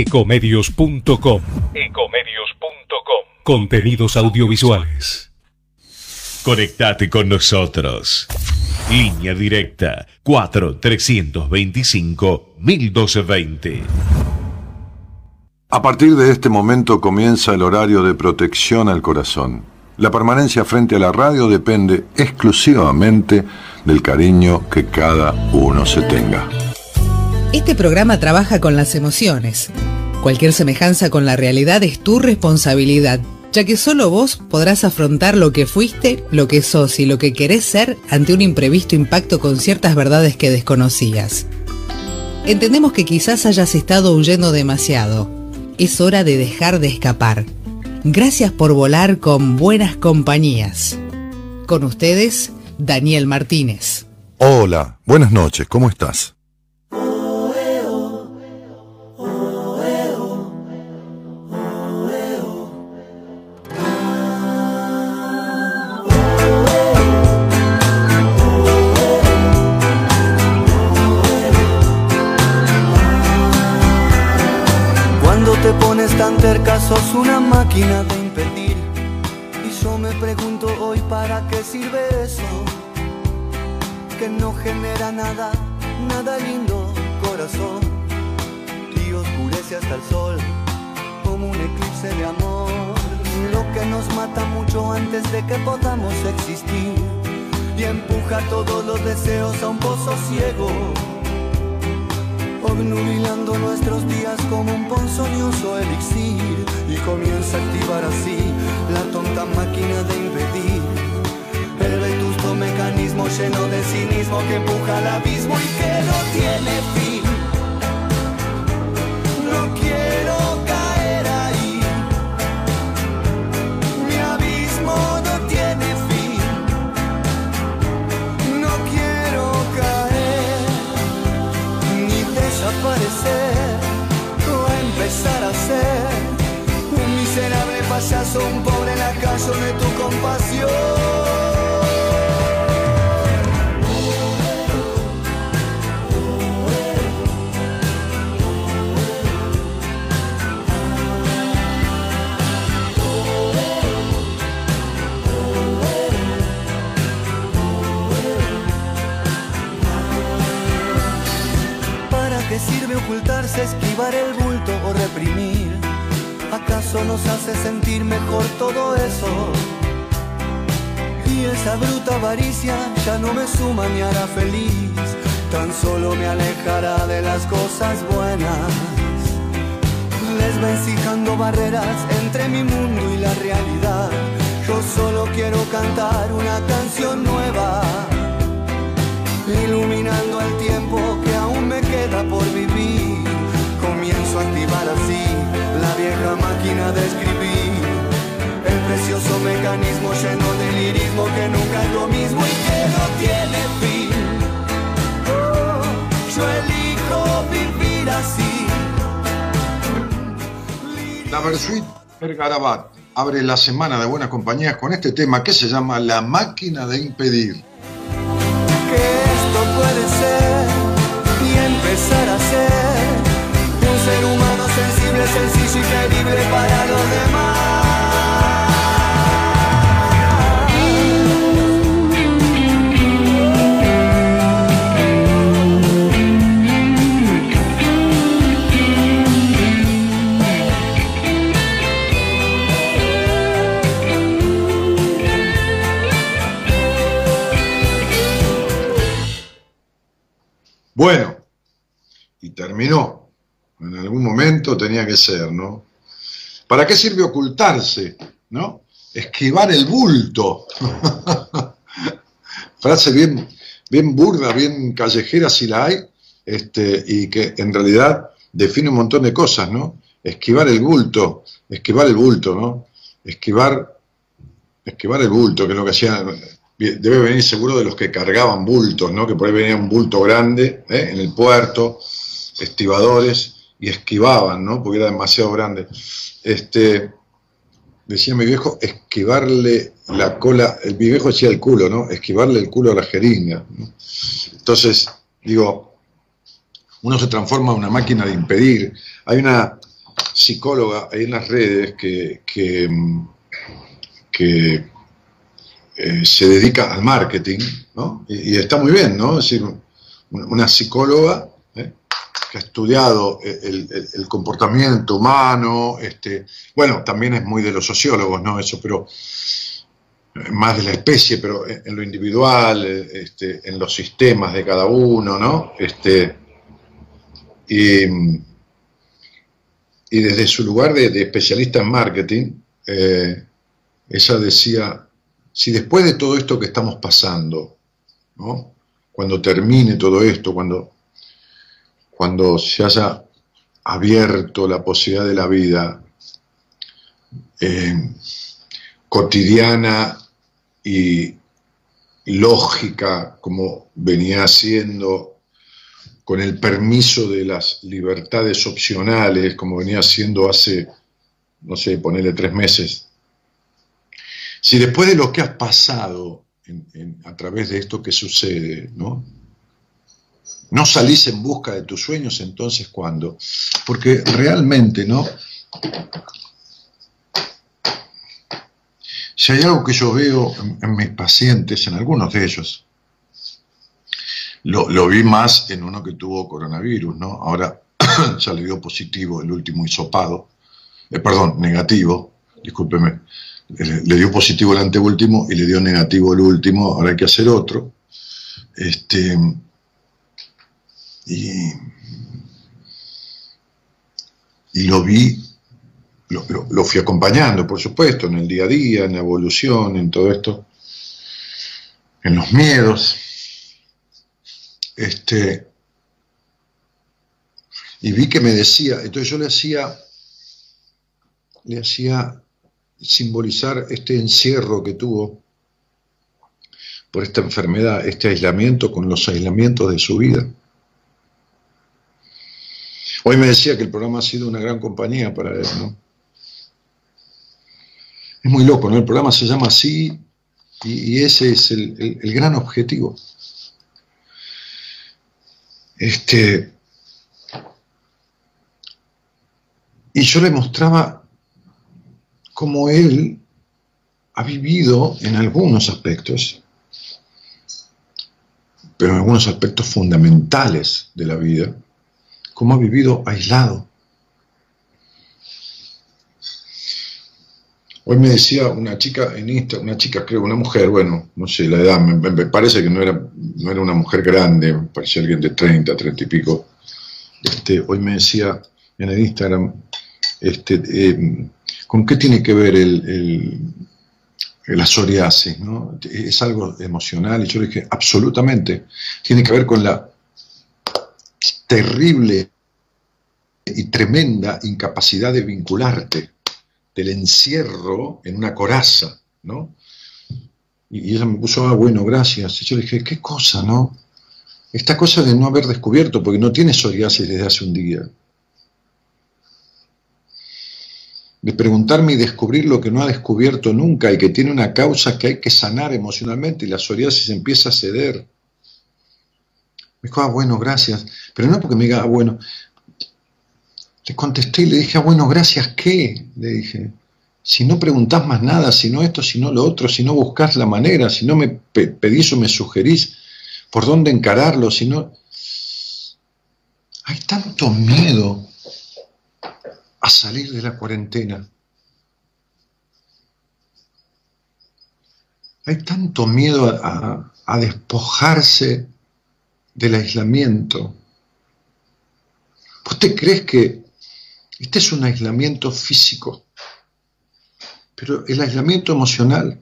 Ecomedios.com. Ecomedios.com. Contenidos audiovisuales. Conectate con nosotros. Línea directa 4 325 1220. A partir de este momento comienza el horario de protección al corazón. La permanencia frente a la radio depende exclusivamente del cariño que cada uno se tenga. Este programa trabaja con las emociones. Cualquier semejanza con la realidad es tu responsabilidad, ya que solo vos podrás afrontar lo que fuiste, lo que sos y lo que querés ser ante un imprevisto impacto con ciertas verdades que desconocías. Entendemos que quizás hayas estado huyendo demasiado. Es hora de dejar de escapar. Gracias por volar con buenas compañías. Con ustedes, Daniel Martínez. Hola, buenas noches, ¿cómo estás? Sos una máquina de impedir. Y yo me pregunto hoy para qué sirve eso Que no genera nada, nada lindo, corazón. Y oscurece hasta el sol como un eclipse de amor. Lo que nos mata mucho antes de que podamos existir. Y empuja todos los deseos a un pozo ciego obnubilando nuestros días como un ponzoñoso elixir y comienza a activar así la tonta máquina de impedir el vetusto mecanismo lleno de cinismo que empuja al abismo y que no tiene fin. Miserable payaso, un pobre lacayo de tu compasión. ¿Para qué sirve ocultarse, esquivar el bulto o reprimir? ¿Acaso nos hace sentir mejor todo eso? Y esa bruta avaricia ya no me suma ni hará feliz, tan solo me alejará de las cosas buenas. Les vencijando barreras entre mi mundo y la realidad. Yo solo quiero cantar una canción nueva iluminando el tiempo que aún me queda por vivir. Comienzo a activar así la vieja máquina de escribir, el precioso mecanismo lleno de lirismo que nunca es lo mismo y que no tiene fin. Oh, yo elijo vivir así. La Versuit Vergarabat abre la semana de buenas compañías con este tema que se llama La máquina de impedir. Sencillo y querible para los demás. Bueno, y terminó. En algún momento tenía que ser, ¿no? ¿Para qué sirve ocultarse? ¿No? Esquivar el bulto. Frase bien, bien burda, bien callejera si la hay, este, y que en realidad define un montón de cosas, ¿no? Esquivar el bulto, esquivar el bulto, ¿no? Esquivar, esquivar el bulto, que es lo que hacían, debe venir seguro de los que cargaban bultos, ¿no? Que por ahí venía un bulto grande ¿eh? en el puerto, estibadores, y esquivaban, ¿no? Porque era demasiado grande. Este, decía mi viejo, esquivarle la cola, el, mi viejo decía el culo, ¿no? Esquivarle el culo a la jeringa. Entonces, digo, uno se transforma en una máquina de impedir. Hay una, psicóloga ahí en las redes que, que, eh, se dedica al marketing, ¿no? Y, está muy bien, ¿no? Es decir, una psicóloga. Que ha estudiado el, comportamiento humano, este, bueno, también es muy de los sociólogos, ¿no? Eso, pero eh, más de la especie, pero en lo individual, este, en los sistemas de cada uno, ¿no? Este, y, desde su lugar de, especialista en marketing, ella decía, si después de todo esto que estamos pasando, cuando termine todo esto, cuando, cuando se haya abierto la posibilidad de la vida eh, cotidiana y lógica, como venía siendo con el permiso de las libertades opcionales, como venía siendo hace, no sé, ponerle tres meses, si después de lo que has pasado a través de esto que sucede, ¿no? No salís en busca de tus sueños, entonces ¿cuándo? Porque realmente, ¿no? Si hay algo que yo veo en, mis pacientes, en algunos de ellos, lo, vi más en uno que tuvo coronavirus, ¿no? Ahora ya le dio positivo el último hisopado, eh, perdón, negativo, discúlpeme, le dio positivo el anteúltimo y le dio negativo el último, ahora hay que hacer otro. Este, y, lo vi, lo, fui acompañando, por supuesto, en el día a día, en la evolución, en todo esto, en los miedos. Este, y vi que me decía, entonces yo le hacía, le hacía simbolizar este encierro que tuvo por esta enfermedad, este aislamiento con los aislamientos de su vida. Hoy me decía que el programa ha sido una gran compañía para él, ¿no? Es muy loco, ¿no? El programa se llama así y, ese es el, el gran objetivo. Este, y yo le mostraba como él ha vivido en algunos aspectos, pero en algunos aspectos fundamentales de la vida, como ha vivido aislado. Hoy me decía una chica en Instagram, una chica, creo, una mujer, bueno, no sé la edad, me, parece que no era, no era una mujer grande, parecía alguien de 30, 30 y pico. Este, hoy me decía en el Instagram, este, eh, ¿Con qué tiene que ver el, la psoriasis? ¿Es algo emocional? Y yo le dije, absolutamente. Tiene que ver con la terrible y tremenda incapacidad de vincularte, del encierro en una coraza, ¿no? Y ella me puso, ah, bueno, gracias. Y yo le dije, ¿qué cosa, no? Esta cosa de no haber descubierto, porque no tiene psoriasis desde hace un día de preguntarme y descubrir lo que no ha descubierto nunca y que tiene una causa que hay que sanar emocionalmente y la psoriasis empieza a ceder. Me dijo, ah, bueno, gracias. Pero no porque me diga, ah, bueno. Le contesté y le dije, ah, bueno, gracias, ¿qué? Le dije, si no preguntás más nada, si no esto, si no lo otro, si no buscas la manera, si no me pedís o me sugerís por dónde encararlo, si no... Hay tanto miedo a salir de la cuarentena. Hay tanto miedo a, despojarse del aislamiento. ¿Usted cree que este es un aislamiento físico? Pero el aislamiento emocional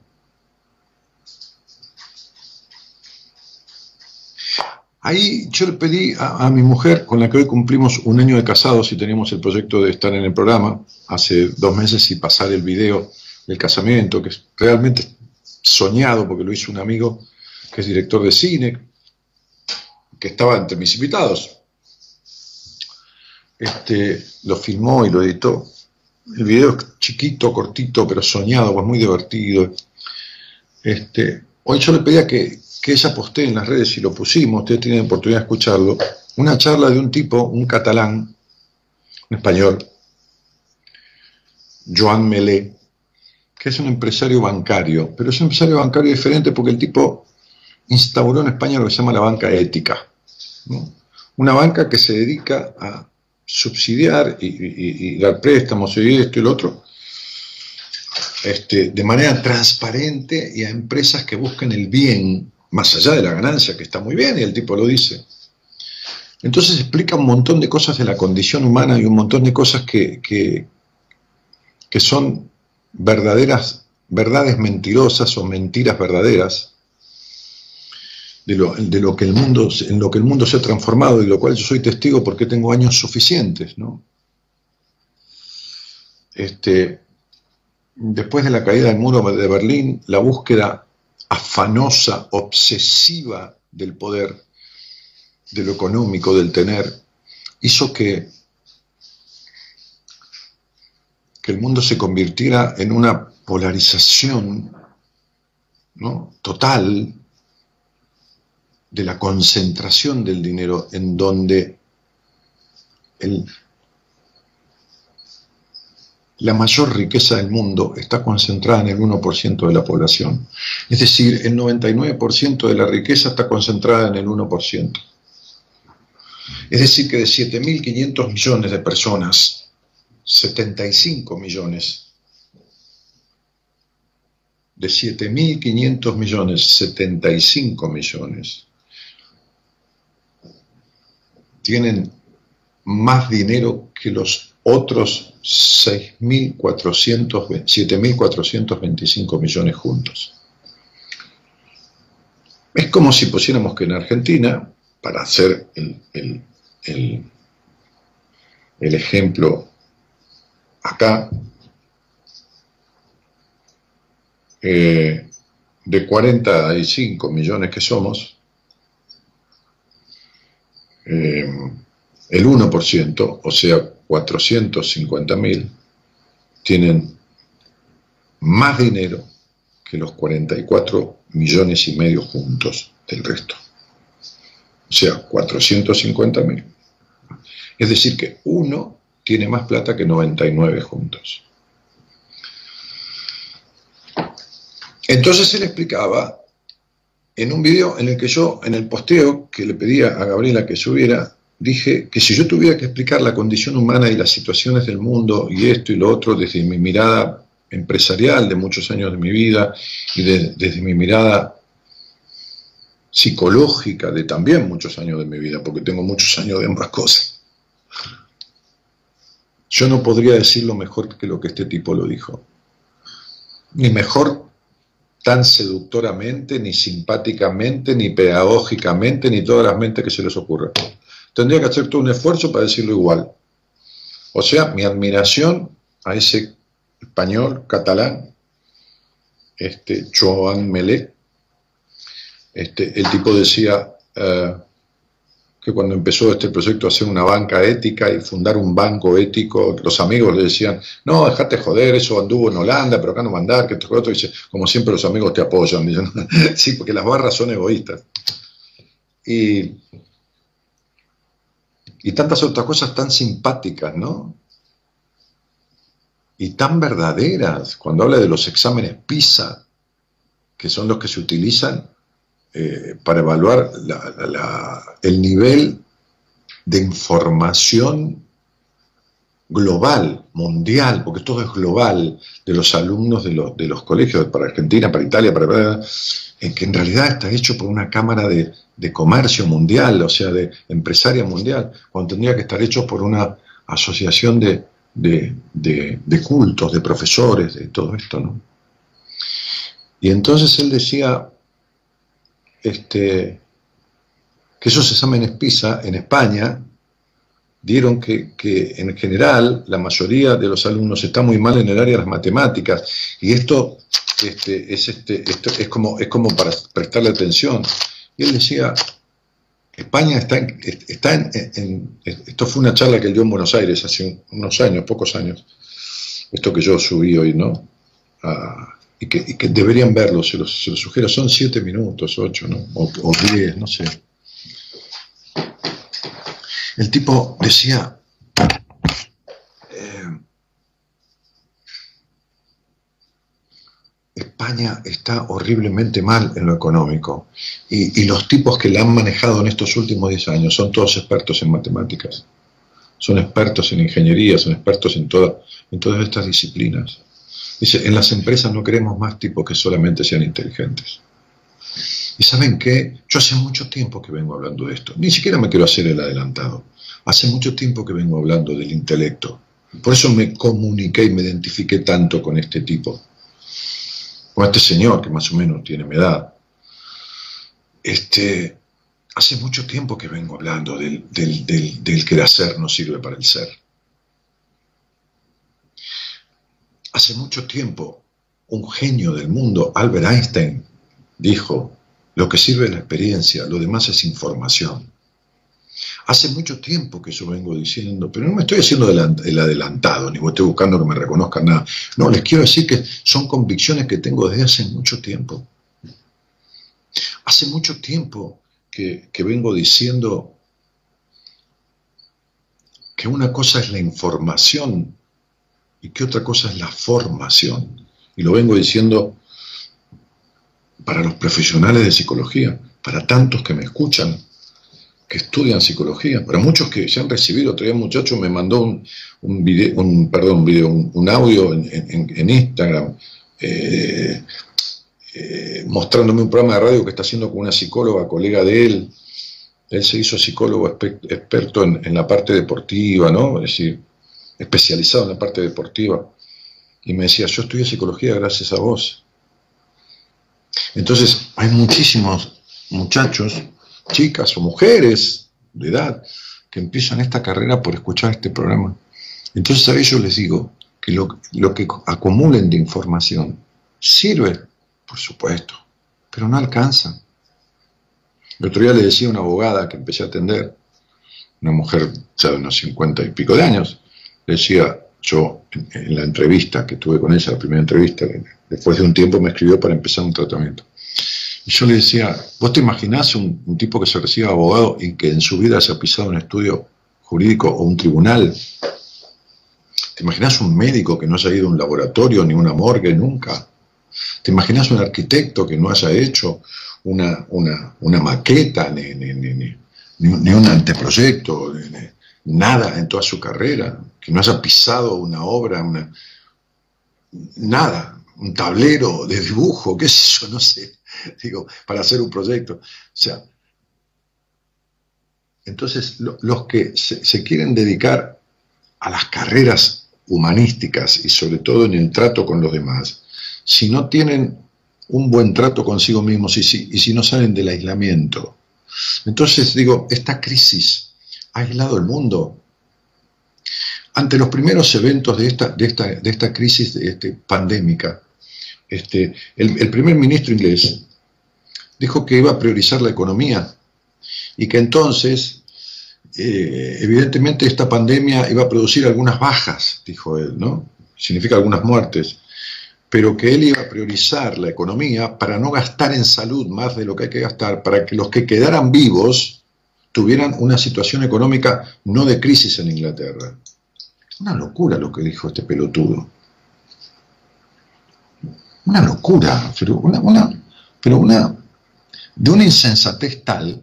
Ahí yo le pedí a, mi mujer, con la que hoy cumplimos un año de casados y teníamos el proyecto de estar en el programa hace dos meses y pasar el video del casamiento, que es realmente soñado porque lo hizo un amigo que es director de cine, que estaba entre mis invitados. Este, lo filmó y lo editó. El video es chiquito, cortito, pero soñado, pues muy divertido. Este, hoy yo le pedía que, que ella posté en las redes y lo pusimos, ustedes tienen oportunidad de escucharlo, una charla de un tipo, un catalán, un español, Joan Melé, que es un empresario bancario, pero es un empresario bancario diferente porque el tipo instauró en España lo que se llama la banca ética. Una banca que se dedica a subsidiar y, dar préstamos y esto y lo otro, este, de manera transparente y a empresas que busquen el bien, más allá de la ganancia, que está muy bien, y el tipo lo dice. Entonces explica un montón de cosas de la condición humana y un montón de cosas que, que, que son verdaderas, verdades mentirosas o mentiras verdaderas, de lo, que el mundo, en lo que el mundo se ha transformado y lo cual yo soy testigo porque tengo años suficientes, ¿no? Este, después de la caída del muro de Berlín, la búsqueda afanosa, obsesiva del poder, de lo económico, del tener, hizo que, que el mundo se convirtiera en una polarización ¿no? total de la concentración del dinero en donde la mayor riqueza del mundo está concentrada en el 1% de la población. Es decir, el 99% de la riqueza está concentrada en el 1%. Es decir, que de 7.500 millones de personas, 75 millones de 7.500 millones, 75 millones tienen más dinero que los otros 7.425 millones juntos. Es como si pusiéramos que en Argentina, para hacer el, ejemplo acá, eh, de 45 millones que somos, eh, el 1%, o sea, 450.000, tienen más dinero que los 44 millones y medio juntos del resto. O sea, 450.000. Es decir, que uno tiene más plata que 99 juntos. Entonces él explicaba en un video en el que yo, en el posteo que le pedía a Gabriela que subiera, dije que si yo tuviera que explicar la condición humana y las situaciones del mundo y esto y lo otro desde mi mirada empresarial de muchos años de mi vida y desde mi mirada psicológica de también muchos años de mi vida, porque tengo muchos años de ambas cosas. Yo no podría decirlo mejor que lo que este tipo lo dijo. Ni mejor tan seductoramente, ni simpáticamente, ni pedagógicamente, ni todas las mentes que se les ocurra. Tendría que hacer todo un esfuerzo para decirlo igual. O sea, mi admiración a ese español catalán, este Joan Melé, este, el tipo decía, eh, que cuando empezó este proyecto a hacer una banca ética y fundar un banco ético, los amigos le decían, no, dejate joder, eso anduvo en Holanda, pero acá no mandar, que esto, que otro, dice, como siempre los amigos te apoyan, sí, porque las barras son egoístas. Y, y tantas otras cosas tan simpáticas, ¿no? Y tan verdaderas, cuando habla de los exámenes PISA, que son los que se utilizan eh, para evaluar el nivel de información global, mundial, porque todo es global, de los alumnos de, los colegios para Argentina, para Italia, para... en que en realidad está hecho por una cámara de, comercio mundial, o sea, de empresaria mundial, cuando tendría que estar hecho por una asociación de, de cultos, de profesores, de todo esto, ¿no? Y entonces él decía, este, que esos exámenes PISA en España dieron que, en general la mayoría de los alumnos está muy mal en el área de las matemáticas y esto, este, es, este, es, como, es como para prestarle atención. Y él decía, España está en, está en, esto fue una charla que él dio en Buenos Aires hace unos años, pocos años, esto que yo subí hoy, ¿no? Y que, deberían verlo, se los, sugiero, son siete minutos, ocho, ¿no? o, diez, no sé. El tipo decía, eh, España está horriblemente mal en lo económico y, los tipos que la han manejado en estos últimos 10 años son todos expertos en matemáticas, son expertos en ingeniería, son expertos en todas estas disciplinas. Dice, en las empresas no queremos más tipos que solamente sean inteligentes. Y saben qué, yo hace mucho tiempo que vengo hablando de esto, ni siquiera me quiero hacer el adelantado, hace mucho tiempo que vengo hablando del intelecto. Por eso me comuniqué y me identifiqué tanto con este tipo con este señor que más o menos tiene mi edad, este, hace mucho tiempo que vengo hablando del, del, del, del que el hacer no sirve para el ser. Hace mucho tiempo, un genio del mundo, Albert Einstein, dijo, lo que sirve es la experiencia, lo demás es información. Hace mucho tiempo que yo vengo diciendo, pero no me estoy haciendo el adelantado, ni me estoy buscando que me reconozcan nada. No, les quiero decir que son convicciones que tengo desde hace mucho tiempo. Hace mucho tiempo que, que vengo diciendo que una cosa es la información y que otra cosa es la formación. Y lo vengo diciendo para los profesionales de psicología, para tantos que me escuchan, que estudian psicología, para muchos que se han recibido, otro día un muchacho me mandó un, video, un, perdón, un, audio en, Instagram eh, eh, mostrándome un programa de radio que está haciendo con una psicóloga, colega de él. Él se hizo psicólogo experto en, la parte deportiva, ¿no? Es decir, especializado en la parte deportiva. Y me decía, yo estudié psicología gracias a vos. Entonces, hay muchísimos muchachos chicas o mujeres de edad que empiezan esta carrera por escuchar este programa. Entonces a ellos les digo que lo, lo que acumulen de información sirve, por supuesto, pero no alcanza. El otro día le decía a una abogada que empecé a atender, una mujer ya de unos cincuenta y pico de años, decía, yo en, la entrevista que tuve con ella, la primera entrevista, después de un tiempo me escribió para empezar un tratamiento. Y yo le decía, ¿vos te imaginás un, tipo que se reciba abogado y que en su vida se ha pisado un estudio jurídico o un tribunal? ¿Te imaginas un médico que no haya ido a un laboratorio ni una morgue nunca? ¿Te imaginas un arquitecto que no haya hecho una, una, maqueta, ni, ni, ni, ni, un anteproyecto, nada en toda su carrera? Que no haya pisado una obra, una, nada, un tablero de dibujo, qué sé yo, no sé. digo, para hacer un proyecto. O sea, entonces los que se, quieren dedicar a las carreras humanísticas y sobre todo en el trato con los demás, si no tienen un buen trato consigo mismos y si, y si no salen del aislamiento, entonces digo, esta crisis aislado el mundo. Ante los primeros eventos de esta, de esta, de esta crisis este, pandémica, este, el, primer ministro inglés dijo que iba a priorizar la economía y que entonces, eh, evidentemente, esta pandemia iba a producir algunas bajas, dijo él, ¿no? Significa algunas muertes, pero que él iba a priorizar la economía para no gastar en salud más de lo que hay que gastar, para que los que quedaran vivos tuvieran una situación económica no de crisis en Inglaterra. Una locura lo que dijo este pelotudo. Una locura, pero una, una, pero una de una insensatez tal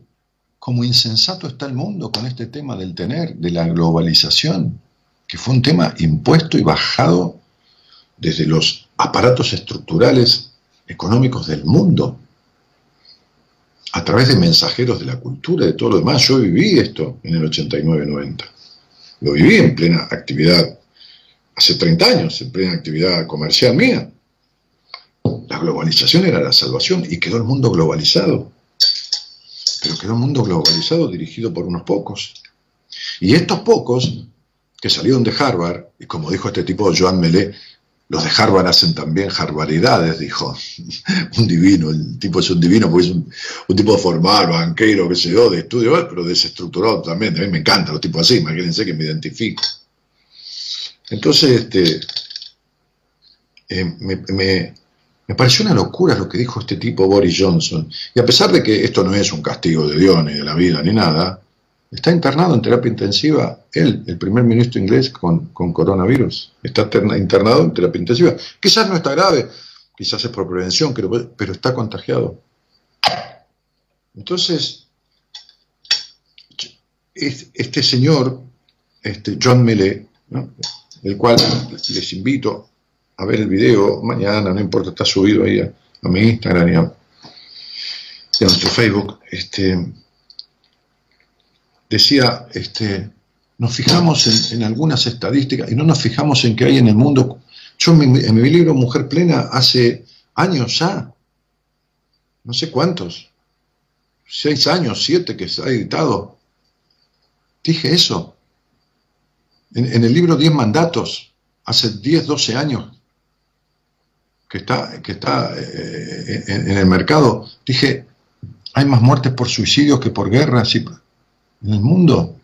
como insensato está el mundo con este tema del tener, de la globalización, que fue un tema impuesto y bajado desde los aparatos estructurales económicos del mundo, a través de mensajeros de la cultura, de todo lo demás. Yo viví esto en el 89-90. Lo viví en plena actividad, hace 30 años, en plena actividad comercial mía. La globalización era la salvación y quedó el mundo globalizado. Pero quedó un mundo globalizado dirigido por unos pocos. Y estos pocos que salieron de Harvard, y como dijo este tipo Joan Melé, los de Harvard hacen también harvaridades, dijo. un divino, el tipo es un divino porque es un, tipo formal, banquero, que se yo, de estudio, pero desestructurado también. A mí me encantan los tipos así, imagínense que me identifico. Entonces, este, eh, me, me pareció una locura lo que dijo este tipo Boris Johnson. Y a pesar de que esto no es un castigo de Dios, ni de la vida, ni nada, está internado en terapia intensiva él, el primer ministro inglés, con, coronavirus. Está internado en terapia intensiva. Quizás no está grave, quizás es por prevención, pero está contagiado. Entonces, este señor, este John Mele, el cual les invito a ver el video mañana, no importa, está subido ahí a, mi Instagram y a, nuestro Facebook, este, decía, este, nos fijamos en, algunas estadísticas y no nos fijamos en qué hay en el mundo. Yo en mi, en mi libro Mujer Plena hace años ya, no sé cuántos, seis años, siete que se ha editado. Dije eso. En, el libro Diez Mandatos, hace diez, doce años que está, que está eh, en, el mercado, dije, hay más muertes por suicidios que por guerras en el mundo.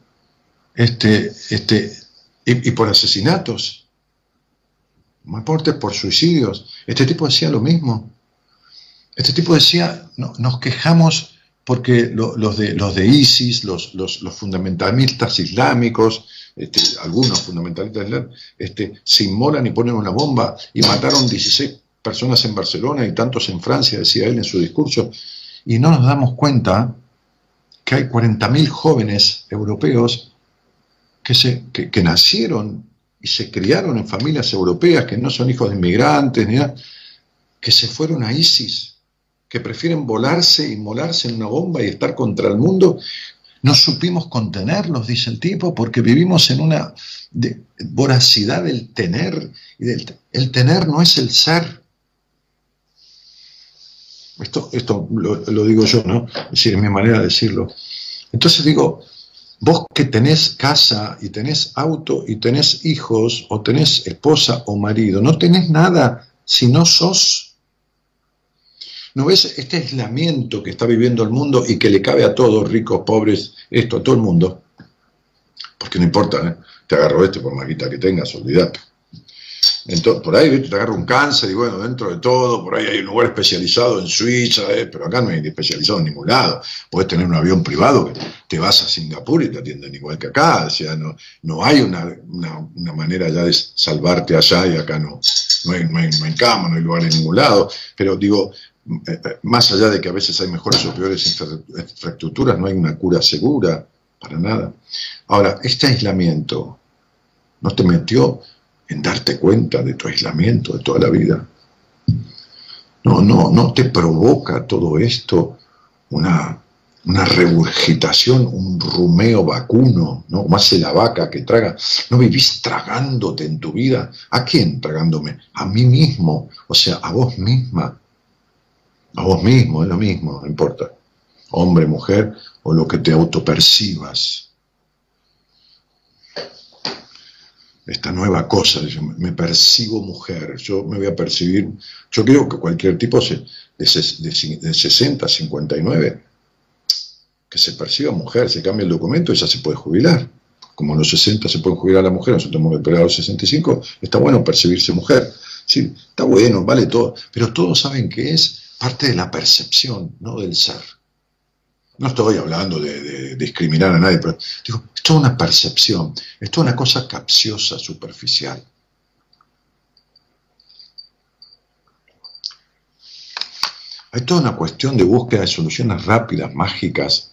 Este, este, y, por asesinatos. Más muertes por suicidios. Este tipo decía lo mismo. Este tipo decía, no, nos quejamos porque los, de, los de ISIS, los, fundamentalistas islámicos, este, algunos fundamentalistas islámicos, este, se inmolan y ponen una bomba y mataron 16 personas en Barcelona y tantos en Francia, decía él en su discurso, y no nos damos cuenta que hay 40.000 jóvenes europeos que, se, que, nacieron y se criaron en familias europeas, que no son hijos de inmigrantes, ni nada, que se fueron a ISIS que prefieren volarse, inmolarse en una bomba y estar contra el mundo, no supimos contenerlos, dice el tipo, porque vivimos en una voracidad del tener. Y del, el tener no es el ser. Esto, esto lo, digo yo, ¿no? Es decir, es mi manera de decirlo. Entonces digo, vos que tenés casa y tenés auto y tenés hijos o tenés esposa o marido, no tenés nada si no sos ¿No ves este aislamiento que está viviendo el mundo y que le cabe a todos, ricos, pobres, esto, a todo el mundo? Porque no importa, ¿eh? te agarro este por más que tengas, olvídate. Entonces, por ahí te agarro un cáncer y bueno, dentro de todo, por ahí hay un lugar especializado en Suiza, ¿eh? pero acá no hay especializado en ningún lado. Puedes tener un avión privado que te vas a Singapur y te atienden igual que acá. O sea, no, no hay una, manera ya de salvarte allá y acá no. No hay, no, hay, no hay cama, no hay lugar en ningún lado. Pero digo, más allá de que a veces hay mejores o peores infraestructuras, no hay una cura segura, para nada. Ahora, este aislamiento no te metió en darte cuenta de tu aislamiento de toda la vida. No, no, no te provoca todo esto una, una regurgitación, un rumeo vacuno, ¿no? Como hace la vaca que traga. ¿No vivís tragándote en tu vida? ¿A quién tragándome? A mí mismo, o sea, a vos misma. A vos mismo, es lo mismo, no importa. Hombre, mujer o lo que te autopercibas. Esta nueva cosa, me percibo mujer, yo me voy a percibir, yo creo que cualquier tipo de, de 60, 59, que se perciba mujer, se cambia el documento y ya se puede jubilar. Como a los 60 se puede jubilar la mujer, nosotros hemos a los 65, está bueno percibirse mujer. Sí, está bueno, vale todo, pero todos saben que es parte de la percepción, no del ser. No estoy hablando de, discriminar a nadie, pero es toda una percepción, es toda una cosa capciosa, superficial. Hay toda una cuestión de búsqueda de soluciones rápidas, mágicas.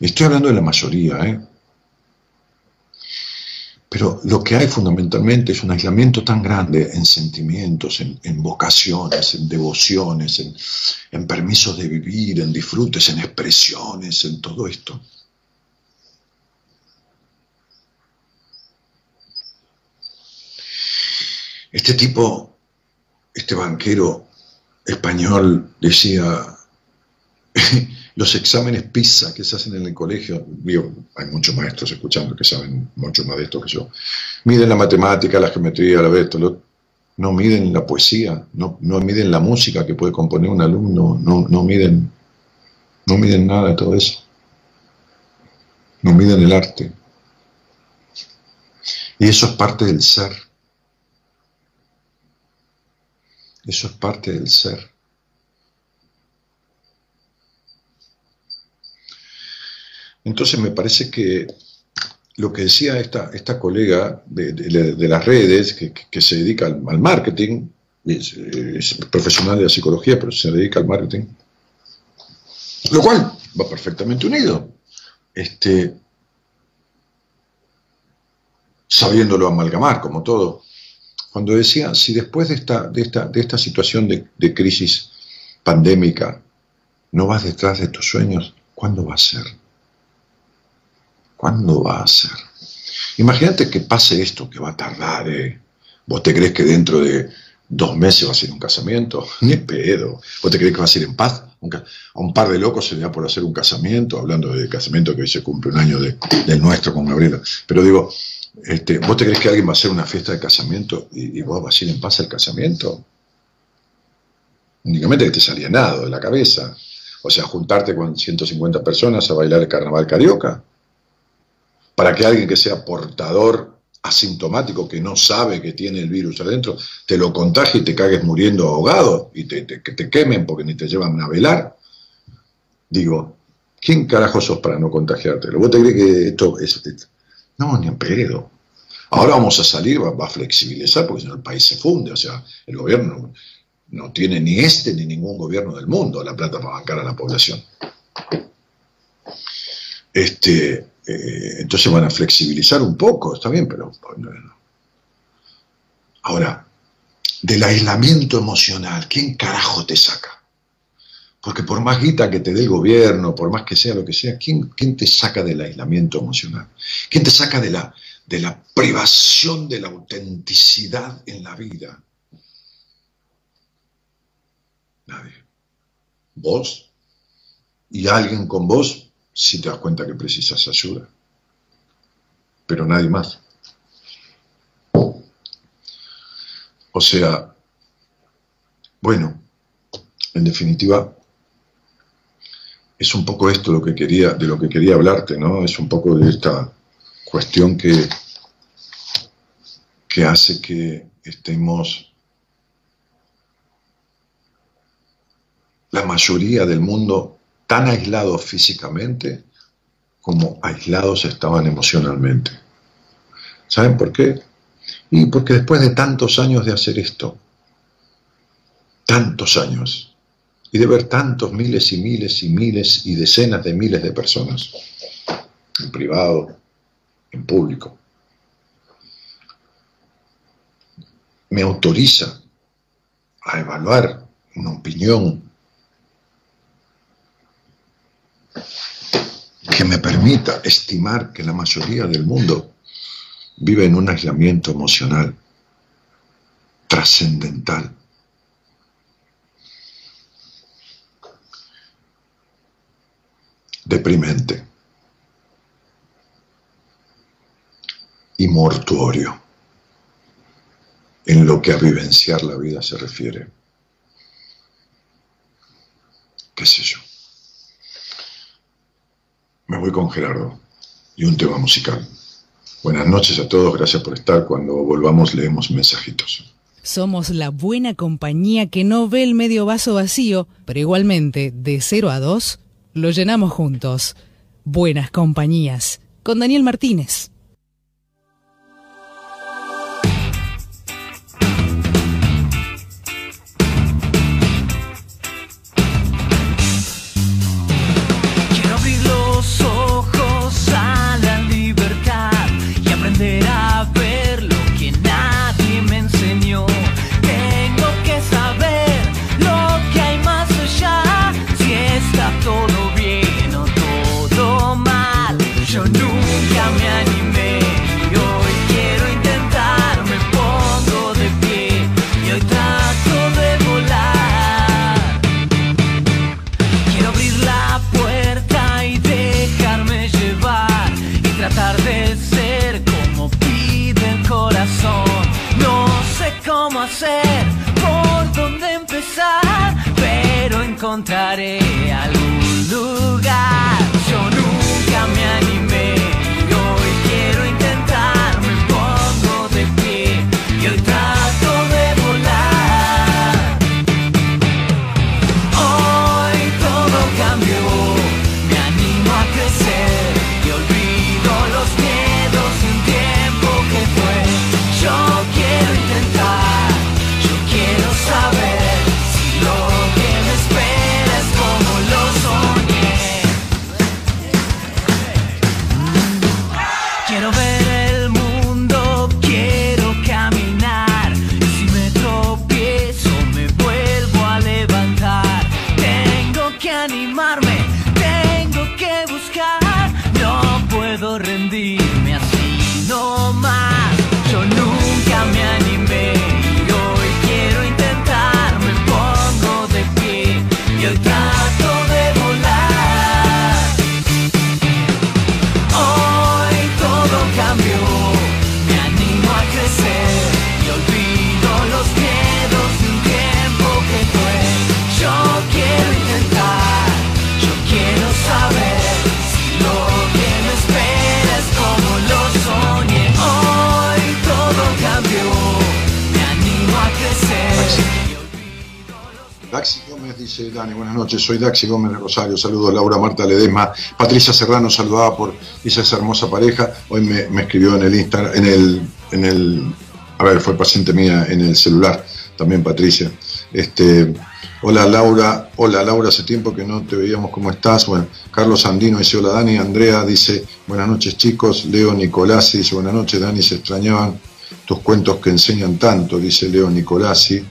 Estoy hablando de la mayoría, ¿eh? Pero lo que hay fundamentalmente es un aislamiento tan grande en sentimientos, en, vocaciones, en devociones, en, permisos de vivir, en disfrutes, en expresiones, en todo esto. Este tipo, este banquero español decía, los exámenes PISA que se hacen en el colegio, hay muchos maestros escuchando que saben mucho más de esto que yo, miden la matemática, la geometría, la esto, no miden la poesía, no, no, miden la música que puede componer un alumno, no, no, miden, no miden nada de todo eso, no miden el arte. Y eso es parte del ser. Eso es parte del ser. Entonces me parece que lo que decía esta, esta colega de, las redes, que, se dedica al, marketing, es, profesional de la psicología, pero se dedica al marketing. Lo cual va perfectamente unido. Este, sabiéndolo amalgamar, como todo. Cuando decía, si después de esta, de esta, de esta situación de, de crisis pandémica no vas detrás de tus sueños, ¿cuándo va a ser? ¿Cuándo va a ser? Imagínate que pase esto, que va a tardar, ¿eh? ¿Vos te crees que dentro de dos meses va a ser un casamiento? Ni pedo. ¿Vos te crees que va a ser en paz? a un par de locos se le da por hacer un casamiento, hablando de casamiento que hoy se cumple un año del nuestro con Gabriela. Pero digo, este, ¿vos te crees que alguien va a hacer una fiesta de casamiento y, vos vas a ir en paz al casamiento? Únicamente que te salía nada de la cabeza. O sea, juntarte con 150 personas a bailar el carnaval carioca. Para que alguien que sea portador asintomático, que no sabe que tiene el virus adentro, te lo contagie y te cagues muriendo ahogado y te, te, quemen porque ni te llevan a velar. Digo, ¿quién carajo sos para no contagiarte? ¿Vos te crees que esto es, no, ni en pedo. Ahora vamos a salir, va, a flexibilizar, porque si no el país se funde. O sea, el gobierno no tiene ni este ni ningún gobierno del mundo la plata para bancar a la población. Este, eh, entonces van a flexibilizar un poco, está bien, pero Ahora, del aislamiento emocional, ¿quién carajo te saca? Porque por más guita que te dé el gobierno, por más que sea lo que sea, ¿quién, quién te saca del aislamiento emocional? ¿Quién te saca de la, de la privación de la autenticidad en la vida? Nadie. Vos y alguien con vos si te das cuenta que precisas ayuda. Pero nadie más. O sea, bueno, en definitiva, es un poco esto lo que quería, de lo que quería hablarte, ¿no? Es un poco de esta cuestión que, que hace que estemos la mayoría del mundo tan aislados físicamente como aislados estaban emocionalmente. ¿Saben por qué? Y porque después de tantos años de hacer esto, tantos años, y de ver tantos miles y miles y miles y decenas de miles de personas, en privado, en público, me autoriza a evaluar una opinión que me permita estimar que la mayoría del mundo vive en un aislamiento emocional trascendental deprimente y mortuorio en lo que a vivenciar la vida se refiere. ¿Qué sé yo? Me voy con Gerardo y un tema musical. Buenas noches a todos, gracias por estar. Cuando volvamos leemos mensajitos. Somos la buena compañía que no ve el medio vaso vacío, pero igualmente de 0 a 2 lo llenamos juntos. Buenas compañías. Con Daniel Martínez. Noches, soy Daxi Gómez de Rosario, saludos Laura Marta Ledesma, Patricia Serrano saludaba por esa hermosa pareja, hoy me, me escribió en el Instagram, en el, en el, a ver, fue paciente mía en el celular, también Patricia, este, hola Laura, hola Laura, hace tiempo que no te veíamos, ¿cómo estás? Bueno, Carlos Andino dice, hola Dani, Andrea dice, buenas noches chicos, Leo Nicolasi dice, buenas noches Dani, se extrañaban tus cuentos que enseñan tanto, dice Leo Nicolasi,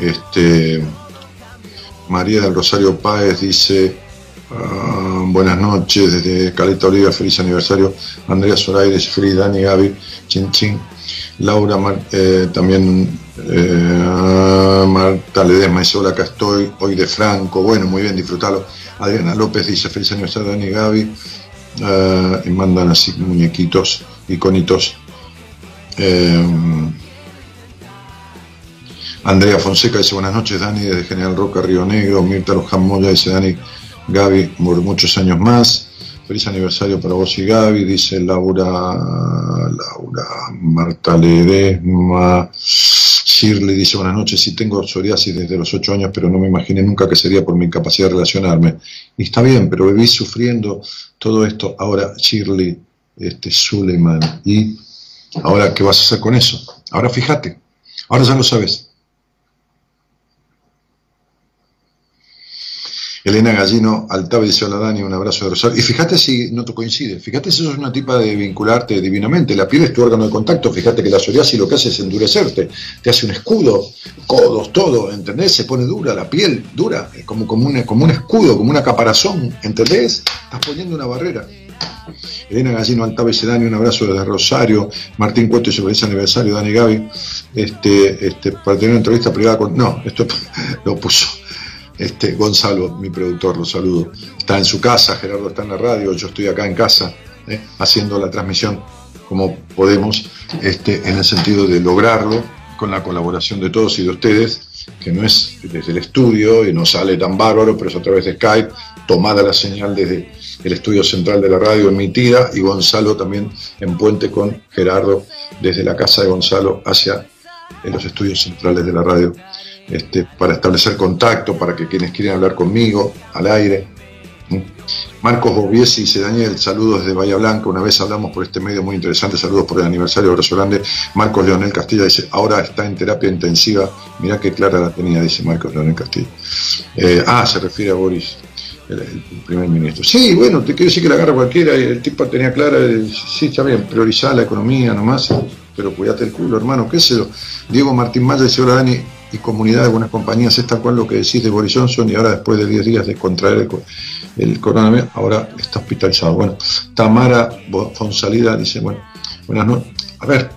este, María del Rosario Páez dice, ah, buenas noches desde Caleta Oliva, feliz aniversario. Andrea Zoraires, feliz Dani, Gaby, Chin Chin. Laura eh, también, eh, Marta Ledesma dice, hola, acá estoy, hoy de Franco, bueno, muy bien, disfrutalo. Adriana López dice, feliz aniversario Dani, Gaby. Ah, y mandan así muñequitos, iconitos. Eh, Andrea Fonseca dice buenas noches Dani desde General Roca, Río Negro. Mirta Luján Moya dice Dani, Gaby, por muchos años más. Feliz aniversario para vos y Gaby, dice Laura, Laura, Marta Ledesma. Shirley dice buenas noches, sí tengo psoriasis desde los ocho años, pero no me imaginé nunca que sería por mi incapacidad de relacionarme. Y está bien, pero viví sufriendo todo esto. Ahora, Shirley, este, Suleiman, ¿y ahora qué vas a hacer con eso? Ahora fíjate, ahora ya lo sabes. Elena Gallino Altave dice hola Dani, un abrazo de Rosario. Y fíjate si no te coincide, fíjate si eso es una tipa de vincularte divinamente. La piel es tu órgano de contacto, fíjate que la psoriasis lo que hace es endurecerte, te hace un escudo, codos, todo, ¿entendés? Se pone dura, la piel dura, como, como, como un escudo, como una caparazón, ¿entendés? Estás poniendo una barrera. Elena Gallino Altave dice Dani, un abrazo desde Rosario. Martín Cueto dice feliz aniversario, Dani Gaby. Este, este, para tener una entrevista privada con. No, esto lo puso este, Gonzalo, mi productor, lo saludo. Está en su casa, Gerardo está en la radio, yo estoy acá en casa, ¿eh? haciendo la transmisión como podemos, este, en el sentido de lograrlo con la colaboración de todos y de ustedes, que no es desde el estudio y no sale tan bárbaro, pero es a través de Skype, tomada la señal desde el estudio central de la radio emitida y Gonzalo también en puente con Gerardo desde la casa de Gonzalo hacia los estudios centrales de la radio este, para establecer contacto, para que quienes quieran hablar conmigo al aire. Marcos Bobiesi dice, Daniel, saludos desde Bahía Blanca, una vez hablamos por este medio muy interesante, saludos por el aniversario, abrazo grande. Marcos Leonel Castilla dice, ahora está en terapia intensiva, mirá qué clara la tenía, dice Marcos Leonel Castilla. Eh, ah, se refiere a Boris, el, primer ministro. Sí, bueno, te quiero decir que la agarra cualquiera, el tipo tenía clara, sí, está bien, priorizar la economía nomás, pero cuídate el culo, hermano, qué sé yo. Diego Martín Maya dice, hola Dani, comunidad de algunas compañías es tal cual lo que decís de Boris Johnson y ahora después de 10 días de contraer el, coronavirus, ahora está hospitalizado. Bueno, Tamara Fonsalida dice, bueno, buenas noches. A ver,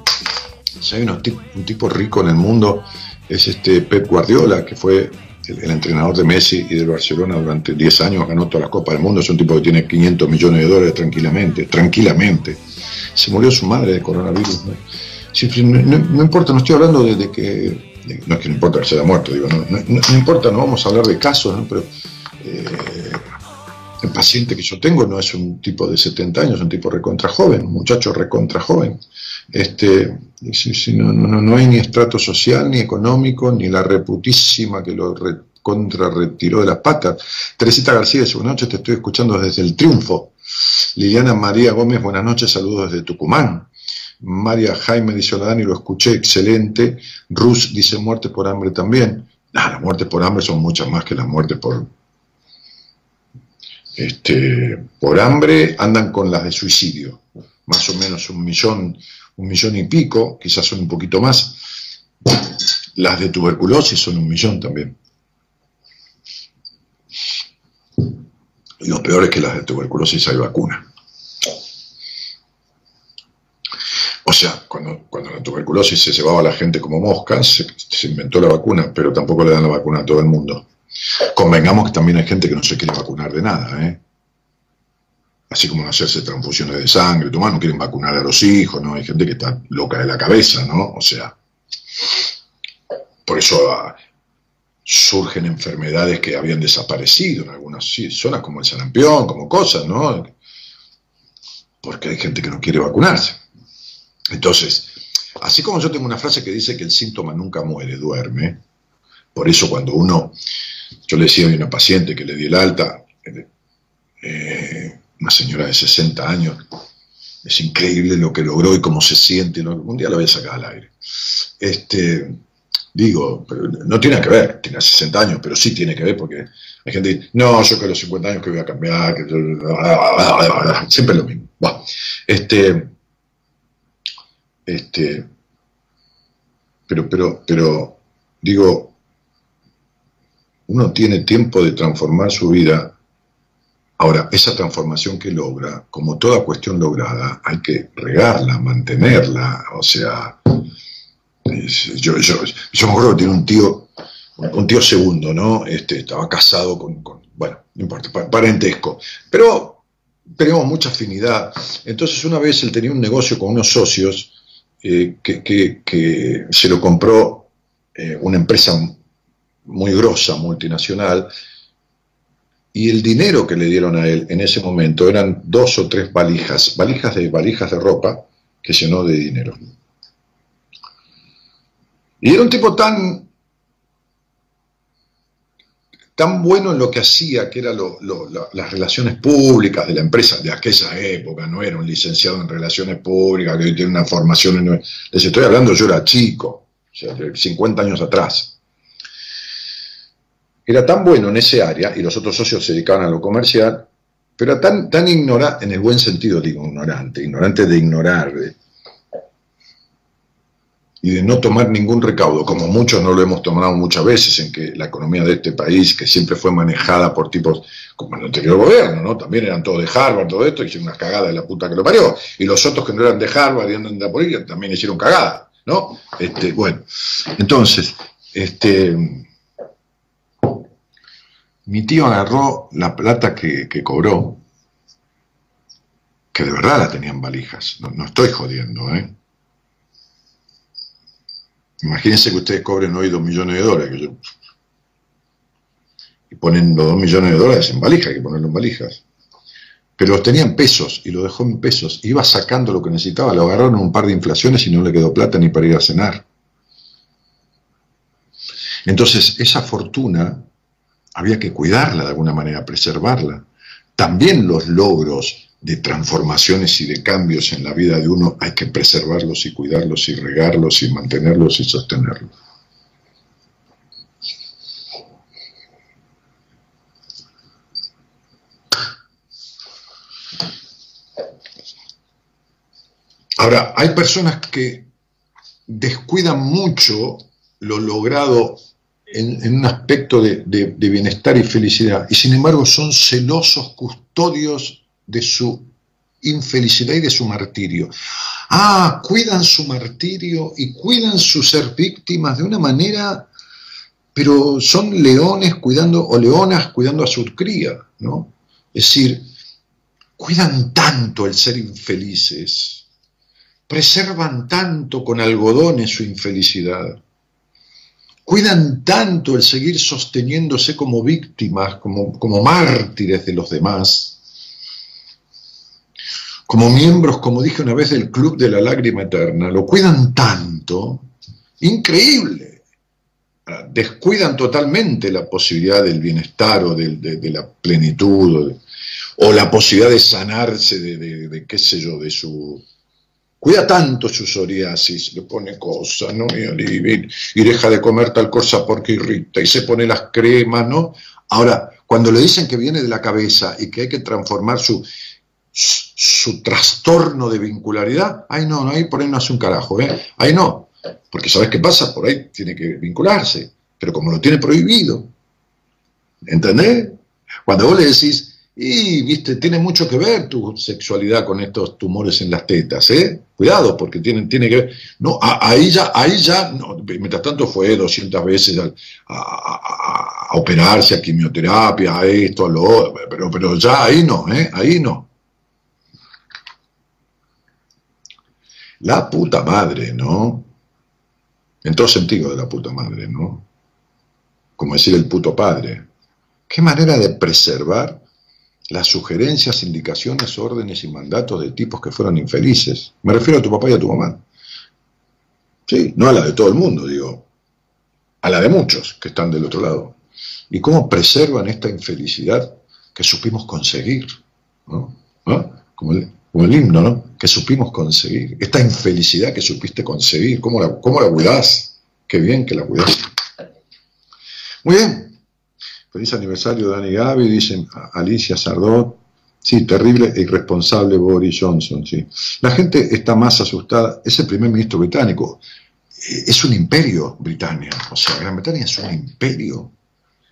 si hay un tipo rico en el mundo, es este Pep Guardiola, que fue el, entrenador de Messi y del Barcelona durante 10 años, ganó todas las Copas del Mundo, es un tipo que tiene 500 millones de dólares tranquilamente, tranquilamente. Se murió su madre de coronavirus. No, importa, no estoy hablando de que no es que no importa que se haya muerto, digo, no, importa, no vamos a hablar de casos, pero eh, el paciente que yo tengo no es un tipo de 70 años, es un tipo recontra joven, un muchacho recontra joven. Este, no, no, hay ni estrato social, ni económico, ni la reputísima que lo contra retiró de las patas. Teresita García, buenas noches, te estoy escuchando desde el triunfo. Liliana María Gómez, buenas noches, saludos desde Tucumán. María Jaime dice, Dani, lo escuché, excelente. Rus dice, muerte por hambre también. las muertes por hambre son muchas más que las muertes por... Este, por hambre andan con las de suicidio, más o menos un millón, un millón y pico, quizás son un poquito más. Las de tuberculosis son un millón también. Y lo peor es que las de tuberculosis hay vacuna. O sea, cuando, la tuberculosis se llevaba a la gente como moscas, se, inventó la vacuna, pero tampoco le dan la vacuna a todo el mundo. Convengamos que también hay gente que no se quiere vacunar de nada, ¿eh? Así como no hacerse transfusiones de sangre, tu no quieren vacunar a los hijos, ¿no? Hay gente que está loca de la cabeza, ¿no? O sea, por eso ah, surgen enfermedades que habían desaparecido en algunas zonas como el sarampión, como cosas, ¿no? Porque hay gente que no quiere vacunarse. Entonces, así como yo tengo una frase que dice que el síntoma nunca muere, duerme, por eso cuando uno, yo le decía a una paciente que le di el alta, eh, una señora de 60 años, es increíble lo que logró y cómo se siente, un día la voy a sacar al aire. Este, digo, no tiene que ver, tiene 60 años, pero sí tiene que ver porque hay gente que dice, no, yo que a los 50 años que voy a cambiar, siempre es lo mismo. este, este, pero, pero, pero, digo, uno tiene tiempo de transformar su vida. Ahora, esa transformación que logra, como toda cuestión lograda, hay que regarla, mantenerla, o sea, yo, yo, yo me acuerdo que tiene un tío, un tío segundo, ¿no? Este, estaba casado con, bueno, no importa, parentesco, pero teníamos mucha afinidad. Entonces una vez él tenía un negocio con unos socios eh, que, se lo compró eh, una empresa muy grosa, multinacional, y el dinero que le dieron a él en ese momento eran dos o tres valijas, valijas de valijas de ropa que llenó de dinero. Y era un tipo tan, tan bueno en lo que hacía, que eran las relaciones públicas de la empresa de aquella época, no era un licenciado en relaciones públicas, que hoy tiene una formación en... Les estoy hablando, yo era chico, o sea, 50 años atrás. Era tan bueno en ese área, y los otros socios se dedicaban a lo comercial, pero tan, tan ignorante, en el buen sentido digo ignorante, ignorante de ignorar, y de no tomar ningún recaudo, como muchos no lo hemos tomado muchas veces, en que la economía de este país, que siempre fue manejada por tipos como el anterior gobierno, ¿no? También eran todos de Harvard, todo esto, hicieron unas cagadas de la puta que lo parió. Y los otros que no eran de Harvard y andan de la política también hicieron cagadas, ¿no? Este, bueno, entonces, este, mi tío agarró la plata que, cobró, que de verdad la tenían valijas, no, no estoy jodiendo, ¿eh? Imagínense que ustedes cobren hoy dos millones de dólares. Y ponen los dos millones de dólares en valija, hay que ponerlo en valijas. Pero los tenían pesos y lo dejó en pesos. Iba sacando lo que necesitaba, lo agarraron un par de inflaciones y no le quedó plata ni para ir a cenar. Entonces, esa fortuna había que cuidarla de alguna manera, preservarla. También los logros de transformaciones y de cambios en la vida de uno, hay que preservarlos y cuidarlos y regarlos y mantenerlos y sostenerlos. Ahora, hay personas que descuidan mucho lo logrado en, un aspecto de, de bienestar y felicidad, y sin embargo son celosos custodios de su infelicidad y de su martirio. Ah, cuidan su martirio y cuidan su ser víctimas de una manera, pero son leones cuidando, o leonas cuidando a su cría, ¿no? Es decir, cuidan tanto el ser infelices, preservan tanto con algodones su infelicidad, cuidan tanto el seguir sosteniéndose como víctimas, como, como mártires de los demás, como miembros, como dije una vez, del Club de la Lágrima Eterna, lo cuidan tanto, increíble. Descuidan totalmente la posibilidad del bienestar o de, la plenitud o, la posibilidad de sanarse de, qué sé yo, de su... Cuida tanto su psoriasis, le pone cosas, ¿no? Y, y deja de comer tal cosa porque irrita, y se pone las cremas, ¿no? Ahora, cuando le dicen que viene de la cabeza y que hay que transformar su su trastorno de vincularidad, ahí no, no, ahí por ahí no hace un carajo, ¿eh? ahí no, porque ¿sabes qué pasa? Por ahí tiene que vincularse, pero como lo tiene prohibido, ¿entendés? Cuando vos le decís, y, viste, tiene mucho que ver tu sexualidad con estos tumores en las tetas, ¿eh? Cuidado, porque tienen, tiene que ver. No, ahí ya, ahí ya, mientras tanto fue 200 veces a, operarse, a quimioterapia, a esto, a lo pero, pero ya ahí no, ¿eh? Ahí no. La puta madre, ¿no? En todo sentido de la puta madre, ¿no? Como decir el puto padre. ¿Qué manera de preservar las sugerencias, indicaciones, órdenes y mandatos de tipos que fueron infelices? Me refiero a tu papá y a tu mamá. Sí, no a la de todo el mundo, digo, a la de muchos que están del otro lado. Y cómo preservan esta infelicidad que supimos conseguir, ¿no? Como, el, himno, ¿no? Que supimos conseguir. Esta infelicidad que supiste conseguir, ¿cómo la, cómo la cuidás? Qué bien que la cuidás. Muy bien. Feliz aniversario Dani Gaby, dicen Alicia Sardot. Sí, terrible e irresponsable Boris Johnson, sí. La gente está más asustada. Es el primer ministro británico. Eh, es un imperio Britannia. O sea, Gran Bretaña es un imperio.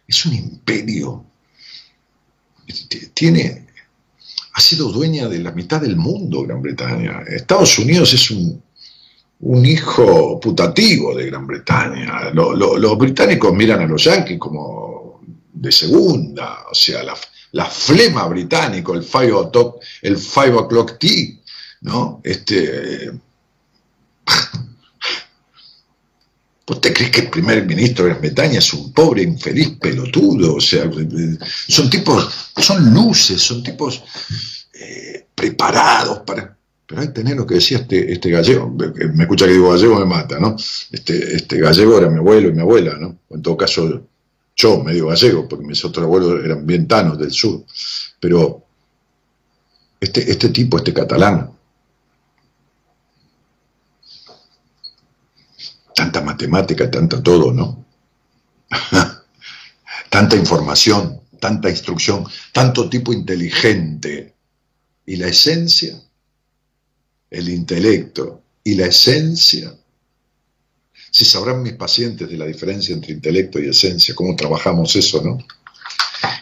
Es un imperio. Tiene, ha sido dueña de la mitad del mundo Gran Bretaña. Estados Unidos es un, hijo putativo de Gran Bretaña. los británicos miran a los yanquis como de segunda, o sea, la, la flema británico, el five o'clock, el five o'clock tea, ¿no? Este, ¿Usted cree que el primer ministro de Gran Bretaña es un pobre, infeliz pelotudo? O sea, son tipos, son luces, son tipos eh, preparados para... Pero que tener lo que decía este, este gallego, me escucha que digo gallego me mata, ¿no? Este, este gallego era mi abuelo y mi abuela, ¿no? En todo caso, yo medio gallego, porque mis otros abuelos eran bien tanos del sur. Pero este, este tipo, este catalán, tanta matemática, tanta todo, ¿no? tanta información, tanta instrucción, tanto tipo inteligente. Y la esencia el intelecto y la esencia. Si sabrán mis pacientes de la diferencia entre intelecto y esencia, cómo trabajamos eso, ¿no?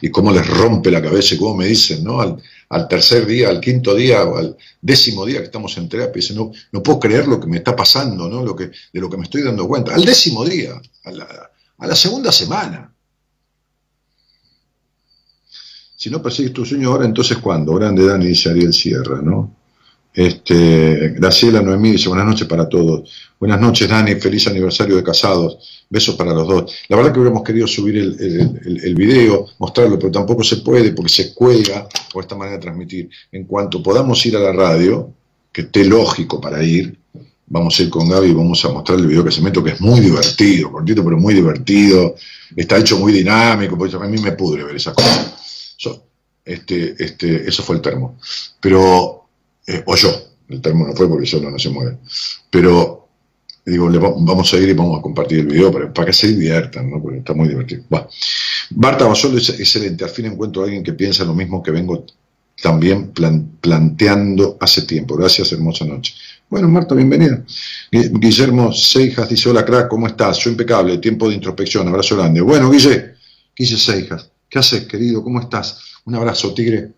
Y cómo les rompe la cabeza y cómo me dicen, ¿no? Al, tercer día, al quinto día o al décimo día que estamos en terapia, dicen, no, no puedo creer lo que me está pasando, ¿no? Lo que, de lo que me estoy dando cuenta. Al décimo día, a la, a la segunda semana. Si no persigues tu sueño ahora, entonces ¿cuándo? Grande Dani dice Ariel Sierra, ¿no? Este, Graciela Noemí dice buenas noches para todos. Buenas noches, Dani, feliz aniversario de casados. Besos para los dos. La verdad que hubiéramos querido subir el, video, mostrarlo, pero tampoco se puede porque se cuelga por esta manera de transmitir. En cuanto podamos ir a la radio, que esté lógico para ir, vamos a ir con Gaby y vamos a mostrar el video que se meto, que es muy divertido, cortito, pero muy divertido. Está hecho muy dinámico, porque a mí me pudre ver esas cosas. este, este, eso fue el termo. Pero eh, o yo, el termo no fue porque solo no se mueve, pero digo, vamos a ir y vamos a compartir el video para, que se diviertan, ¿no? porque está muy divertido. Bueno. Marta Basolo es excelente, al fin encuentro a alguien que piensa lo mismo que vengo también planteando hace tiempo. Gracias, hermosa noche. Bueno, Marta, bienvenida. Guillermo Seijas dice, hola crack, ¿cómo estás? Yo impecable, tiempo de introspección, abrazo grande. Bueno, Guille, Guille Seijas, ¿qué haces, querido? ¿Cómo estás? Un abrazo, tigre.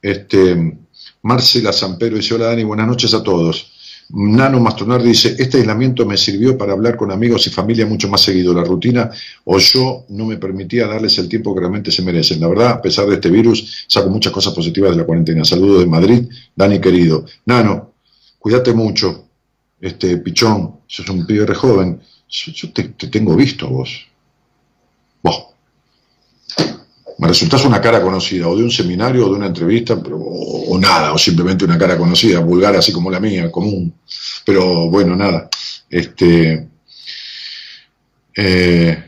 Este, Marcela Sampero dice, hola Dani, buenas noches a todos. Nano Mastronar dice, este aislamiento me sirvió para hablar con amigos y familia mucho más seguido. La rutina o yo no me permitía darles el tiempo que realmente se merecen. La verdad, a pesar de este virus, saco muchas cosas positivas de la cuarentena. Saludos de Madrid, Dani querido. Nano, cuídate mucho. Este, pichón, sos un pibe re joven. Yo, te, tengo visto a vos. Vos me resultas una cara conocida, o de un seminario, o de una entrevista, pero, o, nada, o simplemente una cara conocida, vulgar así como la mía, común. Pero bueno, nada. Este, eh,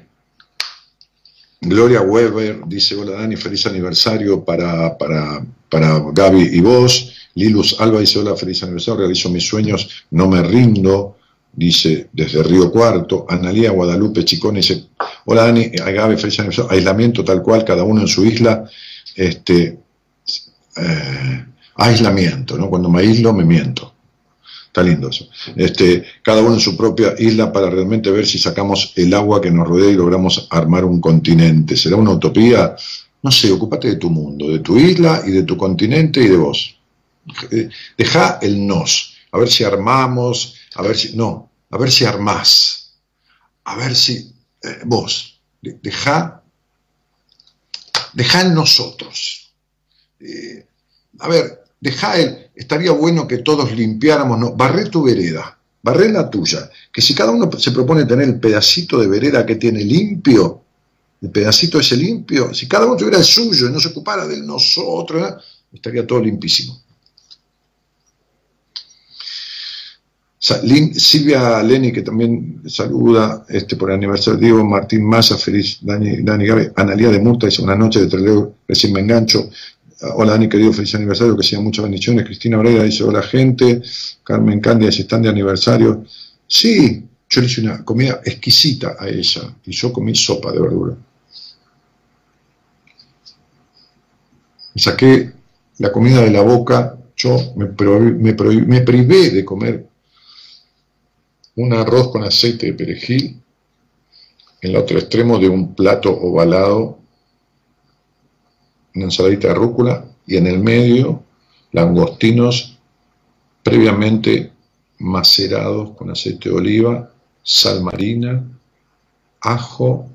Gloria Weber dice, hola Dani, feliz aniversario para, para, para Gaby y vos. Lilus Alba dice, hola, feliz aniversario, realizo mis sueños, no me rindo dice desde Río Cuarto, Analía Guadalupe Chicón dice, hola Dani, Agave, aniversario, aislamiento tal cual, cada uno en su isla, este, eh, aislamiento, ¿no? Cuando me aíslo me miento. Está lindo eso. Este, cada uno en su propia isla para realmente ver si sacamos el agua que nos rodea y logramos armar un continente. ¿Será una utopía? No sé, ocúpate de tu mundo, de tu isla y de tu continente y de vos. Deja el nos, a ver si armamos, a ver si, no, a ver si armás, a ver si eh, vos, deja, deja en nosotros. Eh, a ver, deja el, estaría bueno que todos limpiáramos, no, barré tu vereda, barré la tuya, que si cada uno se propone tener el pedacito de vereda que tiene limpio, el pedacito ese limpio, si cada uno tuviera el suyo y no se ocupara del nosotros, estaría todo limpísimo. Silvia Leni, que también saluda este, por el aniversario, Diego Martín Massa, feliz, Dani, Dani Gaby, Analía de Murta, dice buenas noches, de Treleo, recién me engancho. Hola Dani, querido, feliz aniversario, que sean muchas bendiciones. Cristina Oreira dice hola gente. Carmen Candia dice están de aniversario. Sí, yo le hice una comida exquisita a ella y yo comí sopa de verdura. Me saqué la comida de la boca, yo me, me privé de comer un arroz con aceite de perejil, en el otro extremo de un plato ovalado, una ensaladita de rúcula, y en el medio langostinos previamente macerados con aceite de oliva, sal marina, ajo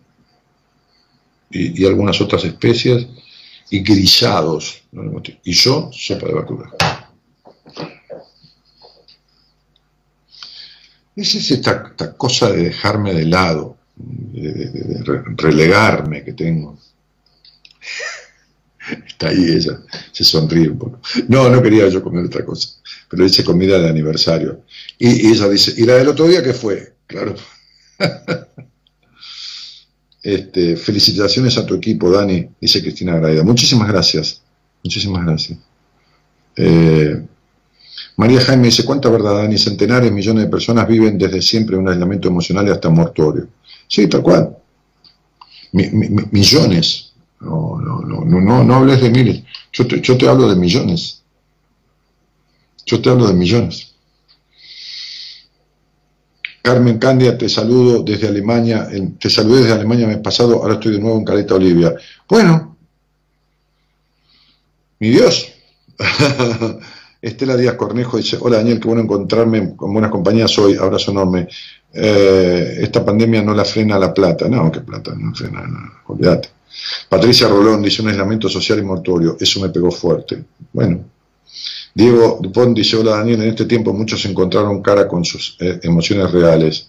y, algunas otras especias, y grillados. Y yo, sopa de verdura. Esa es esta, cosa de dejarme de lado, de, relegarme que tengo. Está ahí ella, se sonríe un poco. No, no quería yo comer otra cosa, pero dice comida de aniversario. Y, ella dice, ¿y la del otro día qué fue? Claro. Este, felicitaciones a tu equipo, Dani, dice Cristina Graida. Muchísimas gracias, muchísimas gracias. Eh, María Jaime dice, ¿cuánta verdad, Dani? Centenares, millones de personas viven desde siempre un aislamiento emocional y hasta mortuorio. Sí, tal cual. millones. No, no, no, no, no, hables de miles. Yo te, yo te hablo de millones. Yo te hablo de millones. Carmen Candia, te saludo desde Alemania, te saludé desde Alemania el mes pasado, ahora estoy de nuevo en Caleta Olivia. Bueno, mi Dios. Estela Díaz Cornejo dice, hola Daniel, qué bueno encontrarme con buenas compañías hoy, abrazo enorme. Eh, esta pandemia no la frena la plata, no, qué plata, no frena nada, olvídate. Patricia Rolón dice, un aislamiento social y mortuorio, eso me pegó fuerte. Bueno. Diego Dupont dice, hola Daniel, en este tiempo muchos encontraron cara con sus eh, emociones reales.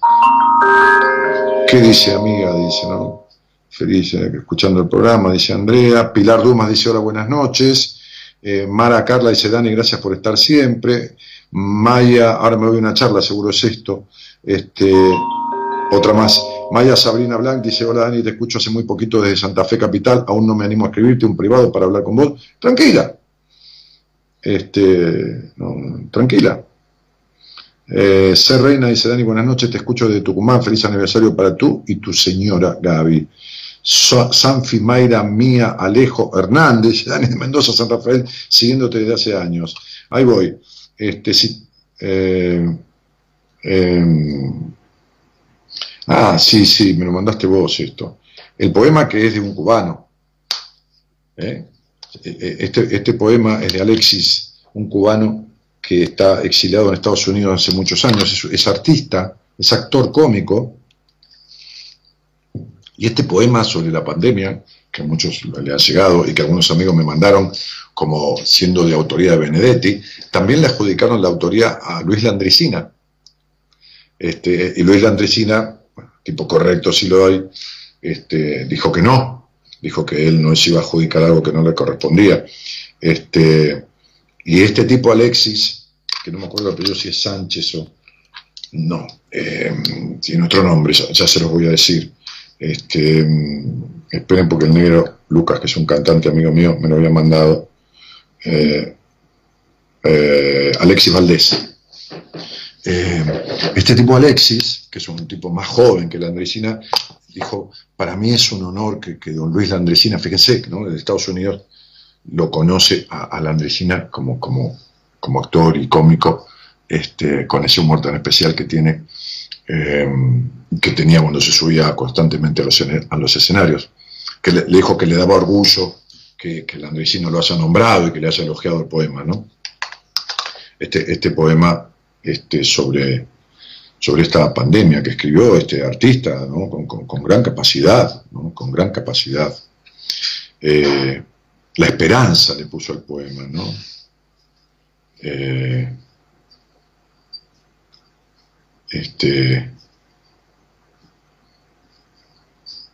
¿Qué dice amiga? Dice, ¿no? Feliz eh, escuchando el programa, dice Andrea. Pilar Dumas dice, hola, buenas noches. Eh, Mara Carla dice, Dani, gracias por estar siempre. Maya, ahora me voy a una charla, seguro es esto. Este, otra más. Maya Sabrina Blanc dice, hola Dani, te escucho hace muy poquito desde Santa Fe Capital, aún no me animo a escribirte un privado para hablar con vos. Tranquila. Este, tranquila. Eh, Reina dice, Dani, buenas noches, te escucho de Tucumán, feliz aniversario para tú y tu señora Gaby. Sanfi Mayra Mía Alejo Hernández, Dani de Mendoza, San Rafael, siguiéndote desde hace años. Ahí voy. Este, sí, eh, em, ah, sí, sí, me lo mandaste vos esto. El poema que es de un cubano. ¿eh? E, este, este poema es de Alexis, un cubano que está exiliado en Estados Unidos hace muchos años, es artista, es actor cómico, y este poema sobre la pandemia, que a muchos le ha llegado y que algunos amigos me mandaron como siendo de autoría de Benedetti, también le adjudicaron la autoría a Luis Landricina. Este, y Luis Landricina, tipo correcto si lo hay, este, dijo que no, dijo que él no se iba a adjudicar algo que no le correspondía. Este, y este tipo Alexis, que no me acuerdo si es Sánchez o... No, eh, tiene otro nombre, ya se los voy a decir. Este, esperen porque el negro Lucas, que es un cantante amigo mío, me lo había mandado. Eh, eh, Alexis Valdés. Eh, este tipo Alexis, que es un tipo más joven que la Andresina, dijo, para mí es un honor que, don Luis Landresina, fíjense, ¿no? de Estados Unidos lo conoce a, la Landresina como, como, actor y cómico, este, con ese humor tan especial que tiene que tenía cuando se subía constantemente a los, escenarios, que le, dijo que le daba orgullo que, que el andresino lo haya nombrado y que le haya elogiado el poema, ¿no? Este, este poema este, sobre, sobre esta pandemia que escribió este artista, ¿no? con, gran capacidad, ¿no? con gran capacidad. Eh, la esperanza le puso al poema, ¿no? Eh, este,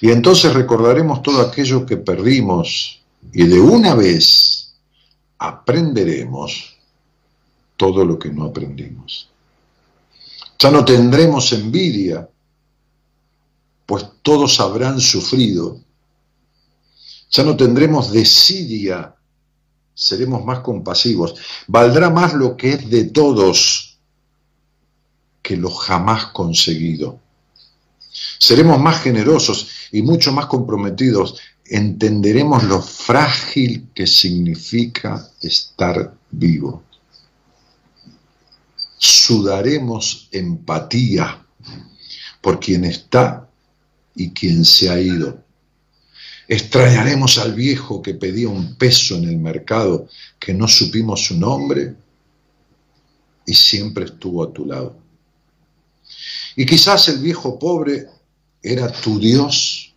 Y entonces recordaremos todo aquello que perdimos y de una vez aprenderemos todo lo que no aprendimos. Ya no tendremos envidia, pues todos habrán sufrido. Ya no tendremos desidia, seremos más compasivos. Valdrá más lo que es de todos que lo jamás conseguido. Seremos más generosos y mucho más comprometidos. Entenderemos lo frágil que significa estar vivo. Sudaremos empatía por quien está y quien se ha ido. Extrañaremos al viejo que pedía un peso en el mercado, que no supimos su nombre y siempre estuvo a tu lado. Y quizás el viejo pobre era tu Dios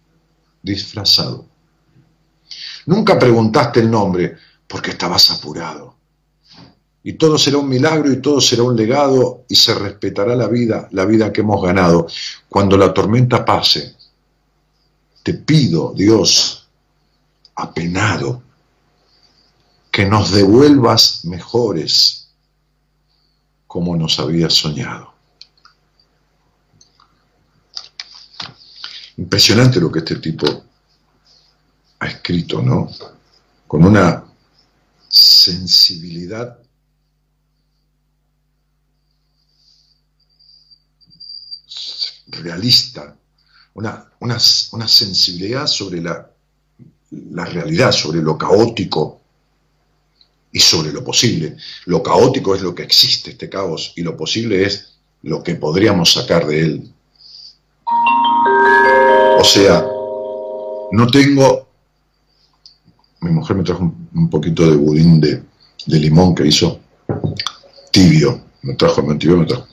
disfrazado. Nunca preguntaste el nombre porque estabas apurado. Y todo será un milagro y todo será un legado y se respetará la vida, la vida que hemos ganado. Cuando la tormenta pase, te pido, Dios, apenado, que nos devuelvas mejores como nos habías soñado. Impresionante lo que este tipo ha escrito, ¿no? Con una sensibilidad realista, una, una, sensibilidad sobre la, la realidad, sobre lo caótico y sobre lo posible. Lo caótico es lo que existe, este caos, y lo posible es lo que podríamos sacar de él. O sea, no tengo... Mi mujer me trajo un, poquito de budín de, limón que hizo tibio. Me trajo, me tibio, me trajo.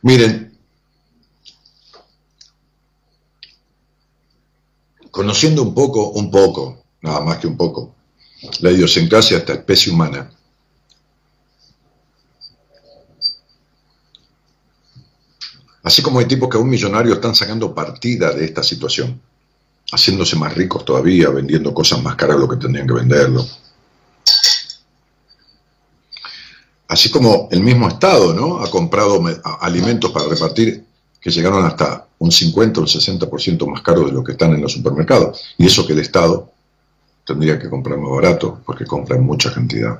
Miren, conociendo un poco, un poco, nada más que un poco, la idiosincrasia de especie humana, Así como hay tipos que un millonario están sacando partida de esta situación, haciéndose más ricos todavía, vendiendo cosas más caras de lo que tendrían que venderlo. Así como el mismo Estado ¿no? ha comprado alimentos para repartir que llegaron hasta un 50 o un 60% más caros de lo que están en los supermercados. Y eso que el Estado tendría que comprar más barato, porque compra en mucha cantidad.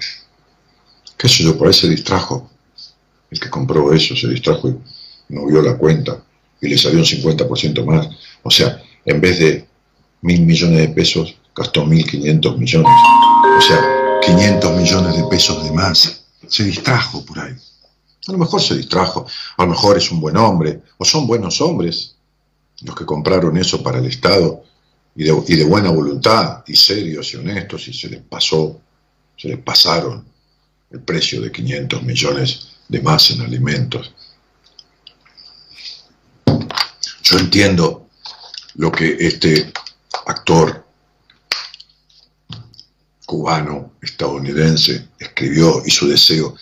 ¿Qué sé yo? Por ahí se distrajo. El que compró eso se distrajo y no vio la cuenta y le salió un 50% más. O sea, en vez de mil millones de pesos, gastó 1.500 millones. O sea, 500 millones de pesos de más. Se distrajo por ahí. A lo mejor se distrajo, a lo mejor es un buen hombre, o son buenos hombres los que compraron eso para el Estado y de, y de buena voluntad, y serios y honestos, y se les pasó, se les pasaron el precio de 500 millones de más en alimentos. Yo entiendo lo que este actor cubano, estadounidense, escribió y su deseo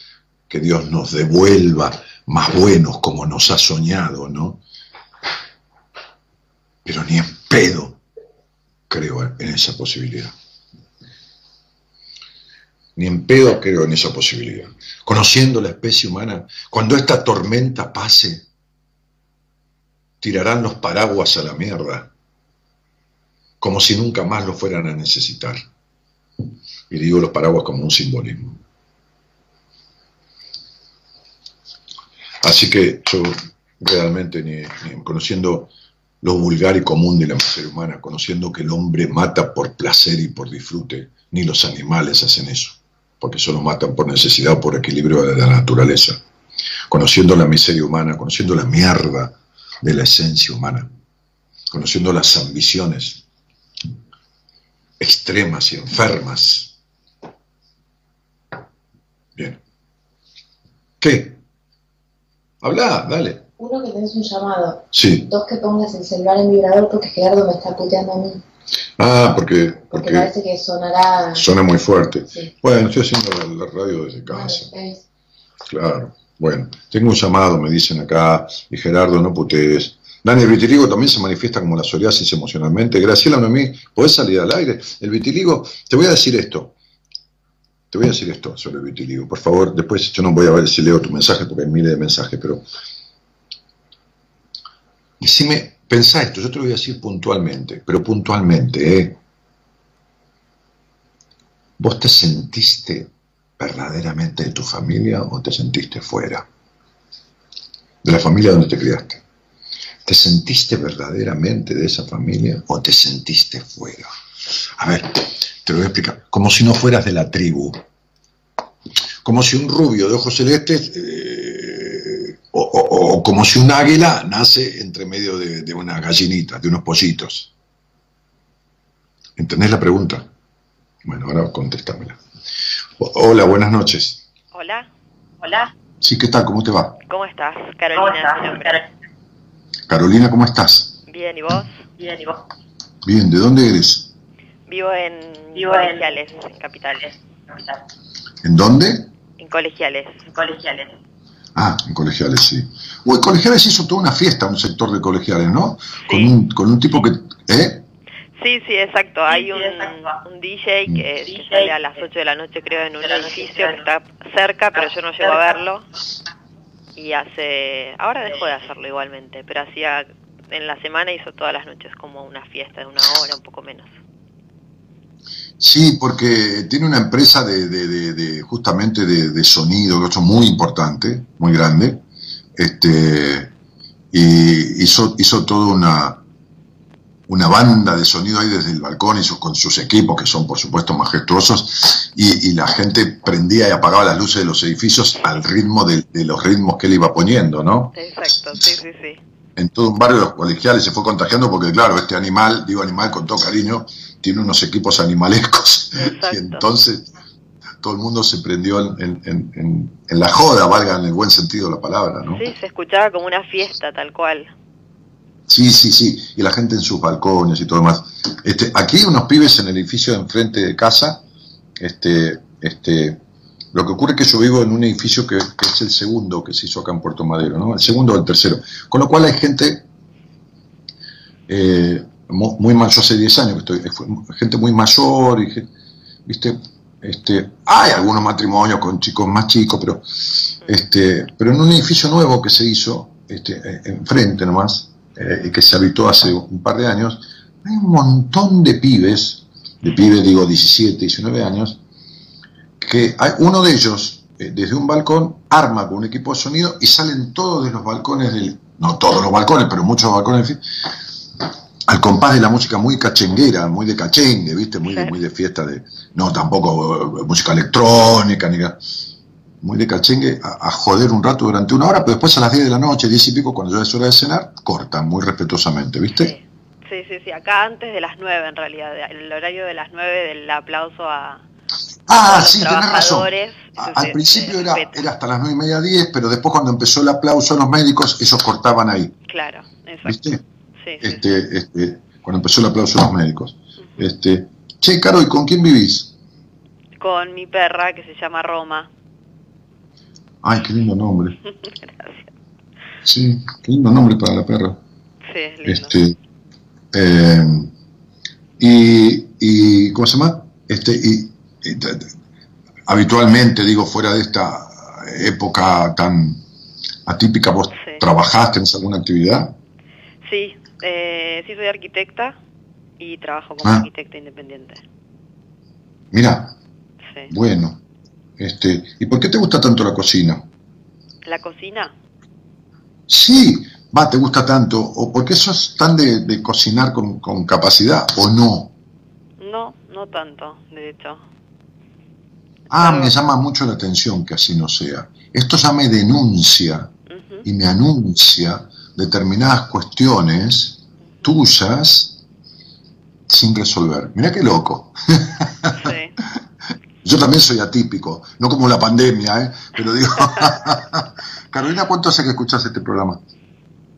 que Dios nos devuelva más buenos como nos ha soñado, ¿no? Pero ni en pedo creo en esa posibilidad. Ni en pedo creo en esa posibilidad. Conociendo la especie humana, cuando esta tormenta pase, tirarán los paraguas a la mierda, como si nunca más lo fueran a necesitar. Y digo los paraguas como un simbolismo. Así que yo realmente, ni, conociendo lo vulgar y común de la miseria humana, conociendo que el hombre mata por placer y por disfrute, ni los animales hacen eso, porque solo matan por necesidad o por equilibrio de la naturaleza. Conociendo la miseria humana, conociendo la mierda de la esencia humana, conociendo las ambiciones extremas y enfermas. Bien. ¿Qué? Habla, dale. Uno, que tenés un llamado. Sí. Dos, que pongas el celular en vibrador porque Gerardo me está puteando a mí. Ah, porque, Porque porque parece que sonará... suena muy fuerte. Sí. Bueno, estoy haciendo la, radio desde casa. Claro. Bueno, tengo un llamado, me dicen acá, y Gerardo, no putees. Dani, el vitiligo también se manifiesta como la psoriasis emocionalmente. Graciela Noemí, ¿podés salir al aire? El vitiligo, te voy a decir esto. Te voy a decir esto sobre el vitiligo. Por favor, después yo no voy a ver si leo tu mensaje porque hay miles de mensajes, pero. Decime, pensá esto, yo te lo voy a decir puntualmente, pero puntualmente, ¿eh? ¿Vos te sentiste verdaderamente de tu familia o te sentiste fuera? De la familia donde te criaste. ¿Te sentiste verdaderamente de esa familia o te sentiste fuera? A ver, te lo voy a explicar. Como si no fueras de la tribu. Como si un rubio de ojos celestes, eh, o, como si un águila nace entre medio de, de una gallinita, de unos pollitos. ¿Entendés la pregunta? Bueno, ahora contéstamela. Hola, buenas noches. Hola. Hola. Sí, ¿qué tal? ¿Cómo te va? ¿Cómo estás? Carolina es mi nombre. Carolina, ¿cómo estás? Bien, ¿y vos? Bien, ¿y vos? Bien, ¿de dónde eres? Vivo en Vivo colegiales, en capitales. ¿En dónde? En colegiales. Colegiales. Ah, en colegiales, sí. Uy, colegiales hizo toda una fiesta, un sector de colegiales, ¿no? Con, Sí. un, con un tipo que... ¿Eh? Sí, sí, exacto. Hay sí, un, exacto. un DJ que, que DJ sale a las 8 de la noche, creo, en un edificio que está cerca, pero yo no llego a verlo. Y hace... Ahora dejó de hacerlo igualmente, pero hacía... En la semana hizo todas las noches como una fiesta de una hora, un poco menos. Sí, porque tiene una empresa de, de- de- de- justamente de, de sonido, que es muy importante, muy grande, este, y hizo, hizo toda una, una banda de sonido ahí desde el balcón y sus, con sus equipos, que son por supuesto majestuosos, y, y la gente prendía y apagaba las luces de los edificios al ritmo de, de los ritmos que él iba poniendo, ¿no? Exacto, sí, sí, sí. en todo un barrio de los colegiales se fue contagiando porque, claro, este animal, digo animal con todo cariño, tiene unos equipos animalescos. Exacto. Y entonces todo el mundo se prendió en, en- en- en la joda, valga en el buen sentido de la palabra, ¿no? Sí, se escuchaba como una fiesta, tal cual. Sí, sí, sí. Y la gente en sus balcones y todo demás. Este, aquí unos pibes en el edificio de enfrente de casa, este, este, lo que ocurre es que yo vivo en un edificio que, que es el segundo que se hizo acá en Puerto Madero, ¿no? El segundo o el tercero. Con lo cual hay gente eh, mu- muy mayor, yo hace 10 años que estoy, fue gente muy mayor y, viste, este, hay algunos matrimonios con chicos más chicos, pero, este, pero en un edificio nuevo que se hizo, este, eh, enfrente nomás, eh, que se habitó hace un par de años, hay un montón de pibes, de pibes digo 17, 19 años, que hay uno de ellos, eh, desde un balcón, arma con un equipo de sonido y salen todos de los balcones del, no todos los balcones, pero muchos balcones, en fin, al compás de la música muy cachenguera, muy de cachengue, ¿viste? Muy Sí. muy de fiesta de, no tampoco eh, música electrónica, ni nada. Muy de cachengue, a, a joder un rato durante una hora, pero después a las 10 de la noche, 10 y pico, cuando ya es hora de cenar, cortan muy respetuosamente, ¿viste? Sí. Sí, sí, sí, acá antes de las nueve en realidad, el horario de las nueve del aplauso a Ah, los sí, tenés razón. A- Al se- principio se era, era hasta las 9 y media, 10, pero después cuando empezó el aplauso a los médicos, ellos cortaban ahí, Claro, exacto. ¿viste? Sí, sí, Este, este, cuando empezó el aplauso a los médicos. Este, che, Caro, ¿y con quién vivís? Con mi perra que se llama Roma. Ay, qué lindo nombre. Gracias. Sí, qué lindo nombre para la perra. Sí, es lindo. Este, eh, y, y, ¿cómo se llama? Este, y, habitualmente, digo, fuera de esta época tan atípica, ¿vos Sí. trabajás, tenés alguna actividad? Sí, eh, sí soy arquitecta y trabajo como Ah. arquitecta independiente. Mira, Sí. bueno, este, ¿y por qué te gusta tanto la cocina? La cocina, Sí, va, te gusta tanto, o por qué sos tan de, de cocinar con, con capacidad, o no. no, no tanto, de hecho. Ah, Pero- me llama mucho la atención que así no sea. Esto ya me denuncia y me anuncia determinadas cuestiones tuyas sin resolver. Mirá qué loco. Sí. Yo también soy atípico, no como la pandemia, ¿eh? pero digo, Carolina, ¿cuánto hace que escuchás este programa?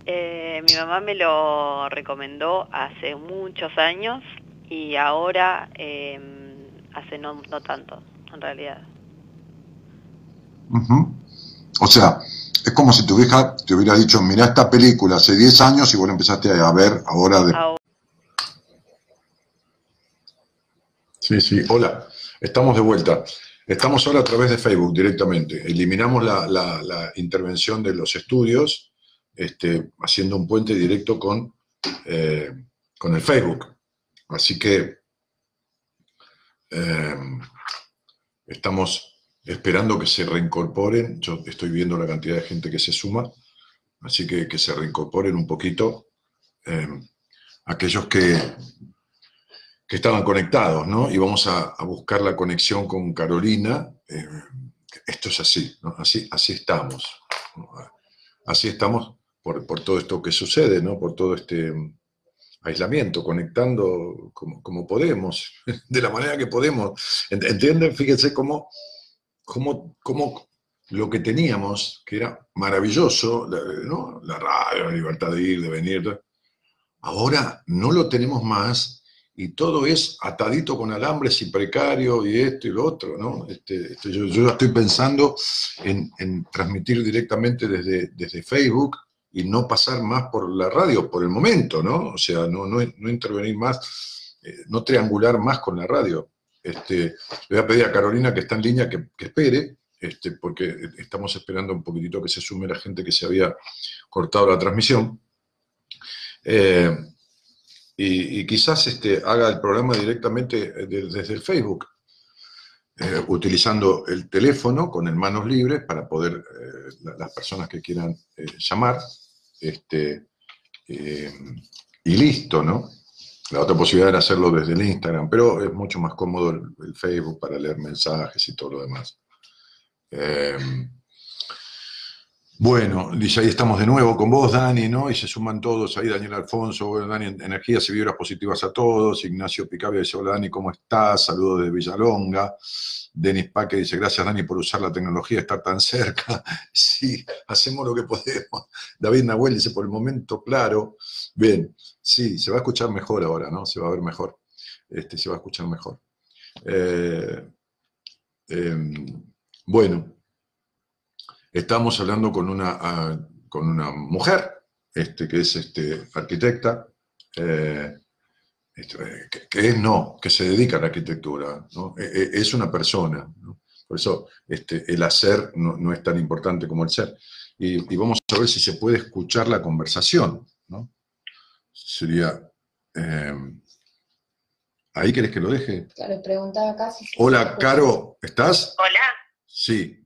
Eh, mi mamá me lo recomendó hace muchos años y ahora eh, hace no, no tanto, en realidad. O sea, es como si tu hija te hubiera dicho, mira esta película hace 10 años y vos la empezaste a ver ahora de... Ahora, Sí, sí. Hola, estamos de vuelta. Estamos ahora a través de Facebook directamente. Eliminamos la, intervención de los estudios, este, haciendo un puente directo con, eh, con el Facebook. Así que eh, estamos esperando que se reincorporen. Yo estoy viendo la cantidad de gente que se suma, así que que se reincorporen un poquito eh, aquellos que, estaban conectados, ¿no? Y vamos a, buscar la conexión con Carolina. eh, esto es así, ¿no? Así, así estamos. Así estamos por, por todo esto que sucede, ¿no? Por todo este mm, aislamiento, conectando como, como podemos, de la manera que podemos. Ent- ¿Entienden? Fíjense cómo, cómo, cómo lo que teníamos, que era maravilloso, ¿no? la radio, la libertad de ir, de venir, ahora no lo tenemos más y todo es atadito con alambres y precario y esto y lo otro, ¿no? Este, este, yo, yo estoy pensando en, en transmitir directamente desde, desde Facebook y no pasar más por la radio por el momento, ¿no? O sea, no, no, no intervenir más, eh, no triangular más con la radio. Este, le voy a pedir a Carolina que está en línea que, que espere, este, porque estamos esperando un poquitito que se sume la gente que se había cortado la transmisión. Eh, y, y quizás este, haga el programa directamente de- desde el Facebook, eh, utilizando el teléfono con el manos libres para poder, eh, la- las personas que quieran eh, llamar, este, eh, y listo, ¿no? La otra posibilidad era hacerlo desde el Instagram, pero es mucho más cómodo el, Facebook para leer mensajes y todo lo demás. Eh, bueno, dice, ahí estamos de nuevo con vos, Dani, ¿no? Y se suman todos ahí, Daniel Alfonso, bueno, Dani, energías y vibras positivas a todos. Ignacio Picabia dice, hola Dani, ¿cómo estás? Saludos desde Villalonga. Denis Paque dice, gracias Dani por usar la tecnología, estar tan cerca. Sí, hacemos lo que podemos. David Nahuel dice, por el momento, claro. Bien, sí, se va a escuchar mejor ahora, ¿no? Se va a ver mejor. Este, se va a escuchar mejor. Eh, em, bueno, Estamos hablando con una, ah, con una mujer este, que es este, arquitecta, eh, este, eh, que, que es no, que se dedica a la arquitectura, ¿no? Eh, eh, es una persona. ¿no? Por eso este, el hacer no, no es tan importante como el ser. Y, y vamos a ver si se puede escuchar la conversación. ¿no? Sería... eh, ¿Ahí querés que lo deje? Claro, preguntaba acá si... Hola, Caro, ¿estás? Hola, Sí.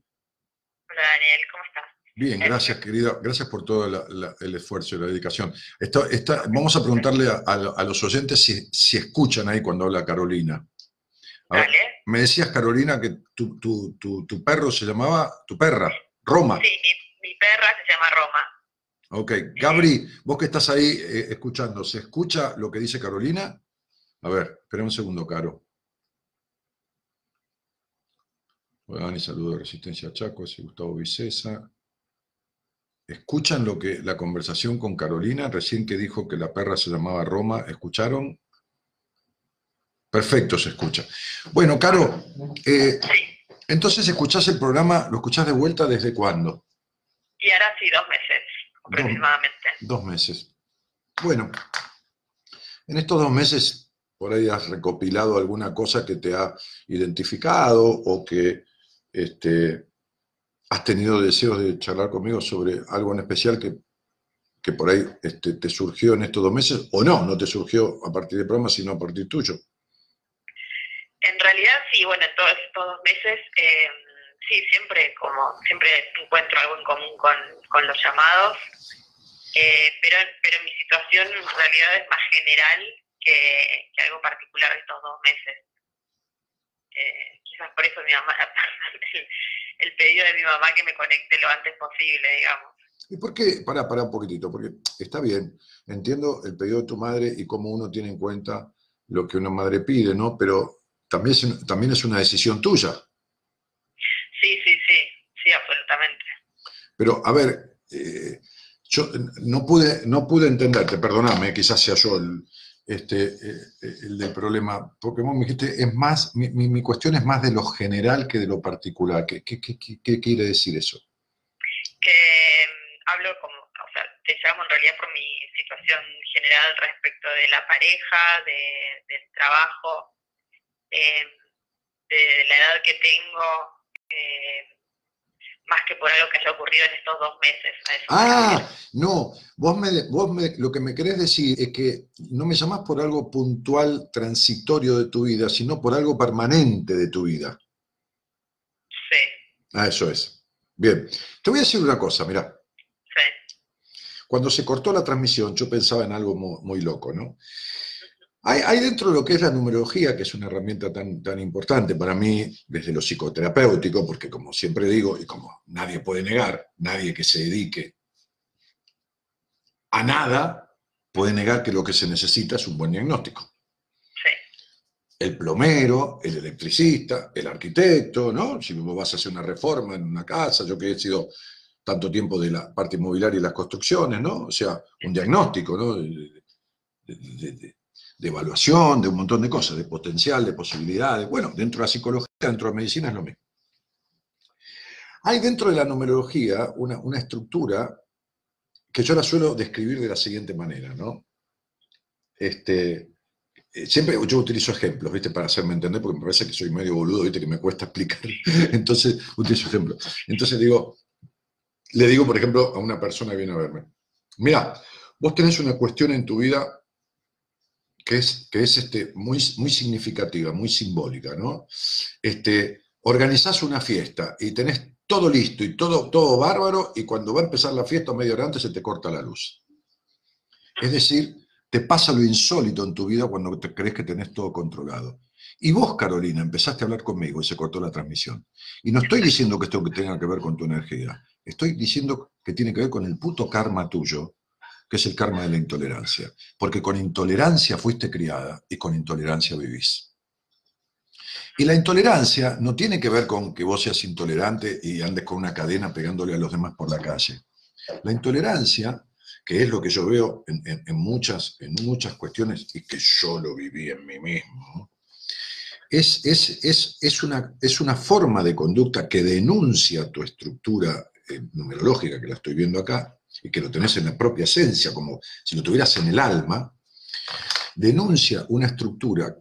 Hola Daniel, ¿cómo estás? Bien, gracias, querida. Gracias por todo la- la- el esfuerzo y la dedicación. Esta- vamos a preguntarle a, a- a los oyentes si, si escuchan ahí cuando habla Carolina. A ver, Dale. me decías, Carolina, que tu, tu- tu- tu perro se llamaba, tu perra, Roma. Sí, mi, mi perra se llama Roma. Ok. Gabri, vos que estás ahí eh, escuchando, ¿se escucha lo que dice Carolina? A ver, espera un segundo, Caro. Hola, Dani, saludo de Resistencia Chaco, soy Gustavo Vicesa. ¿Escuchan lo que la conversación con Carolina recién que dijo que la perra se llamaba Roma? ¿Escucharon? Perfecto, se escucha. Bueno, Caro, eh, entonces escuchás el programa, ¿lo escuchás de vuelta desde cuándo? y ahora sí, dos meses aproximadamente. Dos meses. Bueno, en estos dos meses por ahí has recopilado alguna cosa que te ha identificado o que este, has tenido deseos de charlar conmigo sobre algo en especial que, que por ahí este, te surgió en estos dos meses, o no, no te surgió a partir del programa, sino a partir tuyo. En realidad sí, bueno, en todos estos dos meses, eh, sí, siempre como siempre encuentro algo en común con, con los llamados, eh, pero, pero mi situación en realidad es más general que, algo particular de estos dos meses. Eh, quizás por eso mi mamá, el, el pedido de mi mamá que me conecte lo antes posible, digamos. ¿Y por qué? Para, para un poquitito, porque está bien, entiendo el pedido de tu madre y cómo uno tiene en cuenta lo que una madre pide, ¿no? Pero también es, también es una decisión tuya. Sí, sí, sí, sí, absolutamente. Pero, a ver, eh, yo no pude, no pude entenderte, perdóname, quizás sea yo el, este, eh, el del problema, vos me dijiste, es más, mi, mi- mi cuestión es más de lo general que de lo particular. ¿Qué, qué- qué- qué- qué quiere decir eso? que mm, hablo como, o sea, te llamo en realidad por mi situación general respecto de la pareja, de, del trabajo, eh, de la edad que tengo, eh, más que por algo que haya ocurrido en estos dos meses. Ah, no, vos, me, vos me, lo que me querés decir es que no me llamás por algo puntual, transitorio de tu vida, sino por algo permanente de tu vida. Sí, Ah, eso es. Bien, te voy a decir una cosa, mira. sí, Cuando se cortó la transmisión, yo pensaba en algo mu- muy, loco, ¿no? Hay, hay dentro de lo que es la numerología, que es una herramienta tan, tan importante para mí, desde lo psicoterapéutico, porque como siempre digo, y como nadie puede negar, nadie que se dedique a nada puede negar que lo que se necesita es un buen diagnóstico. sí, El plomero, el electricista, el arquitecto, ¿no? Si vos vas a hacer una reforma en una casa, yo que he sido tanto tiempo de la parte inmobiliaria y las construcciones, ¿no? O sea, un diagnóstico, ¿no? De, de- de- de- evaluación, de un montón de cosas, de potencial, de posibilidades. Bueno, dentro de la psicología, dentro de la medicina es lo mismo. Hay dentro de la numerología una, una estructura que yo la suelo describir de la siguiente manera, ¿no? Este, eh, siempre yo utilizo ejemplos, ¿viste? Para hacerme entender, porque me parece que soy medio boludo, ¿viste? Que me cuesta explicar. Entonces, utilizo ejemplos. Entonces digo, le digo, por ejemplo, a una persona que viene a verme, mira, vos tenés una cuestión en tu vida que es, que es este, muy, muy significativa, muy simbólica, ¿no? Este, organizás una fiesta y tenés todo listo y todo, todo bárbaro, y cuando va a empezar la fiesta, media hora antes se te corta la luz. Es decir, te pasa lo insólito en tu vida cuando te crees que tenés todo controlado. Y vos, Carolina, empezaste a hablar conmigo y se cortó la transmisión. Y no estoy diciendo que esto tenga que ver con tu energía. Estoy diciendo que tiene que ver con el puto karma tuyo, que es el karma de la intolerancia. Porque con intolerancia fuiste criada y con intolerancia vivís. Y la intolerancia no tiene que ver con que vos seas intolerante y andes con una cadena pegándole a los demás por la calle. La intolerancia, que es lo que yo veo en, muchas, en muchas cuestiones y que yo lo viví en mí mismo, es, es, es, es, una, es una forma de conducta que denuncia tu estructura eh, numerológica, que la estoy viendo acá, y que lo tenés en la propia esencia, como si lo tuvieras en el alma, denuncia una estructura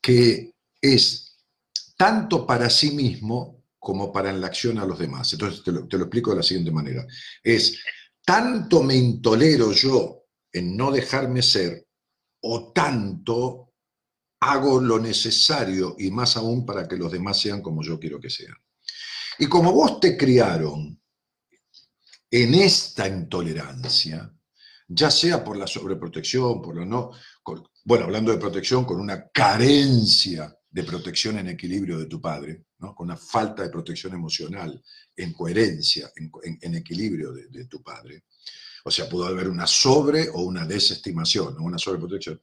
que es tanto para sí mismo como para en la acción a los demás. Entonces te lo, te lo explico de la siguiente manera. Es, tanto me intolero yo en no dejarme ser, o tanto hago lo necesario y más aún para que los demás sean como yo quiero que sean. Y como vos te criaron en esta intolerancia, ya sea por la sobreprotección, por la no, bueno, hablando de protección, con una carencia de protección en equilibrio de tu padre, ¿no? con una falta de protección emocional, en coherencia, en, equilibrio de, tu padre. O sea, pudo haber una sobre o una desestimación, una sobreprotección.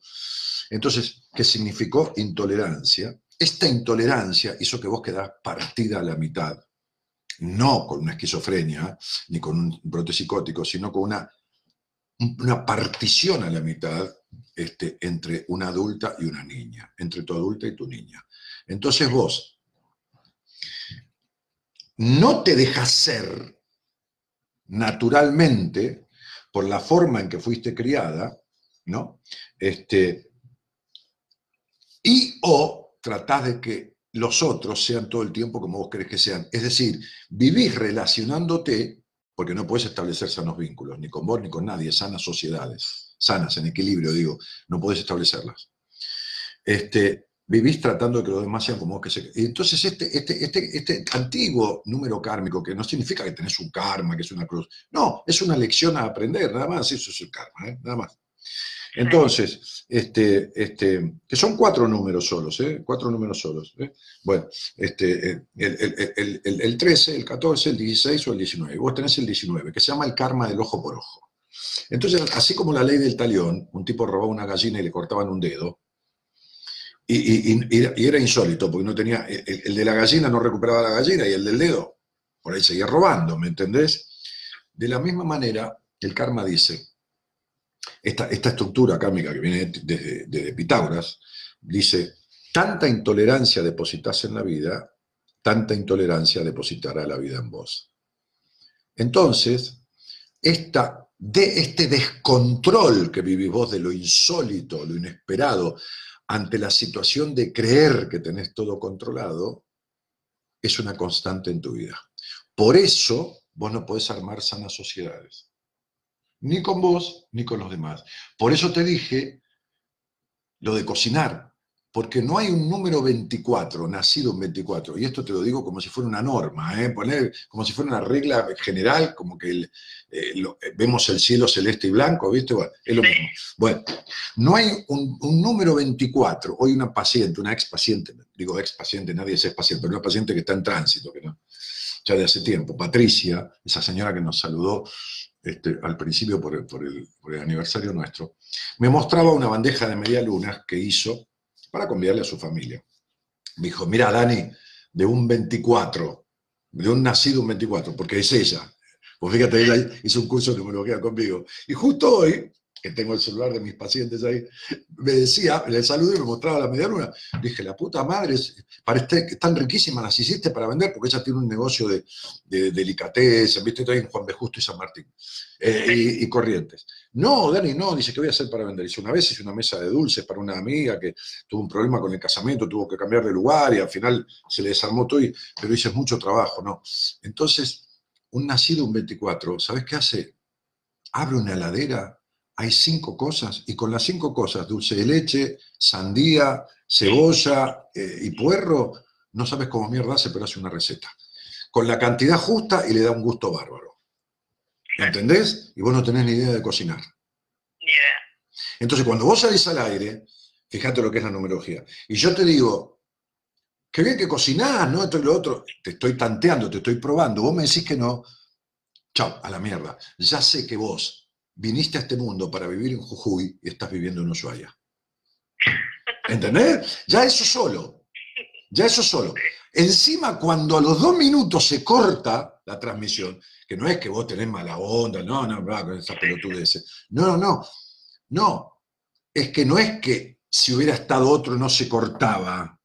Entonces, ¿qué significó intolerancia? Esta intolerancia hizo que vos quedás partida a la mitad, no con una esquizofrenia ni con un brote psicótico, sino con una, una partición a la mitad este, entre una adulta y una niña, entre tu adulta y tu niña. Entonces vos no te dejas ser naturalmente por la forma en que fuiste criada, ¿no? Este, y o tratás de que los otros sean todo el tiempo como vos querés que sean. Es decir, vivís relacionándote, porque no puedes establecer sanos vínculos, ni con vos ni con nadie, sanas sociedades, sanas, en equilibrio, digo, no podés establecerlas. Este, vivís tratando de que los demás sean como vos que se... Entonces este, este, este, este antiguo número kármico, que no significa que tenés un karma, que es una cruz, no, es una lección a aprender, nada más, eso es el karma, ¿eh? nada más. Entonces, este, este, que son cuatro números solos, ¿eh? Cuatro números solos. ¿eh? Bueno, este, eh, el, el, el, el, el 13, el 14, el 16 o el 19. Vos tenés el 19, que se llama el karma del ojo por ojo. Entonces, así como la ley del talión, un tipo robaba una gallina y le cortaban un dedo, Y, y- era insólito, porque no tenía, el de la gallina no recuperaba la gallina y el del dedo, por ahí seguía robando, ¿me entendés? De la misma manera, el karma dice, esta, esta estructura kármica que viene desde, Pitágoras, dice, tanta intolerancia depositas en la vida, tanta intolerancia depositará la vida en vos. Entonces, esta, de este descontrol que vivís vos de lo insólito, lo inesperado, ante la situación de creer que tenés todo controlado, es una constante en tu vida. Por eso vos no podés armar sanas sociedades. Ni con vos, ni con los demás. Por eso te dije lo de cocinar, porque no hay un número 24, nacido un 24, y esto te lo digo como si fuera una norma, ¿eh? Poner, como si fuera una regla general, como que el- eh, lo- eh, vemos el cielo celeste y blanco, ¿viste? Bueno, es lo mismo. Bueno, no hay un, un número 24. Hoy una paciente, una ex paciente, digo ex paciente, nadie es ex paciente, pero una paciente que está en tránsito, que no, ya de hace tiempo, Patricia, esa señora que nos saludó este, al principio por el, por aniversario nuestro, me mostraba una bandeja de media luna que hizo para convidarle a su familia. Me dijo, mira, Dani, de un 24, de un nacido un 24, porque es ella. Pues fíjate, ella hizo un curso de numerología conmigo. Y justo hoy, que tengo el celular de mis pacientes ahí, me decía, le saludé y me mostraba la media luna. Dije, la puta madre, parece que están riquísimas, las hiciste para vender, porque ella tiene un negocio de, de delicatessen, viste, estoy en Juan B. Justo y San Martín, eh, y, Corrientes. No, Dani, no, dice que voy a hacer para vender. Hice una vez, hice una mesa de dulces para una amiga que tuvo un problema con el casamiento, tuvo que cambiar de lugar y al final se le desarmó todo, pero hice mucho trabajo, ¿no? Entonces, un nacido un 24, ¿sabes qué hace? Abre una heladera, hay cinco cosas, y con las cinco cosas, dulce de leche, sandía, cebolla eh, y puerro, no sabes cómo mierda hace, pero hace una receta. Con la cantidad justa y le da un gusto bárbaro. ¿Entendés? Y vos no tenés ni idea de cocinar. Ni idea. Entonces, cuando vos salís al aire, fíjate lo que es la numerología, y yo te digo, qué bien que cocinás, ¿no? Esto y lo otro, te estoy tanteando, te estoy probando, vos me decís que no, chao, a la mierda. Ya sé que vos viniste a este mundo para vivir en Jujuy y estás viviendo en Ushuaia. ¿Entendés? Ya eso solo, ya eso solo. Encima, cuando a los dos minutos se corta la transmisión, que no es que vos tenés mala onda, no, no, con esa pelotudez. No, no, no. No. Es que no es que si hubiera estado otro no se cortaba.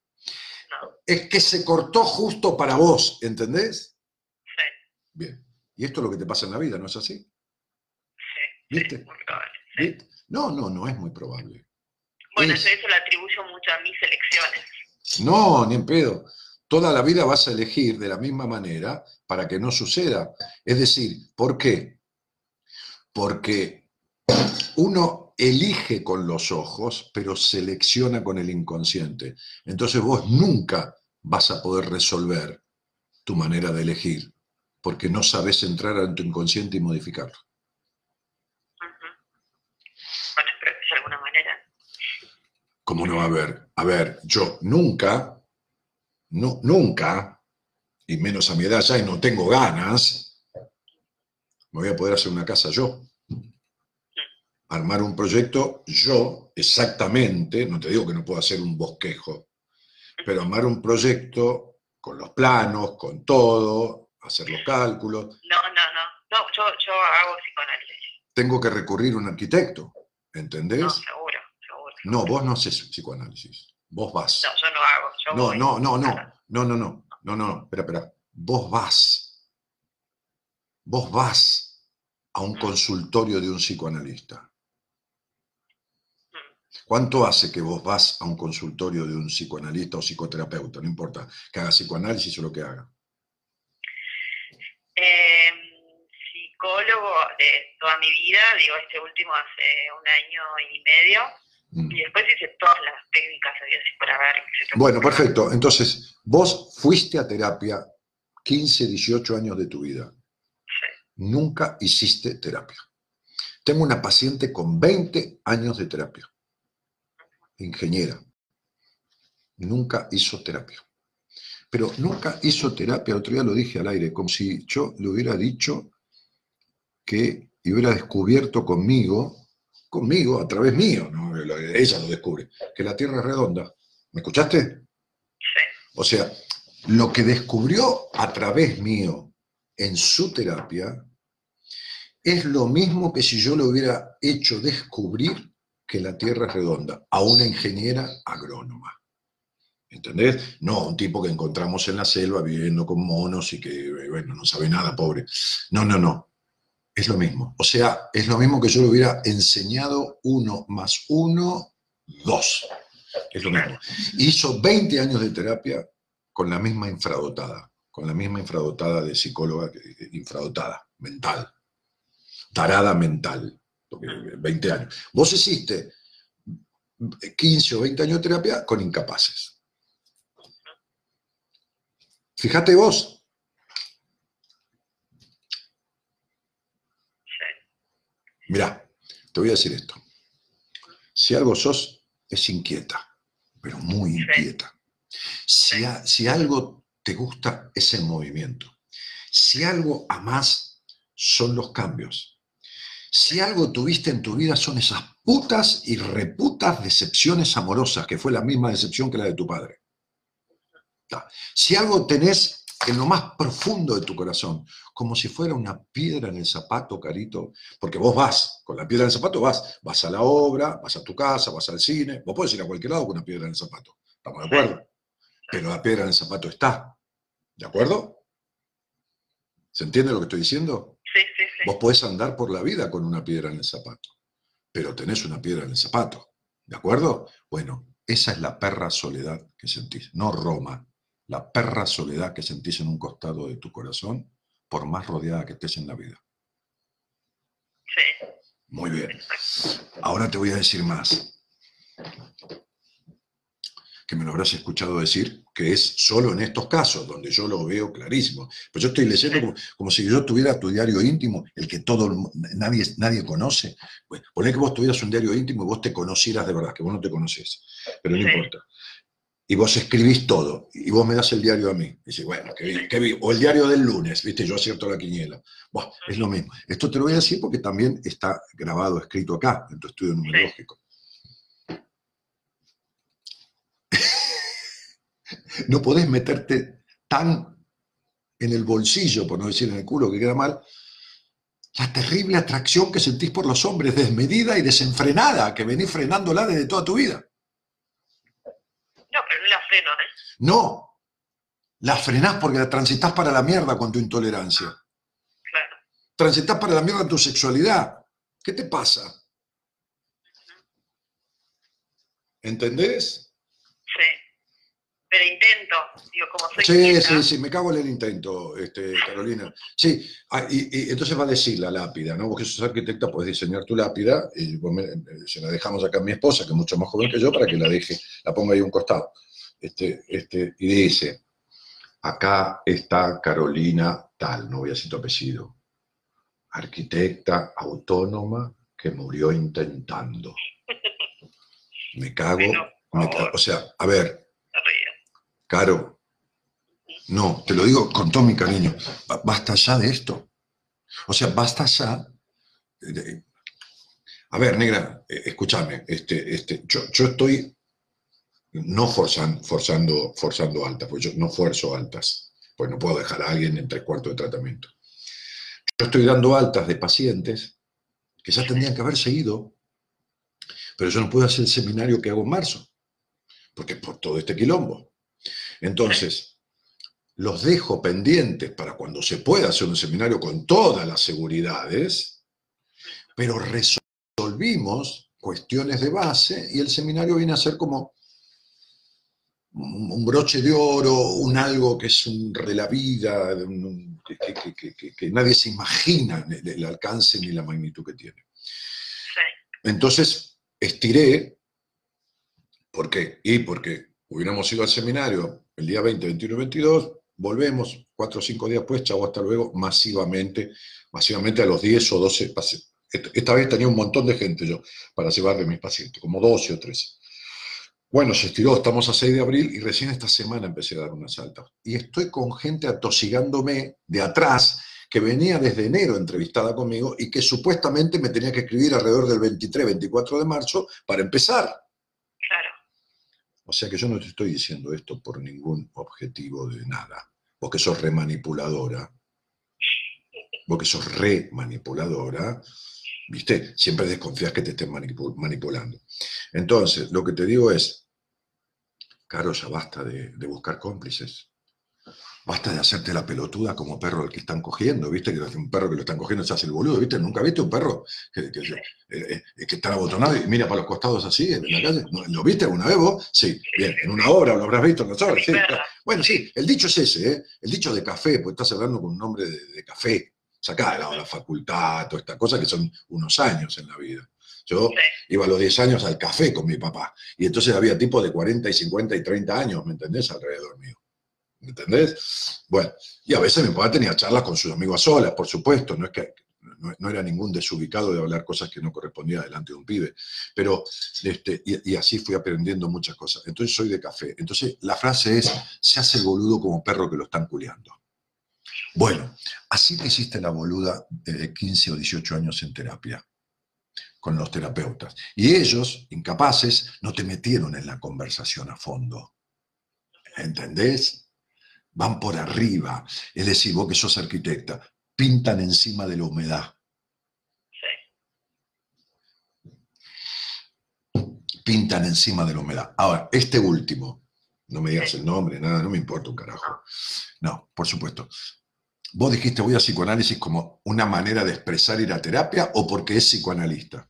Es que se cortó justo para vos, ¿entendés? Sí, Bien. Y esto es lo que te pasa en la vida, ¿no es así? Sí, ¿Viste? muy probable. sí. ¿Viste? No, no, no es muy probable. Bueno, Es- yo eso lo atribuyo mucho a mis elecciones. No, ni en pedo. Toda la vida vas a elegir de la misma manera para que no suceda. Es decir, ¿por qué? Porque uno elige con los ojos, pero selecciona con el inconsciente. Entonces vos nunca vas a poder resolver tu manera de elegir, porque no sabes entrar en tu inconsciente y modificarlo. Ujú. Bueno, pero de alguna manera. ¿Cómo no va a haber? A ver, yo nunca, no, nunca, y menos a mi edad ya, y no tengo ganas, me voy a poder hacer una casa yo. Armar un proyecto yo, exactamente, no te digo que no puedo hacer un bosquejo, pero armar un proyecto con los planos, con todo, hacer los cálculos, No, no, no. No, yo, yo hago psicoanálisis. tengo que recurrir a un arquitecto, ¿entendés? No, seguro, seguro. No, vos no haces psicoanálisis, vos vas. No, yo no hago. Yo No, voy. no, no, no, Claro. no, no, no, no, no, espera, espera. Vos vas, vos vas a un consultorio de un psicoanalista. ¿Cuánto hace que vos vas a un consultorio de un psicoanalista o psicoterapeuta? No importa, que haga psicoanálisis o lo que haga. Eh, psicólogo de toda mi vida, digo, este último hace un año y medio. Mm. Y después hice todas las técnicas había así para ver. que se te Bueno, perfecto. Entonces, vos fuiste a terapia 15, 18 años de tu vida. Sí. Nunca hiciste terapia. Tengo una paciente con 20 años de terapia. Ingeniera. Nunca hizo terapia. Pero nunca hizo terapia, el otro día lo dije al aire, como si yo le hubiera dicho que y hubiera descubierto conmigo, conmigo, a través mío, ¿no? ella lo descubre, que la Tierra es redonda. ¿Me escuchaste? Sí. O sea, lo que descubrió a través mío en su terapia es lo mismo que si yo le hubiera hecho descubrir que la Tierra es redonda a una ingeniera agrónoma. ¿Entendés? No, un tipo que encontramos en la selva viviendo con monos y que, bueno, no sabe nada, pobre. No, no, no. Es lo mismo. O sea, es lo mismo que yo le hubiera enseñado uno más uno, dos. Es lo mismo. Hizo 20 años de terapia con la misma infradotada, con la misma infradotada de psicóloga, que- infradotada, mental, tarada mental, porque 20 años. Vos hiciste 15 o 20 años de terapia con incapaces. Fíjate vos, Mirá, te voy a decir esto. Si algo sos, es inquieta, pero muy inquieta. Si, a- si algo te gusta, es el movimiento. Si algo amás, son los cambios. Si algo tuviste en tu vida, son esas putas y reputas decepciones amorosas, que fue la misma decepción que la de tu padre. Si algo tenés en lo más profundo de tu corazón, como si fuera una piedra en el zapato, carito, porque vos vas, con la piedra en el zapato vas, vas a la obra, vas a tu casa, vas al cine, vos podés ir a cualquier lado con una piedra en el zapato, ¿estamos de acuerdo? Pero la piedra en el zapato está, ¿de acuerdo? ¿Se entiende lo que estoy diciendo? Sí, sí, sí. Vos podés andar por la vida con una piedra en el zapato, pero tenés una piedra en el zapato, ¿de acuerdo? Bueno, esa es la perra soledad que sentís, no Roma, la perra soledad que sentís en un costado de tu corazón, por más rodeada que estés en la vida. Sí. Muy bien. Ahora te voy a decir más. Que me lo habrás escuchado decir, que es solo en estos casos, donde yo lo veo clarísimo. Pues yo estoy leyendo como, como si yo tuviera tu diario íntimo, el que todo nadie, nadie conoce. Bueno, poné que vos tuvieras un diario íntimo y vos te conocieras de verdad, que vos no te conoces, pero no Sí. importa. Y vos escribís todo, y vos me das el diario a mí. Y dices, bueno, qué vi- qué vi- O el diario del lunes, viste, yo acierto la quiniela. Buah, es lo mismo. Esto te lo voy a decir porque también está grabado, escrito acá, en tu estudio numerológico. no podés meterte tan en el bolsillo, por no decir en el culo, que queda mal, la terrible atracción que sentís por los hombres, desmedida y desenfrenada, que venís frenándola desde toda tu vida. No, pero no la freno, ¿eh? No, la frenás porque la transitas para la mierda con tu intolerancia. Claro. Transitas para la mierda tu sexualidad. ¿Qué te pasa? ¿Entendés? Pero intento, digo, como soy Sí, quieta, sí, sí, me cago en el intento, este, Carolina. Sí, ah, y, y entonces va a decir la lápida, ¿no? Vos que sos arquitecta, podés diseñar tu lápida y vos me- eh, se la dejamos acá a mi esposa, que es mucho más joven que yo, para que la deje, la ponga ahí a un costado. Este, este, y dice, acá está Carolina tal, no voy a decir tu apellido, arquitecta autónoma que murió intentando. Me cago, me o sea, a ver. Caro, no, te lo digo con todo mi cariño, ba- basta ya de esto. O sea, basta ya. de- a ver, negra, eh, escúchame, este, este, yo, yo estoy no forzan- forzando, forzando altas, porque yo no fuerzo altas, pues no puedo dejar a alguien en tres cuartos de tratamiento. Yo estoy dando altas de pacientes que ya tendrían que haber seguido, pero yo no puedo hacer el seminario que hago en marzo, porque por todo este quilombo. Entonces, los dejo pendientes para cuando se pueda hacer un seminario con todas las seguridades, pero resolvimos cuestiones de base y el seminario viene a ser como un broche de oro, un algo que es un re la vida, un- que, que- que- nadie se imagina el, el alcance ni la magnitud que tiene. Entonces, estiré, ¿por qué? Y porque hubiéramos ido al seminario el día 20, 21 y 22, volvemos cuatro o cinco días después, chavo, hasta luego, masivamente, masivamente a los 10 o 12 pacientes. Esta vez tenía un montón de gente yo para llevarle a mis pacientes, como 12 o 13. Bueno, se estiró, estamos a 6 de abril y recién esta semana empecé a dar unas altas. Y estoy con gente atosigándome de atrás que venía desde enero entrevistada conmigo y que supuestamente me tenía que escribir alrededor del 23, 24 de marzo para empezar. O sea que yo no te estoy diciendo esto por ningún objetivo de nada. Vos que sos remanipuladora, vos que sos remanipuladora, ¿viste? Siempre desconfías que te estén manipu- manipulando. Entonces, lo que te digo es, Caro, ya basta de buscar cómplices. Basta de hacerte la pelotuda como perro al que están cogiendo, ¿viste? Que un perro que lo están cogiendo se hace el boludo, ¿viste? ¿Nunca viste un perro que, eh, eh, que está abotonado y mira para los costados así en la calle? ¿No- ¿Lo viste alguna vez vos? Sí, bien, en una obra lo habrás visto las obras, sí. Bueno, sí, el dicho es ese, ¿eh? El dicho de café, pues estás hablando con un nombre de, de café. Sacá de lado la facultad, toda esta cosa que son unos años en la vida. Yo iba a los 10 años al café con mi papá. Y entonces había tipos de 40 y 50 y 30 años, ¿me entendés? Alrededor mío. ¿Me entendés? Bueno, y a veces mi papá tenía charlas con sus amigos a solas, por supuesto, no es que no, era ningún desubicado de hablar cosas que no correspondía delante de un pibe, pero este, y, y así fui aprendiendo muchas cosas. Entonces soy de café. Entonces la frase es, se hace el boludo como perro que lo están culeando. Bueno, así te hiciste la boluda de 15 o 18 años en terapia con los terapeutas. Y ellos, incapaces, no te metieron en la conversación a fondo. ¿Entendés? Van por arriba. Es decir, vos que sos arquitecta, pintan encima de la humedad. Pintan encima de la humedad. Ahora, este último, no me digas el nombre, nada, no me importa un carajo. No, por supuesto. Vos dijiste voy a psicoanálisis como una manera de expresar ir a terapia o porque es psicoanalista.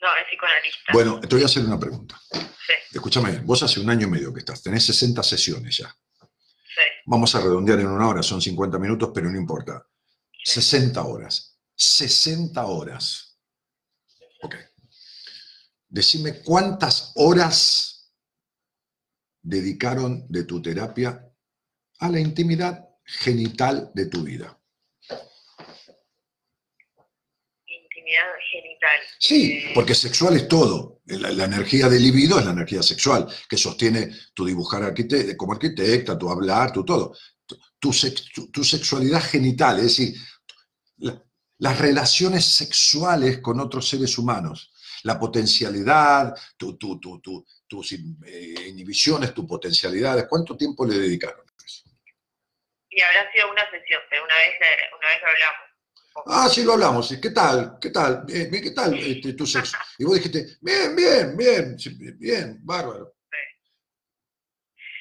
No, es psicoanalista. Bueno, te voy a hacer una pregunta. Sí, Escúchame, vos hace un año y medio que estás, tenés 60 sesiones ya. Vamos a redondear en una hora, son 50 minutos, pero no importa. 60 horas. 60 horas. Ok. Decime cuántas horas dedicaron de tu terapia a la intimidad genital de tu vida. Intimidad genital. Sí, Eh, porque sexual es todo. La, la energía del libido es la energía sexual, que sostiene tu dibujar como arquitecta, tu hablar, tu todo. Tu, tu sex- tu- tu sexualidad genital, es decir, la- las relaciones sexuales con otros seres humanos, la potencialidad, tu- tu- tu- tu- tus eh, inhibiciones, tus potencialidades. ¿Cuánto tiempo le dedicaron? Y habrá sido una sesión, pero una vez, eh, una vez hablamos. Ah, sí, lo hablamos. ¿Qué tal? ¿Qué tal? Bien, bien, ¿Qué tal este, tu sexo? Y vos dijiste, bien, bien, bien, bien, bárbaro.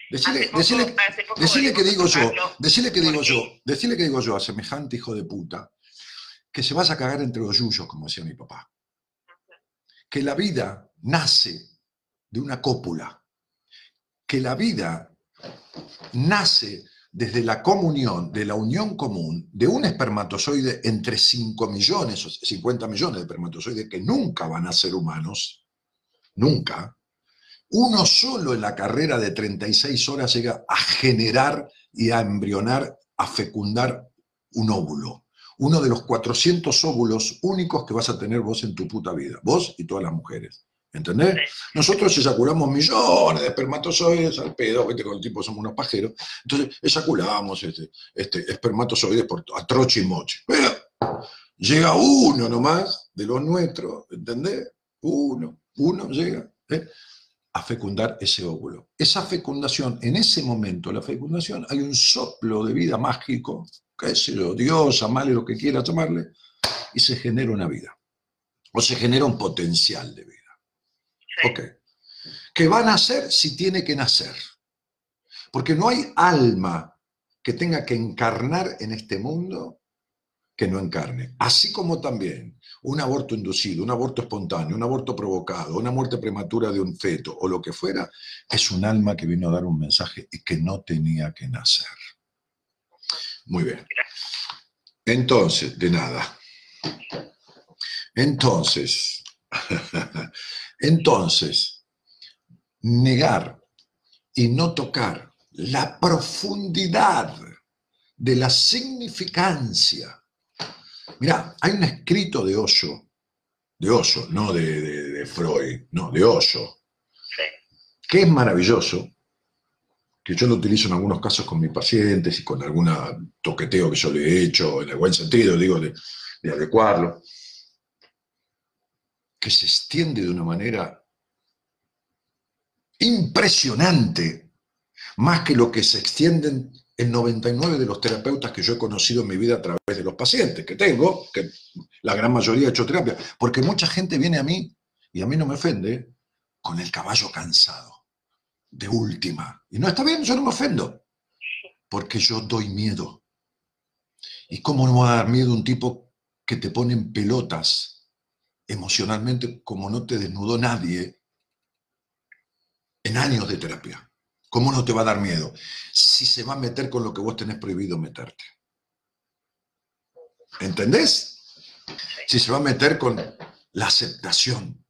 Decile, poco- decile, decile que digo yo, decile que digo yo, decile que digo yo a semejante hijo de puta, que se vas a cagar entre los yuyos, como decía mi papá. Que la vida nace de una cópula. Que la vida nace desde la comunión, de la unión común de un espermatozoide entre 5 millones o 50 millones de espermatozoides que nunca van a ser humanos, nunca, uno solo en la carrera de 36 horas llega a generar y a embrionar, a fecundar un óvulo. Uno de los 400 óvulos únicos que vas a tener vos en tu puta vida, vos y todas las mujeres. ¿Entendés? Nosotros eyaculamos millones de espermatozoides al pedo, viste, con el tipo somos unos pajeros. Entonces eyaculamos este, este, espermatozoides por, a troche y moche. Pero llega uno nomás de los nuestros, ¿entendés? Uno, uno llega ¿eh? a fecundar ese óvulo. Esa fecundación, en ese momento, la fecundación, hay un soplo de vida mágico, qué sé yo, Dios, llamarle lo que quiera llamarle, y se genera una vida. O se genera un potencial de vida. Ok. Que va a nacer si tiene que nacer. Porque no hay alma que tenga que encarnar en este mundo que no encarne. Así como también un aborto inducido, un aborto espontáneo, un aborto provocado, una muerte prematura de un feto o lo que fuera, es un alma que vino a dar un mensaje y que no tenía que nacer. Muy bien. Entonces, de nada. Entonces, entonces, negar y no tocar la profundidad de la significancia. Mira, hay un escrito de Osho, de Osho, no de, de- de Freud, no, de Osho, que es maravilloso, que yo lo utilizo en algunos casos con mis pacientes y con algún toqueteo que yo le he hecho, en el buen sentido, digo, de, de adecuarlo, que se extiende de una manera impresionante, más que lo que se extienden el 99 de los terapeutas que yo he conocido en mi vida a través de los pacientes que tengo, que la gran mayoría ha hecho terapia, porque mucha gente viene a mí, y a mí no me ofende, con el caballo cansado, de última. Y no está bien, yo no me ofendo, porque yo doy miedo. ¿Y cómo no va a dar miedo un tipo que te pone en pelotas emocionalmente como no te desnudó nadie en años de terapia? ¿Cómo no te va a dar miedo? Si se va a meter con lo que vos tenés prohibido meterte. ¿Entendés? Si se va a meter con la aceptación,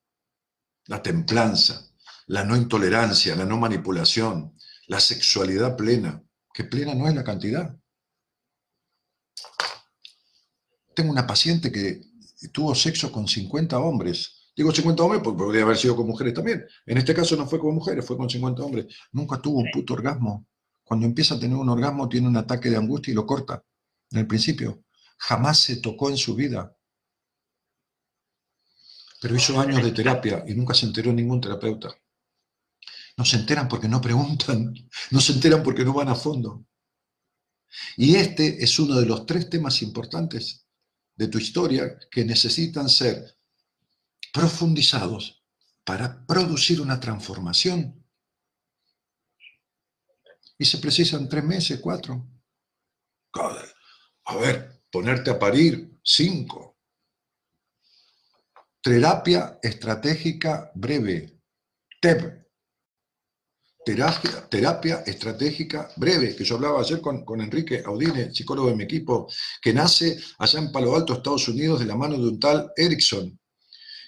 la templanza, la no intolerancia, la no manipulación, la sexualidad plena, que plena no es la cantidad. Tengo una paciente que tuvo sexo con 50 hombres Digo 50 hombres porque podría haber sido con mujeres también. En este caso no fue con mujeres, fue con 50 hombres. Nunca tuvo un puto orgasmo. Cuando empieza a tener un orgasmo tiene un ataque de angustia y lo corta. En el principio. Jamás se tocó en su vida. Pero hizo años de terapia y nunca se enteró ningún terapeuta. No se enteran porque no preguntan, no se enteran porque no van a fondo. Y este es uno de los tres temas importantes de tu historia que necesitan ser profundizados para producir una transformación. Y se precisan tres meses, cuatro. A ver, ponerte a parir, cinco. Terapia estratégica breve, TEB. Terapia, estratégica breve, que yo hablaba ayer con, con Enrique Audine, psicólogo de mi equipo, que nace allá en Palo Alto, Estados Unidos, de la mano de un tal Erickson,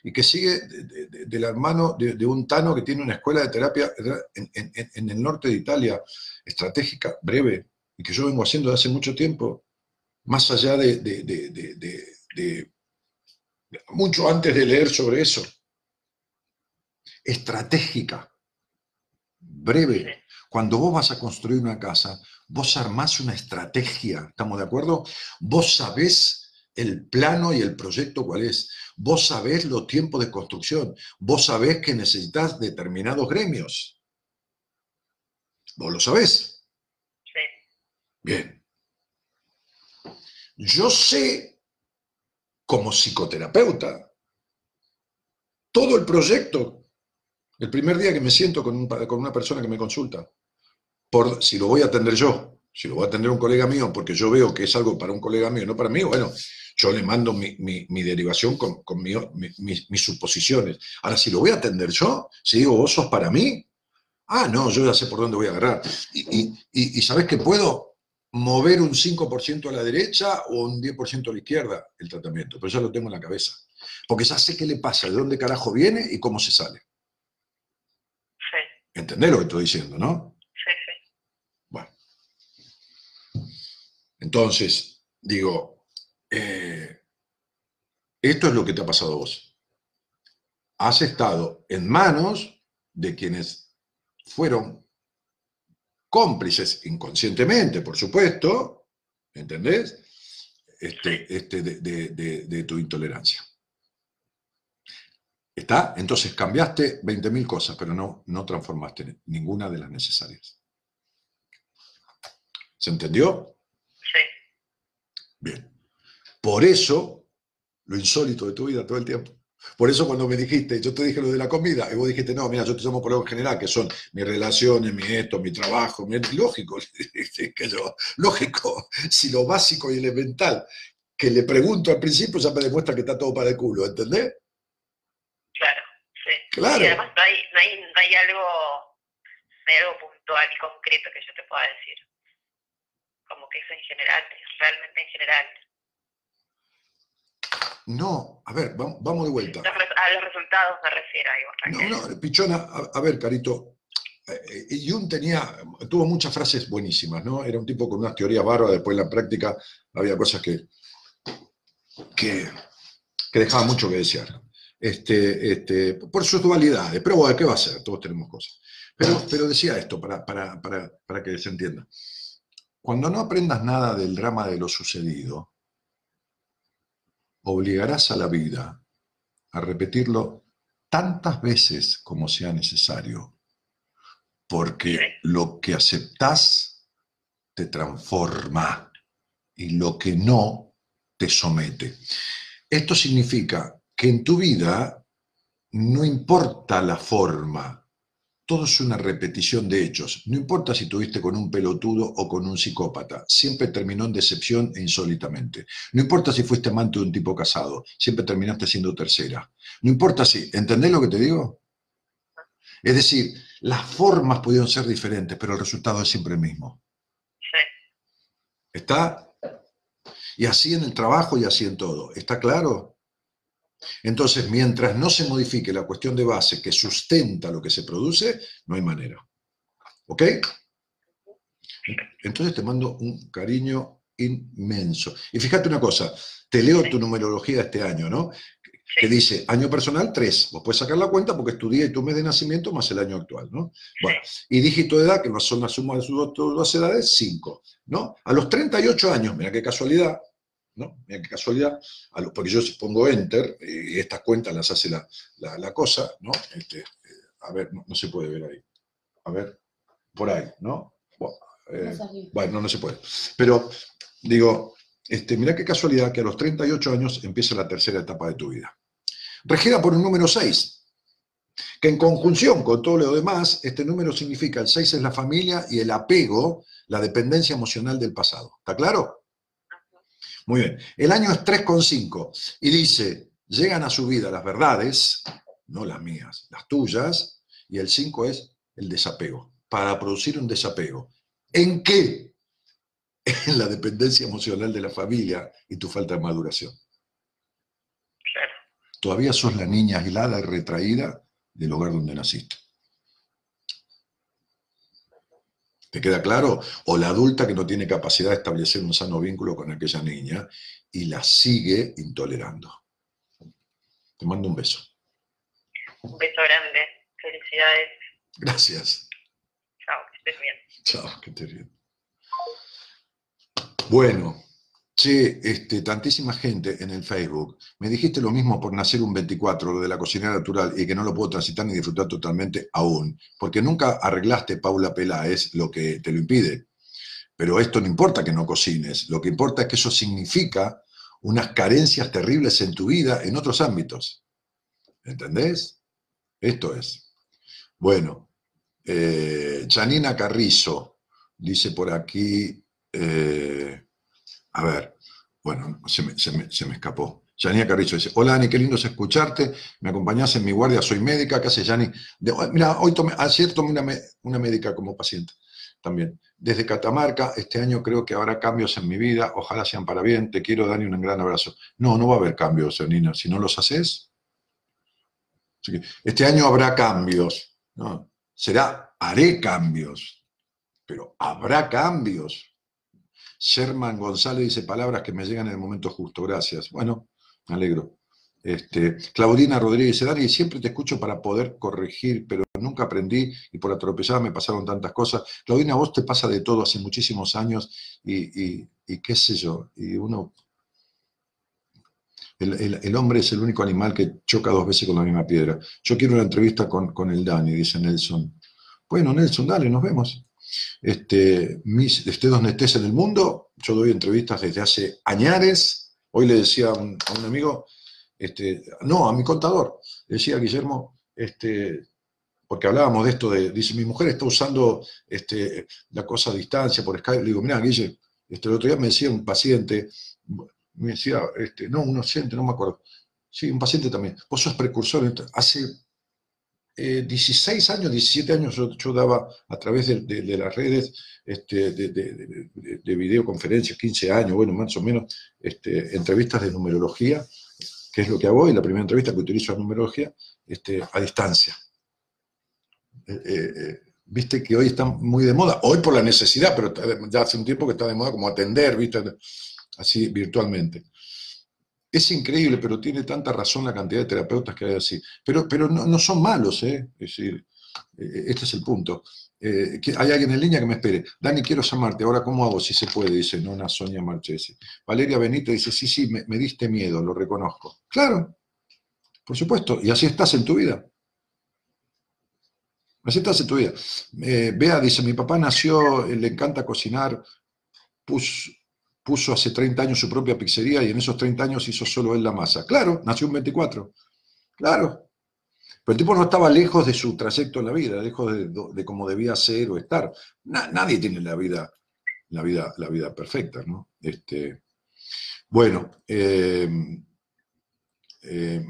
y que sigue de, la mano de, un Tano que tiene una escuela de terapia en, el norte de Italia, estratégica, breve, y que yo vengo haciendo desde hace mucho tiempo, más allá de, mucho antes de leer sobre eso. Estratégica, breve. Cuando vos vas a construir una casa, vos armás una estrategia, ¿estamos de acuerdo? Vos sabés el plano y el proyecto cuál es. Vos sabés los tiempos de construcción. Vos sabés que necesitas determinados gremios. Vos lo sabés. Sí. Bien. Yo sé, como psicoterapeuta, todo el proyecto, el primer día que me siento con, una persona que me consulta, por si lo voy a atender yo, si lo voy a atender un colega mío, porque yo veo que es algo para un colega mío, no para mí, bueno, yo le mando mi, derivación con, mis suposiciones. Ahora, si lo voy a atender yo, si digo, vos sos para mí, ah, no, yo ya sé por dónde voy a agarrar. Y, y, sabes que puedo mover un 5% a la derecha o un 10% a la izquierda el tratamiento, pero ya lo tengo en la cabeza. Porque ya sé qué le pasa, de dónde carajo viene y cómo se sale. ¿Entendés lo que estoy diciendo, no? Sí, sí. Bueno. Entonces, digo, eh, esto es lo que te ha pasado a vos. Has estado en manos de quienes fueron cómplices inconscientemente, por supuesto, ¿entendés? Este, este de, tu intolerancia. ¿Está? Entonces cambiaste 20.000 cosas, pero no, no transformaste ninguna de las necesarias. ¿Se entendió? Sí. Bien. Por eso, lo insólito de tu vida todo el tiempo. Por eso cuando me dijiste, yo te dije lo de la comida, y vos dijiste, no, mira, yo te llamo por algo en general, que son mis relaciones, mi esto, mi trabajo, mi... lógico, que yo, lógico, si lo básico y elemental que le pregunto al principio ya me demuestra que está todo para el culo, ¿entendés? Claro. Y además no hay, no hay, no hay algo, no hay algo puntual y concreto que yo te pueda decir. Como que eso en general, realmente en general. No, a ver, vamos, de vuelta. A los resultados me refiero. No, no, Pichona, a, ver, Carito, eh, eh, Jung tenía, tuvo muchas frases buenísimas, ¿no? Era un tipo con unas teorías bárbaras, después en la práctica había cosas que, que, que dejaban mucho que desear. Este, este, por sus dualidades, pero bueno, ¿qué va a ser? Todos tenemos cosas. Pero, pero decía esto, para, para, para, para que se entienda. Cuando no aprendas nada del drama de lo sucedido, obligarás a la vida a repetirlo tantas veces como sea necesario, porque lo que aceptás te transforma y lo que no te somete. Esto significa que en tu vida no importa la forma, todo es una repetición de hechos. No importa si tuviste con un pelotudo o con un psicópata, siempre terminó en decepción e insólitamente. No importa si fuiste amante de un tipo casado, siempre terminaste siendo tercera. No importa si, ¿entendés lo que te digo? Es decir, las formas pudieron ser diferentes, pero el resultado es siempre el mismo. Sí. ¿Está? Y así en el trabajo y así en todo. ¿Está claro? Entonces, mientras no se modifique la cuestión de base que sustenta lo que se produce, no hay manera. ¿Ok? Entonces te mando un cariño inmenso. Y fíjate una cosa, te leo tu numerología de este año, ¿no? Que dice, año personal 3. Vos puedes sacar la cuenta porque es tu día y tu mes de nacimiento más el año actual, ¿no? Bueno, y dígito de edad, que no son la suma de sus dos, dos edades, 5, ¿no? A los 38 años, mira qué casualidad, ¿no? Mira qué casualidad, a los- porque yo si pongo enter y estas cuentas las hace la, la- la cosa, ¿no? Este, eh, a ver, no, no se puede ver ahí. A ver, por ahí, ¿no? Bueno, eh, bueno, no se puede. Pero digo, este, mira qué casualidad que a los 38 años empieza la tercera etapa de tu vida. Regida por un número 6, que en conjunción con todo lo demás, este número significa, el 6 es la familia y el apego, la dependencia emocional del pasado. ¿Está claro? Muy bien. El año es 3,5 y dice, llegan a su vida las verdades, no las mías, las tuyas, y el 5 es el desapego, para producir un desapego. ¿En qué? En la dependencia emocional de la familia y tu falta de maduración. Claro. Todavía sos la niña aislada y retraída del hogar donde naciste. ¿Te queda claro? O la adulta que no tiene capacidad de establecer un sano vínculo con aquella niña y la sigue intolerando. Te mando un beso. Un beso grande. Felicidades. Gracias. Chao, que estés bien. Chao, que te bien. Bueno, che, este, tantísima gente en el Facebook. Me dijiste lo mismo por nacer un 24, lo de la cocinera natural, y que no lo puedo transitar ni disfrutar totalmente aún. Porque nunca arreglaste, Paula Peláez, lo que te lo impide. Pero esto no importa que no cocines, lo que importa es que eso significa unas carencias terribles en tu vida en otros ámbitos. ¿Entendés? Esto es. Bueno, eh, Janina Carrizo dice por aquí, eh, a ver, bueno, se me, se me- se me escapó. Janina Carrizo dice, hola Ani, qué lindo es escucharte, me acompañás en mi guardia, soy médica, ¿qué haces oh, mira, hoy tomé, ayer tomé una, una médica como paciente también. Desde Catamarca, este año creo que habrá cambios en mi vida, ojalá sean para bien, te quiero, Dani, un gran abrazo. No, no va a haber cambios, Janina, si no los haces. Este año habrá cambios, ¿no? Será, haré cambios, pero habrá cambios. Sherman González dice palabras que me llegan en el momento justo, gracias. Bueno, me alegro. Este, Claudina Rodríguez dice, Dani, siempre te escucho para poder corregir, pero nunca aprendí y por atropellada me pasaron tantas cosas. Claudina, vos te pasa de todo hace muchísimos años y, y- qué sé yo, y uno... El, el- el hombre es el único animal que choca dos veces con la misma piedra. Yo quiero una entrevista con, con el Dani, dice Nelson. Bueno, Nelson, dale, nos vemos. Este, mis, esté donde estés en el mundo, yo doy entrevistas desde hace añares. Hoy le decía a un, amigo, este, no, a mi contador, le decía Guillermo, este, porque hablábamos de esto dice, mi mujer está usando este, la cosa a distancia por Skype. Le digo, mira, Guille, este, el otro día me decía un paciente, me decía, este, no, un paciente, no me acuerdo. Sí, un paciente también. Vos sos precursor. Hace eh, 16 años, 17 años yo, daba a través de, las redes este, de, de- de- de- de videoconferencias, 15 años, bueno, más o menos, este, entrevistas de numerología, que es lo que hago hoy, la primera entrevista que utilizo es numerología, este, a distancia. Eh, eh, eh, Viste que hoy está muy de moda, hoy por la necesidad, pero ya hace un tiempo que está de moda como atender, viste, así virtualmente. Es increíble, pero tiene tanta razón la cantidad de terapeutas que hay así. Pero, pero no, son malos, ¿eh? Es decir, eh, este es el punto. Eh, hay alguien en línea que me espere. Dani, quiero llamarte. Ahora, ¿cómo hago? Si se puede, dice Nona Sonia Marchesi. Valeria Benito dice, sí, sí, me, diste miedo, lo reconozco. Claro, por supuesto. Y así estás en tu vida. Así te hace tu vida. Eh, Bea dice, mi papá nació, eh, le encanta cocinar, puso, puso hace 30 años su propia pizzería y en esos 30 años hizo solo él la masa. Claro, nació un 24. Claro. Pero el tipo no estaba lejos de su trayecto en la vida, lejos de, cómo debía ser o estar. Na- nadie tiene la vida, la vida, la vida perfecta, ¿no? Este, bueno, eh, eh,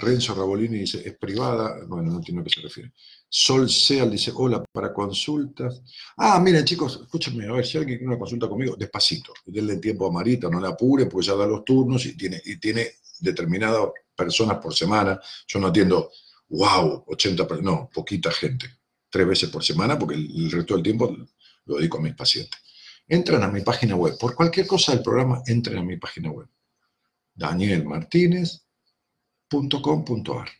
Renzo Rabolini dice, es privada, bueno, no entiendo a qué se refiere. Sol Seal dice, hola, para consultas. Ah, miren chicos, escúchenme, a ver, si alguien quiere una consulta conmigo, despacito, denle tiempo a Marita, no la apure, porque ya da los turnos y tiene, y tiene determinadas personas por semana. Yo no atiendo, wow, 80 personas, no, poquita gente, tres veces por semana, porque el, resto del tiempo lo dedico a mis pacientes. Entran a mi página web, por cualquier cosa del programa, entren a mi página web danielmartinez.com.ar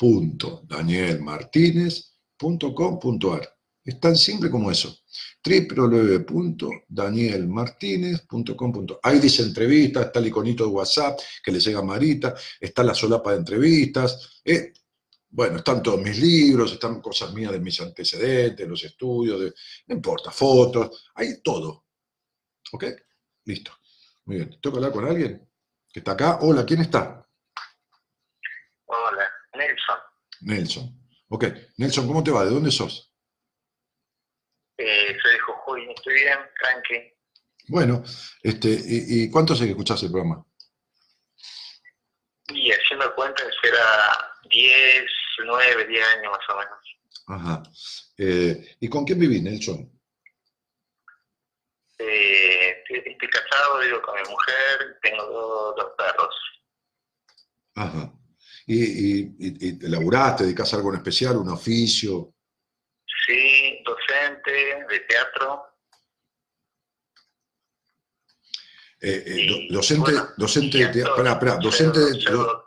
www.danielmartinez.com.ar Es tan simple como eso. www.danielmartinez.com.ar Ahí dice entrevistas, está el iconito de WhatsApp que le llega a Marita, está la solapa de entrevistas. eh, bueno, están todos mis libros, están cosas mías de mis antecedentes, los estudios, de, no importa, fotos, hay todo. ¿Ok? Listo. Muy bien. ¿Tengo hablar con alguien que está acá? Hola, ¿quién está? Nelson. Nelson. Ok. Nelson, ¿cómo te va? ¿De dónde sos? Eh, soy de Jujuy, estoy bien, tranqui. Bueno, este, ¿y, y cuánto hace que escuchás el programa? Y haciendo cuentas era 10, 9, 10 años más o menos. Ajá. Eh, ¿Y con quién vivís, Nelson? Eh, estoy, estoy casado, vivo con mi mujer, tengo dos, dos perros. Ajá. ¿Y, y, y, y te laburás, te dedicás a algo en especial, un oficio? Sí, docente de teatro. Eh, eh, docente, bueno, docente de teatro, espera, docente de, doctor.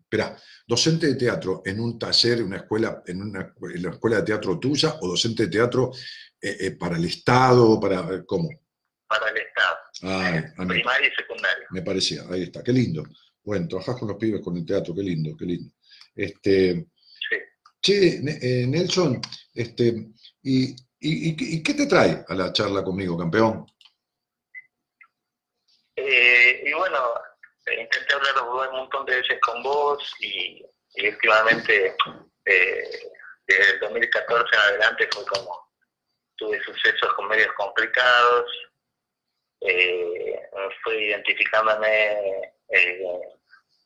espera, docente de teatro en un taller, en una escuela, en una en la escuela de teatro tuya, o docente de teatro eh, eh, para el Estado, para ¿cómo? para el Estado, ah, me, primaria y secundaria. me parecía, ahí está, qué lindo. Bueno, trabajás con los pibes, con el teatro, qué lindo, qué lindo. Este, Sí. che, eh, Nelson, este, y, y- y- y qué te trae a la charla conmigo, campeón? Eh, y bueno, intenté hablar un montón de veces con vos y, últimamente, eh, desde el 2014 en adelante fue como, tuve sucesos con medios complicados, eh, fui identificándome, eh,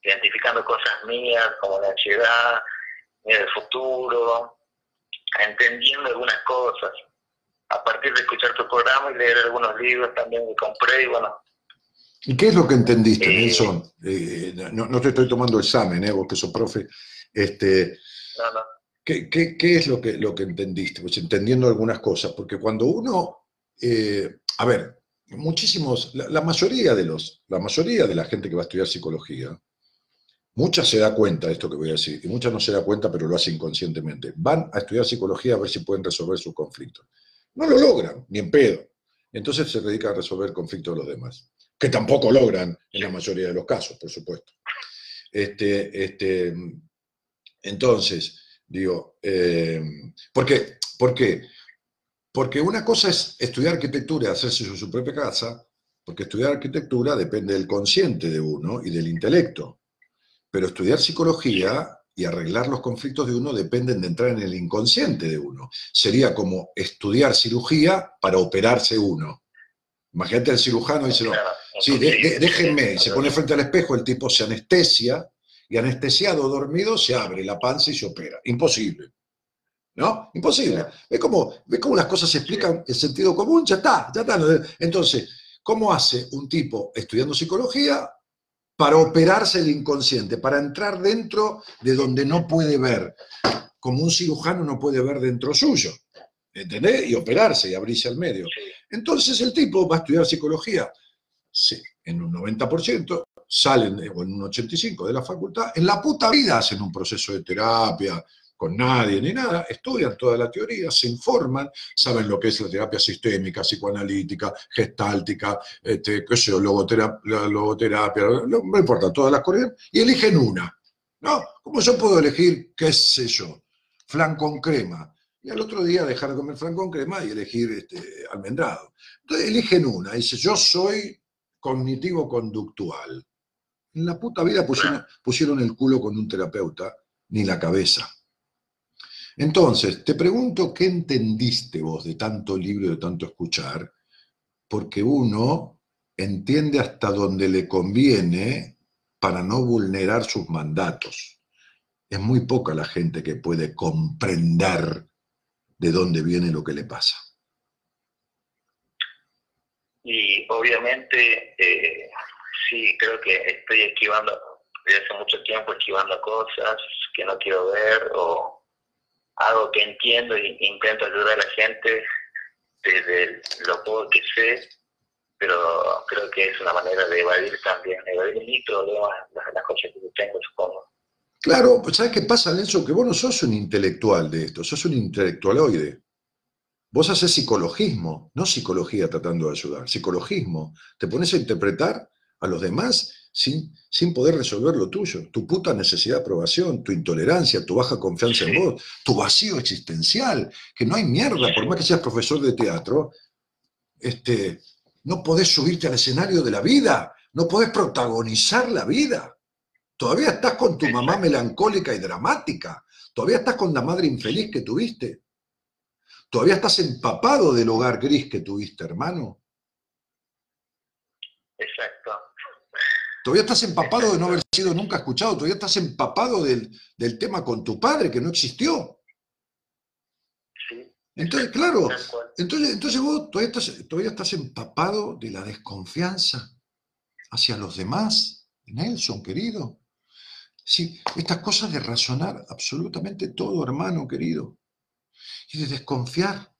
identificando cosas mías como la ansiedad, miedo del futuro, entendiendo algunas cosas. A partir de escuchar tu programa y leer algunos libros también que compré y bueno, ¿Y qué es lo que entendiste, Eh, Nelson? Eh, no, no te estoy tomando examen, eh, vos que sos profe. Este, no, no. ¿qué, qué, qué es lo que, lo que entendiste? Pues entendiendo algunas cosas, porque cuando uno, eh, a ver, muchísimos, la, la mayoría de los, la mayoría de la gente que va a estudiar psicología, mucha se da cuenta de esto que voy a decir, y mucha no se da cuenta, pero lo hace inconscientemente. Van a estudiar psicología a ver si pueden resolver sus conflictos. No lo logran, ni en pedo. Entonces se dedican a resolver conflictos de los demás, que tampoco logran en la mayoría de los casos, por supuesto. Este, este, entonces, digo, eh, ¿por qué? ¿Por qué? Porque una cosa es estudiar arquitectura y hacerse su propia casa, porque estudiar arquitectura depende del consciente de uno y del intelecto. Pero estudiar psicología y arreglar los conflictos de uno dependen de entrar en el inconsciente de uno. Sería como estudiar cirugía para operarse uno. Imagínate el cirujano y dice, no, sí, de- déjenme, y se pone frente al espejo, el tipo se anestesia, y anestesiado o dormido se abre la panza y se opera. Imposible. ¿No? Imposible. ¿Ves cómo, ¿Ves cómo las cosas se explican el sentido común? Ya está, ya está. Entonces, ¿cómo hace un tipo estudiando psicología para operarse el inconsciente, para entrar dentro de donde no puede ver? Como un cirujano no puede ver dentro suyo. ¿Entendés? Y operarse y abrirse al medio. Entonces el tipo va a estudiar psicología, sí, en un 90%, salen o en un 85% de la facultad, en la puta vida hacen un proceso de terapia con nadie ni nada, estudian toda la teoría, se informan, saben lo que es la terapia sistémica, psicoanalítica, gestáltica, este, qué sé yo, logotera- la logoterapia, no, importa, todas las corrientes, y eligen una. No, ¿cómo yo puedo elegir, qué sé yo, flan con crema? Y al otro día dejar de comer flan con crema y elegir este, almendrado. Entonces eligen una, dice, yo soy cognitivo-conductual. En la puta vida pusieron el culo con un terapeuta, ni la cabeza. Entonces, te pregunto, ¿qué entendiste vos de tanto libro y de tanto escuchar? Porque uno entiende hasta donde le conviene para no vulnerar sus mandatos. Es muy poca la gente que puede comprender de dónde viene lo que le pasa. Y obviamente, eh, sí, creo que estoy esquivando, desde hace mucho tiempo esquivando cosas que no quiero ver o algo que entiendo e intento ayudar a la gente desde lo poco que sé, pero creo que es una manera de evadir también, evadir mi problema, las, las cosas que yo tengo, supongo. Claro, pues ¿sabes qué pasa, Nelson? Que vos no sos un intelectual de esto, sos un intelectualoide. Vos haces psicologismo, no psicología tratando de ayudar, psicologismo. Te pones a interpretar a los demás sin, sin poder resolver lo tuyo. Tu puta necesidad de aprobación, tu intolerancia, tu baja confianza en vos, tu vacío existencial, que no hay mierda, por más que seas profesor de teatro, este, no podés subirte al escenario de la vida, no podés protagonizar la vida. Todavía estás con tu mamá melancólica y dramática, todavía estás con la madre infeliz que tuviste. Todavía estás empapado del hogar gris que tuviste, hermano. Exacto. Todavía estás empapado de no haber sido nunca escuchado, todavía estás empapado del, del tema con tu padre que no existió. Entonces, claro, entonces, entonces vos todavía estás, todavía estás empapado de la desconfianza hacia los demás, Nelson, querido. Sí, estas cosas de razonar absolutamente todo, hermano, querido. Y de desconfiar.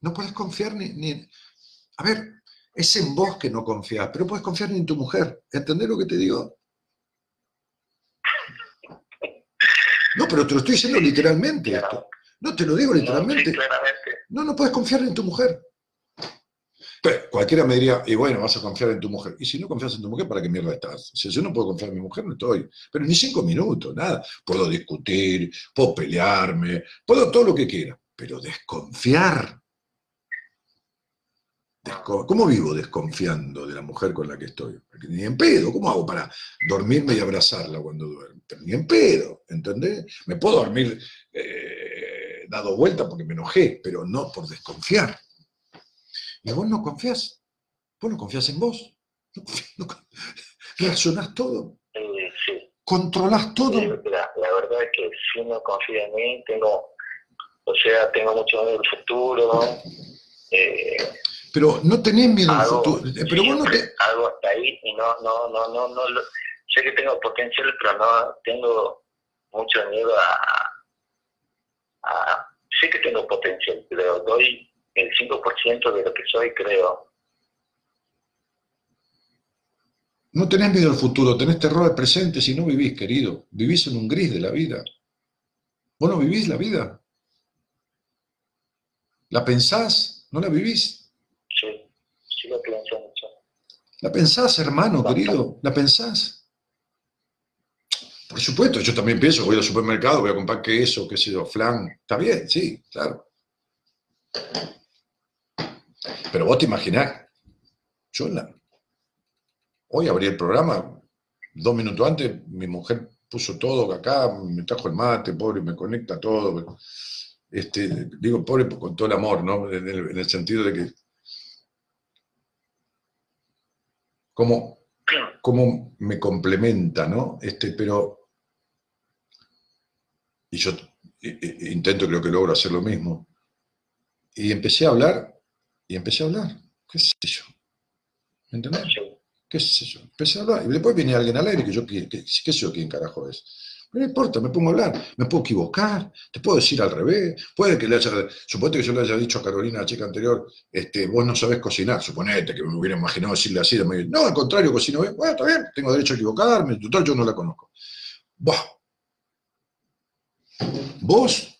No puedes confiar ni, ni... A ver, es en vos que no confías, pero puedes confiar en tu mujer. ¿Entendés lo que te digo? No, pero te lo estoy diciendo literalmente esto. No te lo digo literalmente. No, no puedes confiar en tu mujer. Pero cualquiera me diría, y bueno, vas a confiar en tu mujer. Y si no confías en tu mujer, ¿para qué mierda estás? Si yo no puedo confiar en mi mujer, no estoy. Pero ni cinco minutos, nada. Puedo discutir, puedo pelearme, puedo todo lo que quiera. Pero desconfiar. ¿Cómo vivo desconfiando de la mujer con la que estoy? Porque ni en pedo. ¿Cómo hago para dormirme y abrazarla cuando duermo? Ni en pedo, ¿entendés? Me puedo dormir eh, dado vuelta porque me enojé, pero no por desconfiar. Y vos no confías. Vos no confías en vos. No reaccionás todo. Sí. Controlás todo. Sí, La, la verdad es que si no confío en mí, tengo, o sea, tengo mucho miedo del futuro. Eh, Pero no tenés miedo al futuro. Pero vos no te. hago hasta ahí y no, no, no, no, no, lo- sé que tengo potencial, pero no tengo mucho miedo a, a- sé que tengo potencial, pero doy el 5% de lo que soy, creo. No tenés miedo al futuro, tenés terror al presente si no vivís, querido. Vivís en un gris de la vida. Vos no vivís la vida. ¿La pensás? ¿No la vivís? Sí, sí lo pienso mucho. ¿La pensás, hermano, querido? ¿La pensás? Por supuesto, yo también pienso, voy al supermercado, voy a comprar queso, qué sé yo, flan. Está bien, sí, claro. Pero vos te imaginás, yo la- hoy abrí el programa, dos minutos antes, mi mujer puso todo acá, me trajo el mate, pobre, me conecta todo. Este, digo, pobre con todo el amor, ¿no? En el, en el sentido de que cómo, cómo me complementa, ¿no? Este, pero, y yo eh, eh, intento, creo que logro hacer lo mismo. Y empecé a hablar, y empecé a hablar, qué sé yo, ¿me entendés? ¿Qué sé yo? Empecé a hablar, y después viene alguien al aire que yo, que- qué sé yo quién carajo es. No importa, me pongo a hablar, me puedo equivocar, te puedo decir al revés, puede que le haya, suponete que yo le haya dicho a Carolina, la chica anterior, este, vos no sabés cocinar, suponete que me hubiera imaginado decirle así, no, al contrario, cocino bien, bueno, está bien, tengo derecho a equivocarme, total, yo no la conozco. Buah. Vos,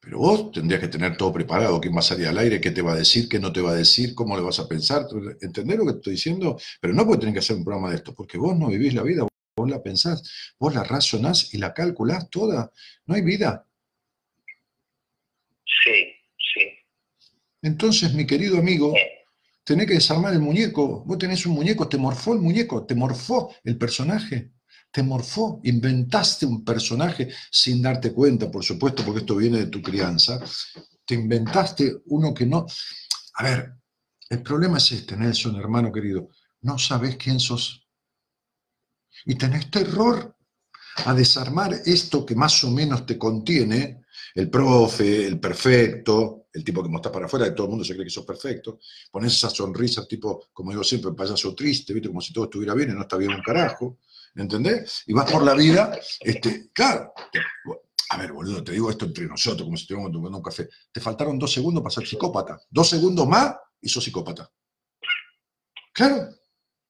pero vos tendrías que tener todo preparado, quién va a salir al aire, qué te va a decir, qué no te va a decir, cómo le vas a pensar, ¿entendés lo que estoy diciendo? Pero no porque tenés que hacer un programa de esto, porque vos no vivís la vida, vos la pensás, vos la razonás y la calculás toda. No hay vida. Sí, sí. Entonces, mi querido amigo, tenés que desarmar el muñeco. Vos tenés un muñeco, te morfó el muñeco, te morfó el personaje. Te morfó, inventaste un personaje sin darte cuenta, por supuesto, porque esto viene de tu crianza. Te inventaste uno que no. A ver, el problema es este, Nelson, hermano querido. No sabes quién sos. Y tenés terror a desarmar esto que más o menos te contiene, el profe, el perfecto, el tipo que mostrás para afuera, que todo el mundo se cree que sos perfecto, pones esa sonrisa tipo, como digo siempre, payaso triste, ¿viste? como si todo estuviera bien y no está bien un carajo, ¿entendés? Y vas por la vida, este, claro, a ver, boludo, te digo esto entre nosotros, como si estuviéramos tomando un café, te faltaron dos segundos para ser psicópata, dos segundos más y sos psicópata. Claro,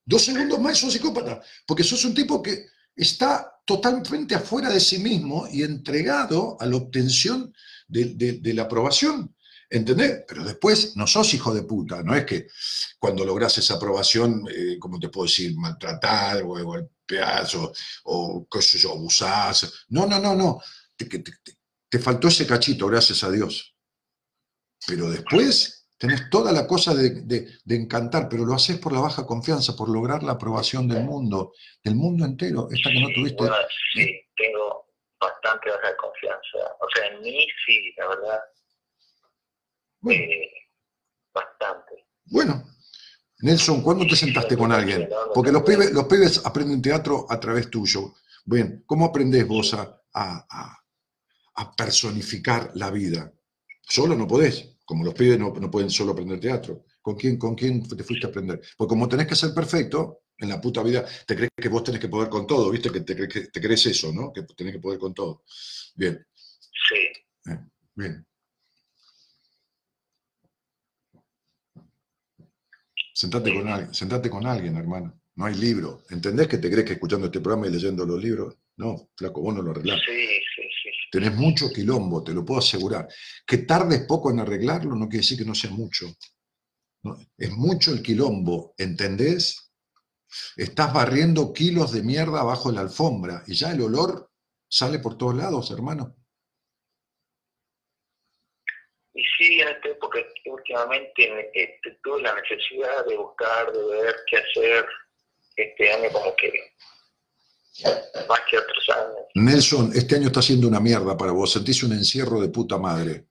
dos segundos más sos psicópata, porque sos un tipo que está totalmente afuera de sí mismo y entregado a la obtención de, la aprobación. ¿Entendés? Pero después no sos hijo de puta, no es que cuando lográs esa aprobación, eh, como te puedo decir, maltratar o golpeás o, o qué sé yo, abusás. No, no, no, no. Te faltó ese cachito, gracias a Dios. Pero después tenés toda la cosa de, de- de encantar, pero lo haces por la baja confianza, por lograr la aprobación del mundo, del mundo entero, esta que no tuviste. Bueno, sí, tengo bastante baja confianza. O sea, en mí sí, la verdad. Eh, bastante. Bueno, Nelson, ¿cuándo te sentaste con alguien? Porque los pibes, los pibes aprenden teatro a través tuyo. Bien, ¿cómo aprendés vos a, a- a- a personificar la vida? Solo no podés, como los pibes no, no pueden solo aprender teatro. ¿Con quién, ¿Con quién te fuiste a aprender? Porque como tenés que ser perfecto en la puta vida, te crees que vos tenés que poder con todo, ¿viste? Que te, crees que te crees eso, ¿no? Que tenés que poder con todo. Bien, Sí. eh, bien. Sentate con alguien, sentate con alguien, hermano. No hay libro. ¿Entendés que te crees que escuchando este programa y leyendo los libros? No, flaco, vos no lo arreglás. Sí, sí, sí. Tenés mucho quilombo, te lo puedo asegurar. Que tardes poco en arreglarlo no quiere decir que no sea mucho. Es mucho el quilombo, ¿entendés? Estás barriendo kilos de mierda abajo de la alfombra y ya el olor sale por todos lados, hermano. Y sí, en esta época últimamente eh, tuve la necesidad de buscar, de ver qué hacer. Este año como que más que otros años. Nelson, este año está siendo una mierda para vos. Sentís un encierro de puta madre.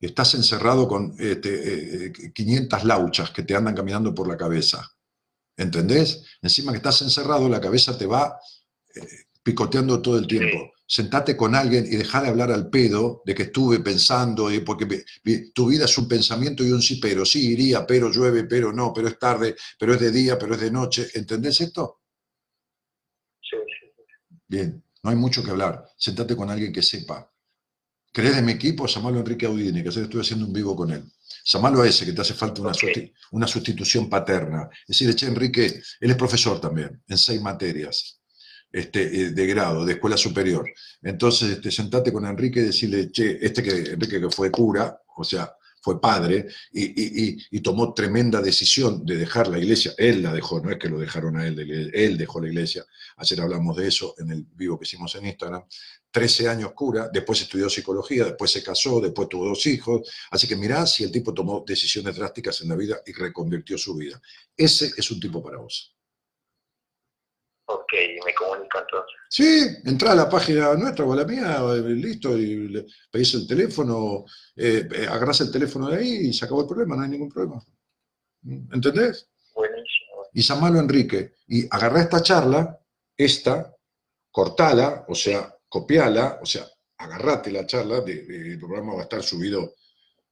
Estás encerrado con este, eh, 500 lauchas que te andan caminando por la cabeza. ¿Entendés? Encima que estás encerrado, la cabeza te va eh, picoteando todo el tiempo. Sentate con alguien y dejá de hablar al pedo de que estuve pensando, eh, porque mi- tu vida es un pensamiento y un sí, pero sí iría, pero llueve, pero no, pero es tarde, pero es de día, pero es de noche. ¿Entendés esto? Bien, no hay mucho que hablar. Sentate con alguien que sepa. ¿Querés de mi equipo? Llamalo a Enrique Audini, que ayer estuve haciendo un vivo con él. Llamalo a ese, que te hace falta una, una sustitución paterna. Es decir, che, Enrique, él es profesor también, en seis materias este, eh, de grado, de escuela superior. Entonces, este, sentate con Enrique y decirle, che, este que, Enrique que fue cura, o sea, fue padre, y, tomó tremenda decisión de dejar la iglesia. Él la dejó, no es que lo dejaron a él, él él dejó la iglesia. Ayer hablamos de eso en el vivo que hicimos en Instagram. 13 años cura, después estudió psicología, después se casó, después tuvo dos hijos. Así que mirá si el tipo tomó decisiones drásticas en la vida y reconvirtió su vida. Ese es un tipo para vos. Ok, me entonces. Sí, entra a la página nuestra o a la mía, eh, listo, y le pedís el teléfono, eh, eh, agarrás el teléfono de ahí y se acabó el problema, no hay ningún problema. ¿Entendés? Buenísimo. Y llamalo a Enrique y agarrá esta charla, esta, cortala, o sea, copiala, o sea, agarrate la charla, de- de- el programa va a estar subido,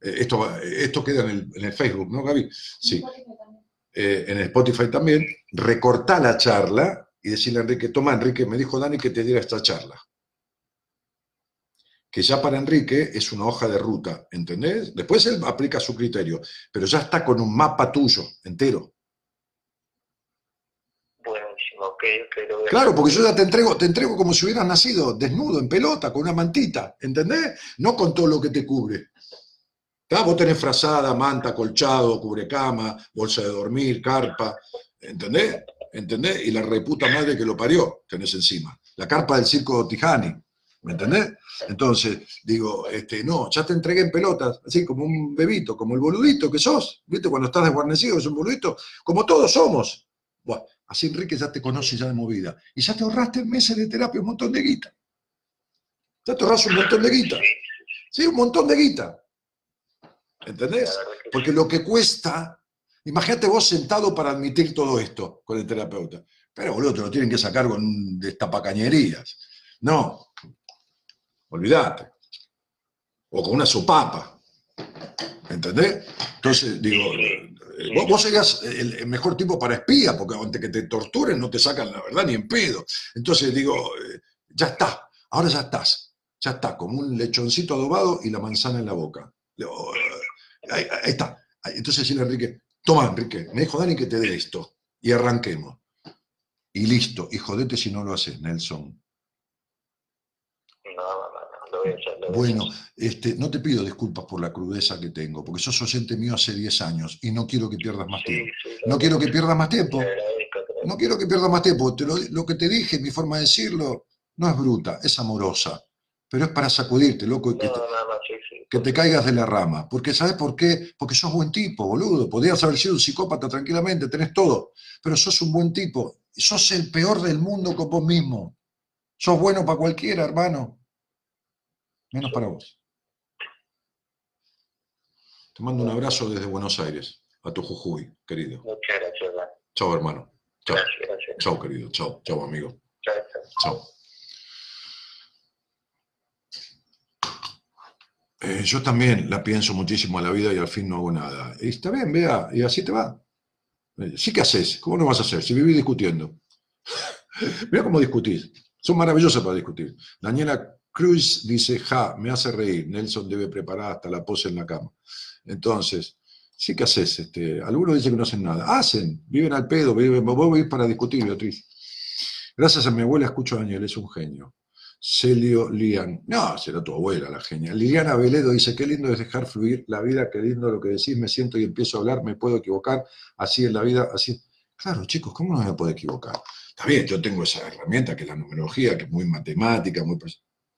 eh, esto, va- esto queda en el, en el Facebook, ¿no, Gaby? Sí. Eh, en el Spotify también, recortá la charla y decirle a Enrique, toma Enrique, me dijo Dani que te diera esta charla. Que ya para Enrique es una hoja de ruta, ¿entendés? Después él aplica su criterio, pero ya está con un mapa tuyo entero. Buenísimo, ok, Claro, porque yo ya te entrego, te entrego como si hubieras nacido desnudo, en pelota, con una mantita, ¿entendés? No con todo lo que te cubre. ¿Tá? Vos tenés frazada, manta, colchado, cubrecama, bolsa de dormir, carpa, ¿entendés? ¿Entendés? Y la reputa madre que lo parió tenés encima. La carpa del circo Tijani, ¿me entendés? Entonces, digo, este, no, ya te entregué en pelotas, así como un bebito, como el boludito que sos, ¿viste? Cuando estás desguarnecido, es un boludito, como todos somos. Bueno, así Enrique ya te conoce ya de movida. Y ya te ahorraste meses de terapia un montón de guita. Ya te ahorras un montón de guita. Sí, un montón de guita. ¿Entendés? Porque lo que cuesta, imagínate vos sentado para admitir todo esto con el terapeuta. Pero boludo, te lo tienen que sacar con destapacañerías. No, olvídate. O con una sopapa. ¿Entendés? Entonces, digo, eh, vos, vos serías el, el mejor tipo para espía, porque antes que te torturen no te sacan la verdad ni en pedo. Entonces, digo, eh, ya está, ahora ya estás. Ya está, como un lechoncito adobado y la manzana en la boca. Digo, eh, Ahí, ahí está. Entonces decirle Enrique, toma Enrique, me dijo Dani que te dé esto. Y arranquemos. Y listo. Y jodete si no lo haces, Nelson. No, no, lo voy a hacer. lo voy a Bueno, hacer. este, no te pido disculpas por la crudeza que tengo, porque sos oyente mío hace 10 años y no quiero que pierdas más Sí, tiempo. sí, No quiero que pierdas más tiempo. No quiero que pierdas más tiempo. Te lo, lo que te dije, mi forma de decirlo, no es bruta, es amorosa. Pero es para sacudirte, loco, y que No, te, no, no, sí, sí. que te caigas de la rama. Porque ¿sabes por qué? Porque sos buen tipo, boludo. Podrías haber sido un psicópata tranquilamente, tenés todo. Pero sos un buen tipo. Sos el peor del mundo con vos mismo. Sos bueno para cualquiera, hermano. Menos para vos. Te mando un abrazo desde Buenos Aires, a tu Jujuy, querido. Muchas gracias. Chao, hermano. Chao. Gracias, gracias. Chao, querido. Chao, chao, amigo. Chao, chao. Chao. Eh, yo también la pienso muchísimo a la vida y al fin no hago nada. Y está bien, vea, y así te va. Eh, Sí que haces, ¿cómo no vas a hacer? Si vivís discutiendo. Mira cómo discutís. Son maravillosas para discutir. Daniela Cruz dice, ja, me hace reír. Nelson debe preparar hasta la pose en la cama. Entonces, sí que haces. Este, algunos dicen que no hacen nada. Hacen, viven al pedo, viven, vos vivís para discutir, Beatriz. Gracias a mi abuela escucho a Daniel, es un genio. Celio Lian. No, será tu abuela la genia. Liliana Veledo dice, qué lindo es dejar fluir la vida, qué lindo lo que decís, me siento y empiezo a hablar, me puedo equivocar, así en la vida, así. Claro, chicos, ¿cómo no me puedo equivocar? Está bien, yo tengo esa herramienta que es la numerología, que es muy matemática, muy...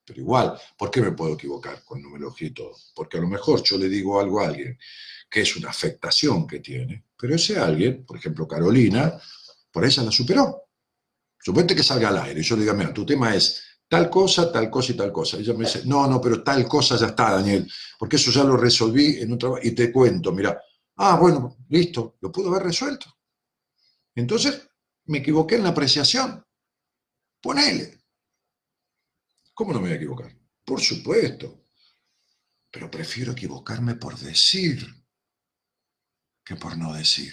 Pero igual, ¿por qué me puedo equivocar con numerología y todo? Porque a lo mejor yo le digo algo a alguien que es una afectación que tiene, pero ese alguien, por ejemplo Carolina, por ella la superó. Suponete que salga al aire y yo le diga, mira, tu tema es tal cosa, tal cosa y tal cosa. Ella me dice, no, no, pero tal cosa ya está, Daniel, porque eso ya lo resolví en un trabajo y te cuento, mira, ah, bueno, listo, lo pudo haber resuelto. Entonces, me equivoqué en la apreciación. Ponele. ¿Cómo no me voy a equivocar? Por supuesto. Pero prefiero equivocarme por decir que por no decir.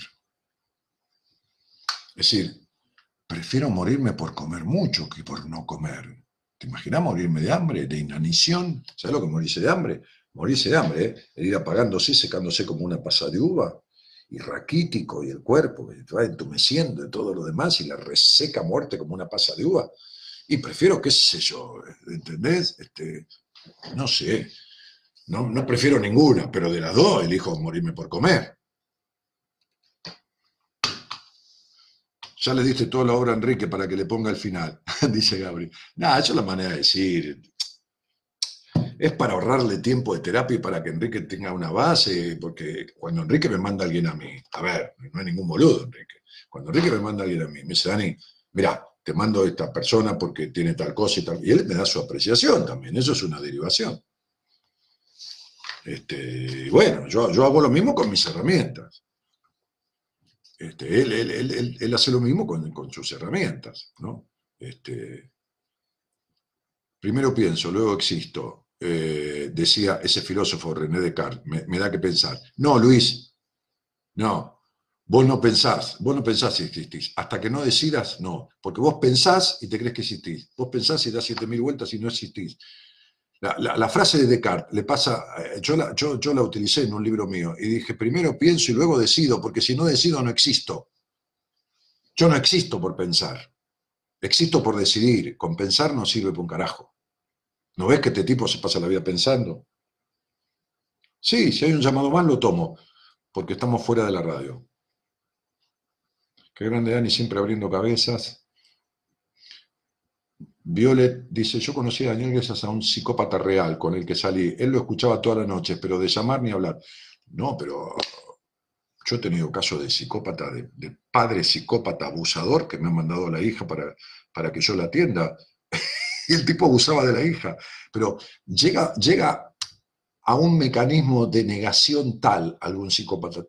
Es decir, prefiero morirme por comer mucho que por no comer. ¿Te imaginas morirme de hambre, de inanición? ¿Sabes lo que morirse de hambre? Morirse de hambre, ¿eh? El ir apagándose, secándose como una pasada de uva, y raquítico, y el cuerpo que te va entumeciendo y todo lo demás, y la reseca muerte como una pasa de uva. Y prefiero, qué sé yo, ¿entendés? Este, no sé, no, no prefiero ninguna, pero de las dos elijo morirme por comer. Ya le diste toda la obra a Enrique para que le ponga el final, dice Gabriel. Nada, eso es la manera de decir. Es para ahorrarle tiempo de terapia y para que Enrique tenga una base, porque cuando Enrique me manda alguien a mí, a ver, no hay ningún boludo, Enrique. Cuando Enrique me manda alguien a mí, me dice, Dani, mira, te mando a esta persona porque tiene tal cosa y tal. Y él me da su apreciación también, eso es una derivación. Este, bueno, yo, yo hago lo mismo con mis herramientas. Este, él, hace lo mismo con, sus herramientas, ¿no? Este, primero pienso, luego existo, eh, decía ese filósofo René Descartes, me, me da que pensar. No, Luis, no, vos no pensás, vos no pensás si existís. Hasta que no decidas, no. Porque vos pensás y te crees que existís. Vos pensás y das siete mil vueltas y no existís. La, frase de Descartes le pasa, eh, yo la, yo, yo la utilicé en un libro mío y dije, primero pienso y luego decido, porque si no decido no existo. Yo no existo por pensar, existo por decidir. Con pensar no sirve para un carajo. ¿No ves que este tipo se pasa la vida pensando? Sí, si hay un llamado más lo tomo, porque estamos fuera de la radio. Qué grande Dani, siempre abriendo cabezas. Violet dice, yo conocí a Daniel gracias a un psicópata real con el que salí. Él lo escuchaba toda la noche, pero de llamar ni hablar. No, pero yo he tenido casos de psicópata, de, padre psicópata abusador que me han mandado a la hija para, para que yo la atienda. y el tipo abusaba de la hija. Pero llega, llega a un mecanismo de negación tal algún psicópata.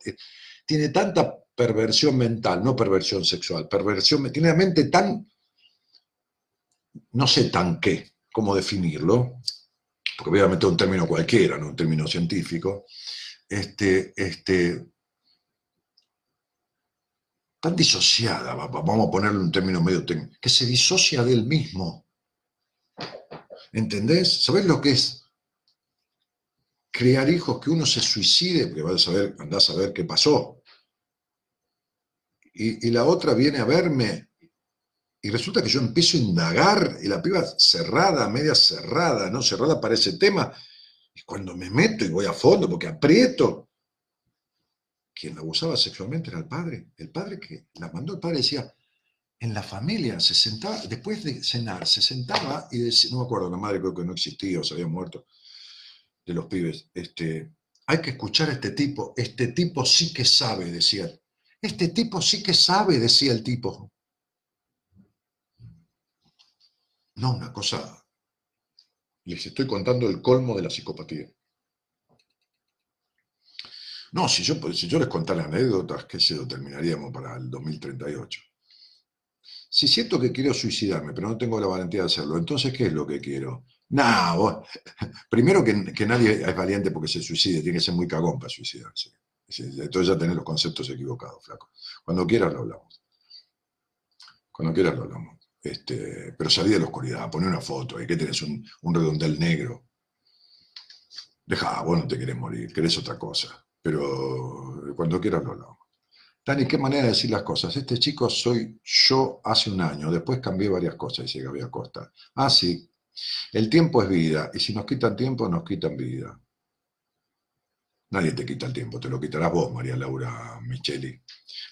Tiene tanta perversión mental, no perversión sexual, perversión, tiene la mente tan, no sé tan qué, cómo definirlo, porque a meter un término cualquiera, no un término científico, este, este, tan disociada, vamos a ponerle un término medio técnico, que se disocia de él mismo. ¿Entendés? ¿Sabés lo que es crear hijos que uno se suicide? Porque vas a saber, andás a ver qué pasó y, la otra viene a verme y resulta que yo empiezo a indagar y la piba cerrada, media cerrada, no cerrada para ese tema, y cuando me meto y voy a fondo porque aprieto, quien la abusaba sexualmente era el padre, el padre que la mandó el padre decía, en la familia se sentaba, después de cenar, se sentaba y decía, no me acuerdo, la madre creo que no existía o se había muerto de los pibes, este, hay que escuchar a este tipo, este tipo sí que sabe, decía este tipo sí que sabe, decía el tipo. No, una cosa. Les estoy contando el colmo de la psicopatía. No, si yo, si yo les contara anécdotas, que se lo terminaríamos para el 2038. Si siento que quiero suicidarme, pero no tengo la valentía de hacerlo, entonces, ¿qué es lo que quiero? No, primero que, que nadie es valiente porque se suicide, tiene que ser muy cagón para suicidarse. Entonces ya tenés los conceptos equivocados, flaco. Cuando quieras lo hablamos. Cuando quieras lo hablamos. Este, pero salí de la oscuridad, poné una foto, ahí que tenés un, redondel negro. Deja, vos no te querés morir, querés otra cosa. Pero cuando quieras lo hablamos. Dani, qué manera de decir las cosas. Este chico soy yo hace un año, después cambié varias cosas, dice Gabriel Costa. Ah, sí. El tiempo es vida, y si nos quitan tiempo, nos quitan vida. Nadie te quita el tiempo, te lo quitarás vos, María Laura Micheli.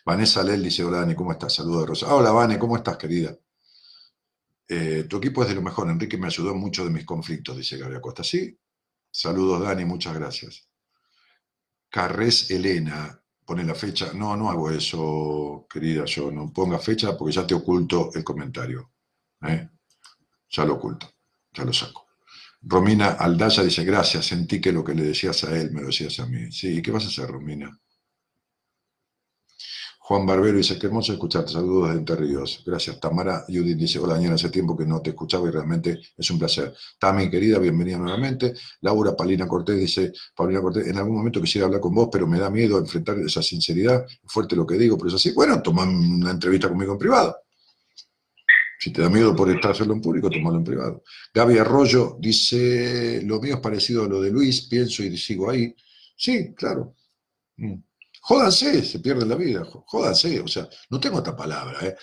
Vanessa Lel dice, hola Dani, ¿cómo estás? Saludos de Rosa. hola Vane, ¿cómo estás, querida? Eh, tu equipo es de lo mejor, Enrique me ayudó en muchos de mis conflictos, dice Gabriel Costa. Sí, saludos Dani, muchas gracias. Carres Elena, pone la fecha. No, no hago eso, querida, yo no ponga fecha porque ya te oculto el comentario. ¿eh? Ya lo oculto, ya lo saco. Romina Aldaya dice, gracias, sentí que lo que le decías a él me lo decías a mí. Sí, ¿qué vas a hacer, Romina? Juan Barbero dice, qué hermoso escucharte, saludos de Entre Ríos. Gracias. Tamara Judith dice, hola Daniel, hace tiempo que no te escuchaba y realmente es un placer. Tami, querida, bienvenida nuevamente. Laura Palina Cortés dice, Paulina Cortés, en algún momento quisiera hablar con vos, pero me da miedo enfrentar esa sinceridad, fuerte lo que digo, pero es así. Bueno, toma una entrevista conmigo en privado. Si te da miedo por estar hacerlo en público, tomalo en privado. Gaby Arroyo dice, lo mío es parecido a lo de Luis, pienso y sigo ahí. Sí, claro. Mm. Jódanse, se pierde la vida, jódanse, o sea, no tengo otra palabra, ¿eh?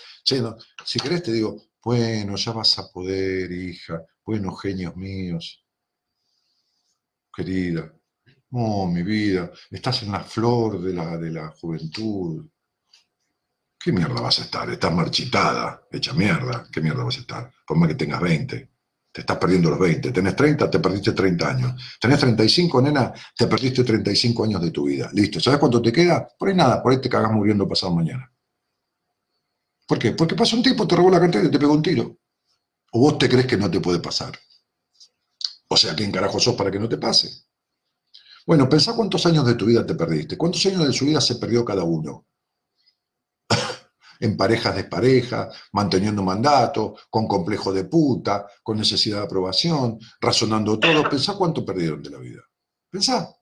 si querés te digo, bueno, ya vas a poder, hija, buenos genios míos, querida, oh, mi vida, estás en la flor de la, de la juventud, ¿Qué mierda vas a estar? Estás marchitada, hecha mierda. ¿Qué mierda vas a estar? Por más que tengas 20. Te estás perdiendo los 20. Tenés 30, te perdiste 30 años. Tenés 35, nena, te perdiste 35 años de tu vida. Listo. ¿Sabes cuánto te queda? Por ahí nada, por ahí te cagas muriendo pasado mañana. ¿Por qué? Porque pasa un tipo, te robó la cartera y te pegó un tiro. O vos te crees que no te puede pasar. O sea, ¿quién carajo sos para que no te pase? Bueno, pensá cuántos años de tu vida te perdiste. ¿Cuántos años de su vida se perdió cada uno? En parejas de pareja, manteniendo mandato, con complejo de puta, con necesidad de aprobación, razonando todo. Pensá cuánto perdieron de la vida. Pensá,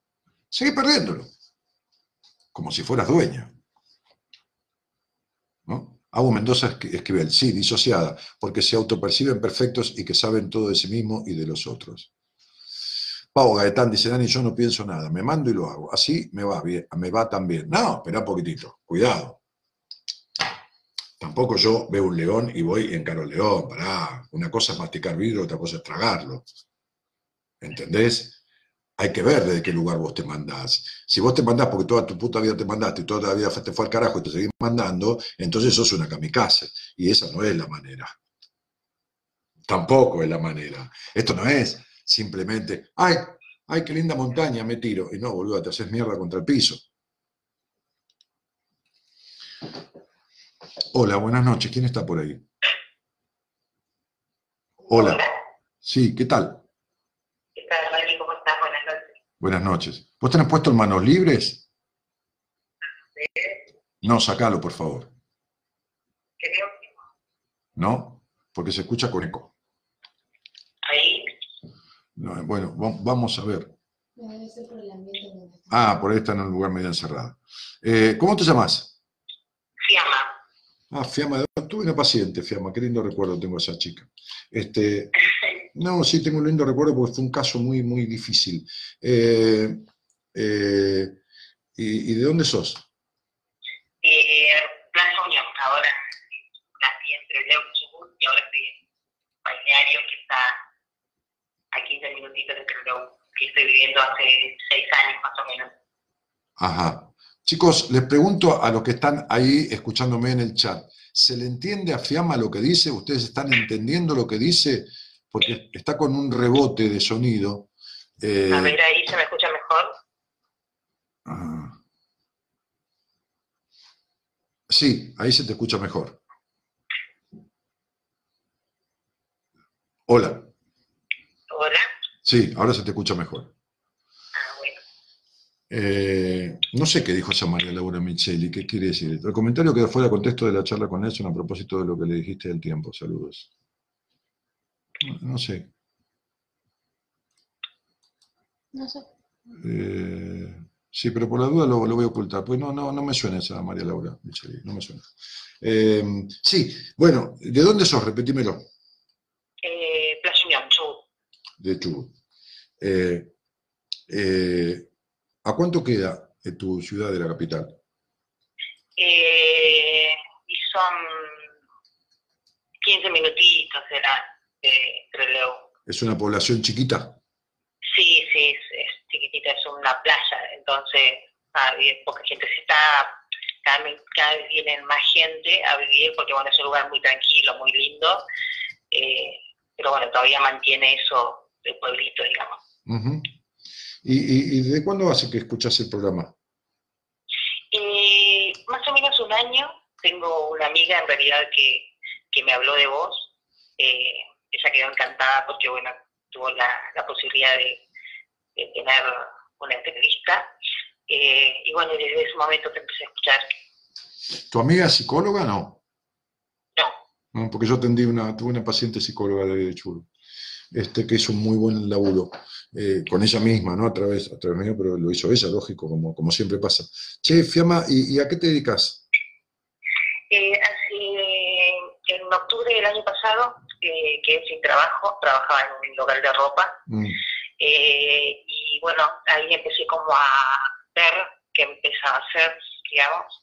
seguí perdiéndolo. Como si fueras dueña. ¿No? Abu Mendoza escribe, sí, disociada, porque se autoperciben perfectos y que saben todo de sí mismo y de los otros. Pau Gaetán dice, Dani, yo no pienso nada, me mando y lo hago. Así me va bien, me va tan bien. No, espera un poquitito, cuidado. Tampoco yo veo un león y voy en caro león, pará. Una cosa es masticar vidrio, otra cosa es tragarlo. ¿Entendés? hay que ver desde qué lugar vos te mandás. Si vos te mandás porque toda tu puta vida te mandaste y toda la vida te fue al carajo y te seguís mandando, entonces sos una kamikaze. Y esa no es la manera. Tampoco es la manera. Esto no es simplemente, ay, ay, qué linda montaña, me tiro. Y no, boludo, te haces mierda contra el piso. Hola, buenas noches. ¿Quién está por ahí? Hola. Sí, ¿qué tal? ¿Qué tal, Mari? ¿Cómo estás? Buenas noches. Buenas noches. ¿Vos tenés puesto en manos libres? No, sacalo, por favor. Creo que ¿No? Porque se escucha con eco. ahí. No, bueno, va- vamos a ver. Debe ser por el ambiente donde está. Ah, por ahí está en un lugar medio encerrado. Eh, ¿Cómo te llamas? Fiamma. Ah, Fiamma. Tuve una paciente, Fiamma. Qué lindo recuerdo tengo a esa chica. Este, no, sí, tengo un lindo recuerdo porque fue un caso muy, muy difícil. Eh, eh, ¿y, y de dónde sos? Eh, Plaza Unión, ahora nací entre Leo y y ahora estoy en Balneario, que está a 15 minutitos de que estoy viviendo hace 6 años más o menos. Ajá. Chicos, les pregunto a los que están ahí escuchándome en el chat, ¿se le entiende a Fiamma lo que dice? ¿Ustedes están entendiendo lo que dice? Porque está con un rebote de sonido. Eh, A ver, ahí se me escucha mejor. ah. Sí, ahí se te escucha mejor. Hola. Hola. Sí, ahora se te escucha mejor. Eh, no sé qué dijo esa María Laura Micheli, ¿qué quiere decir? El comentario quedó fuera de contexto de la charla con Nelson a propósito de lo que le dijiste del tiempo. Saludos. No, no sé. No sé. Eh, sí, pero por la duda lo, lo voy a ocultar. Pues no, no, no me suena esa María Laura Micheli, no me suena. Eh, sí, bueno, ¿de dónde sos? Repetímelo. Eh, Plaza Unión, Chubut. De Chubut. Eh, eh, ¿A cuánto queda tu ciudad de la capital? Eh, y son 15 minutitos, será, Trelew. ¿Es una población chiquita? Sí, sí, es, es chiquitita, es una playa, entonces ah, poca gente se está, cada vez, cada vez vienen más gente a vivir porque bueno, es un lugar muy tranquilo, muy lindo, eh, pero bueno, todavía mantiene eso de pueblito, digamos. Ujú. ¿Y, y, y desde cuándo hace que escuchas el programa? Y más o menos un año tengo una amiga en realidad que, que me habló de vos, eh, ella quedó encantada porque bueno, tuvo la, la posibilidad de, de tener una entrevista. Eh, y bueno, desde ese momento te empecé a escuchar. ¿Tu amiga es psicóloga? No. No. No, porque yo atendí una, tuve una paciente psicóloga de, Chubut, este, que hizo un muy buen laburo eh, con ella misma, ¿no? A través, a través mío, pero lo hizo ella, lógico, como, como siempre pasa. Che, Fiamma, ¿y, y a qué te dedicas? Eh, hace, en octubre del año pasado eh, quedé sin trabajo, trabajaba en un local de ropa Mm, Eh, y bueno, ahí empecé como a ver qué empezaba a hacer, digamos.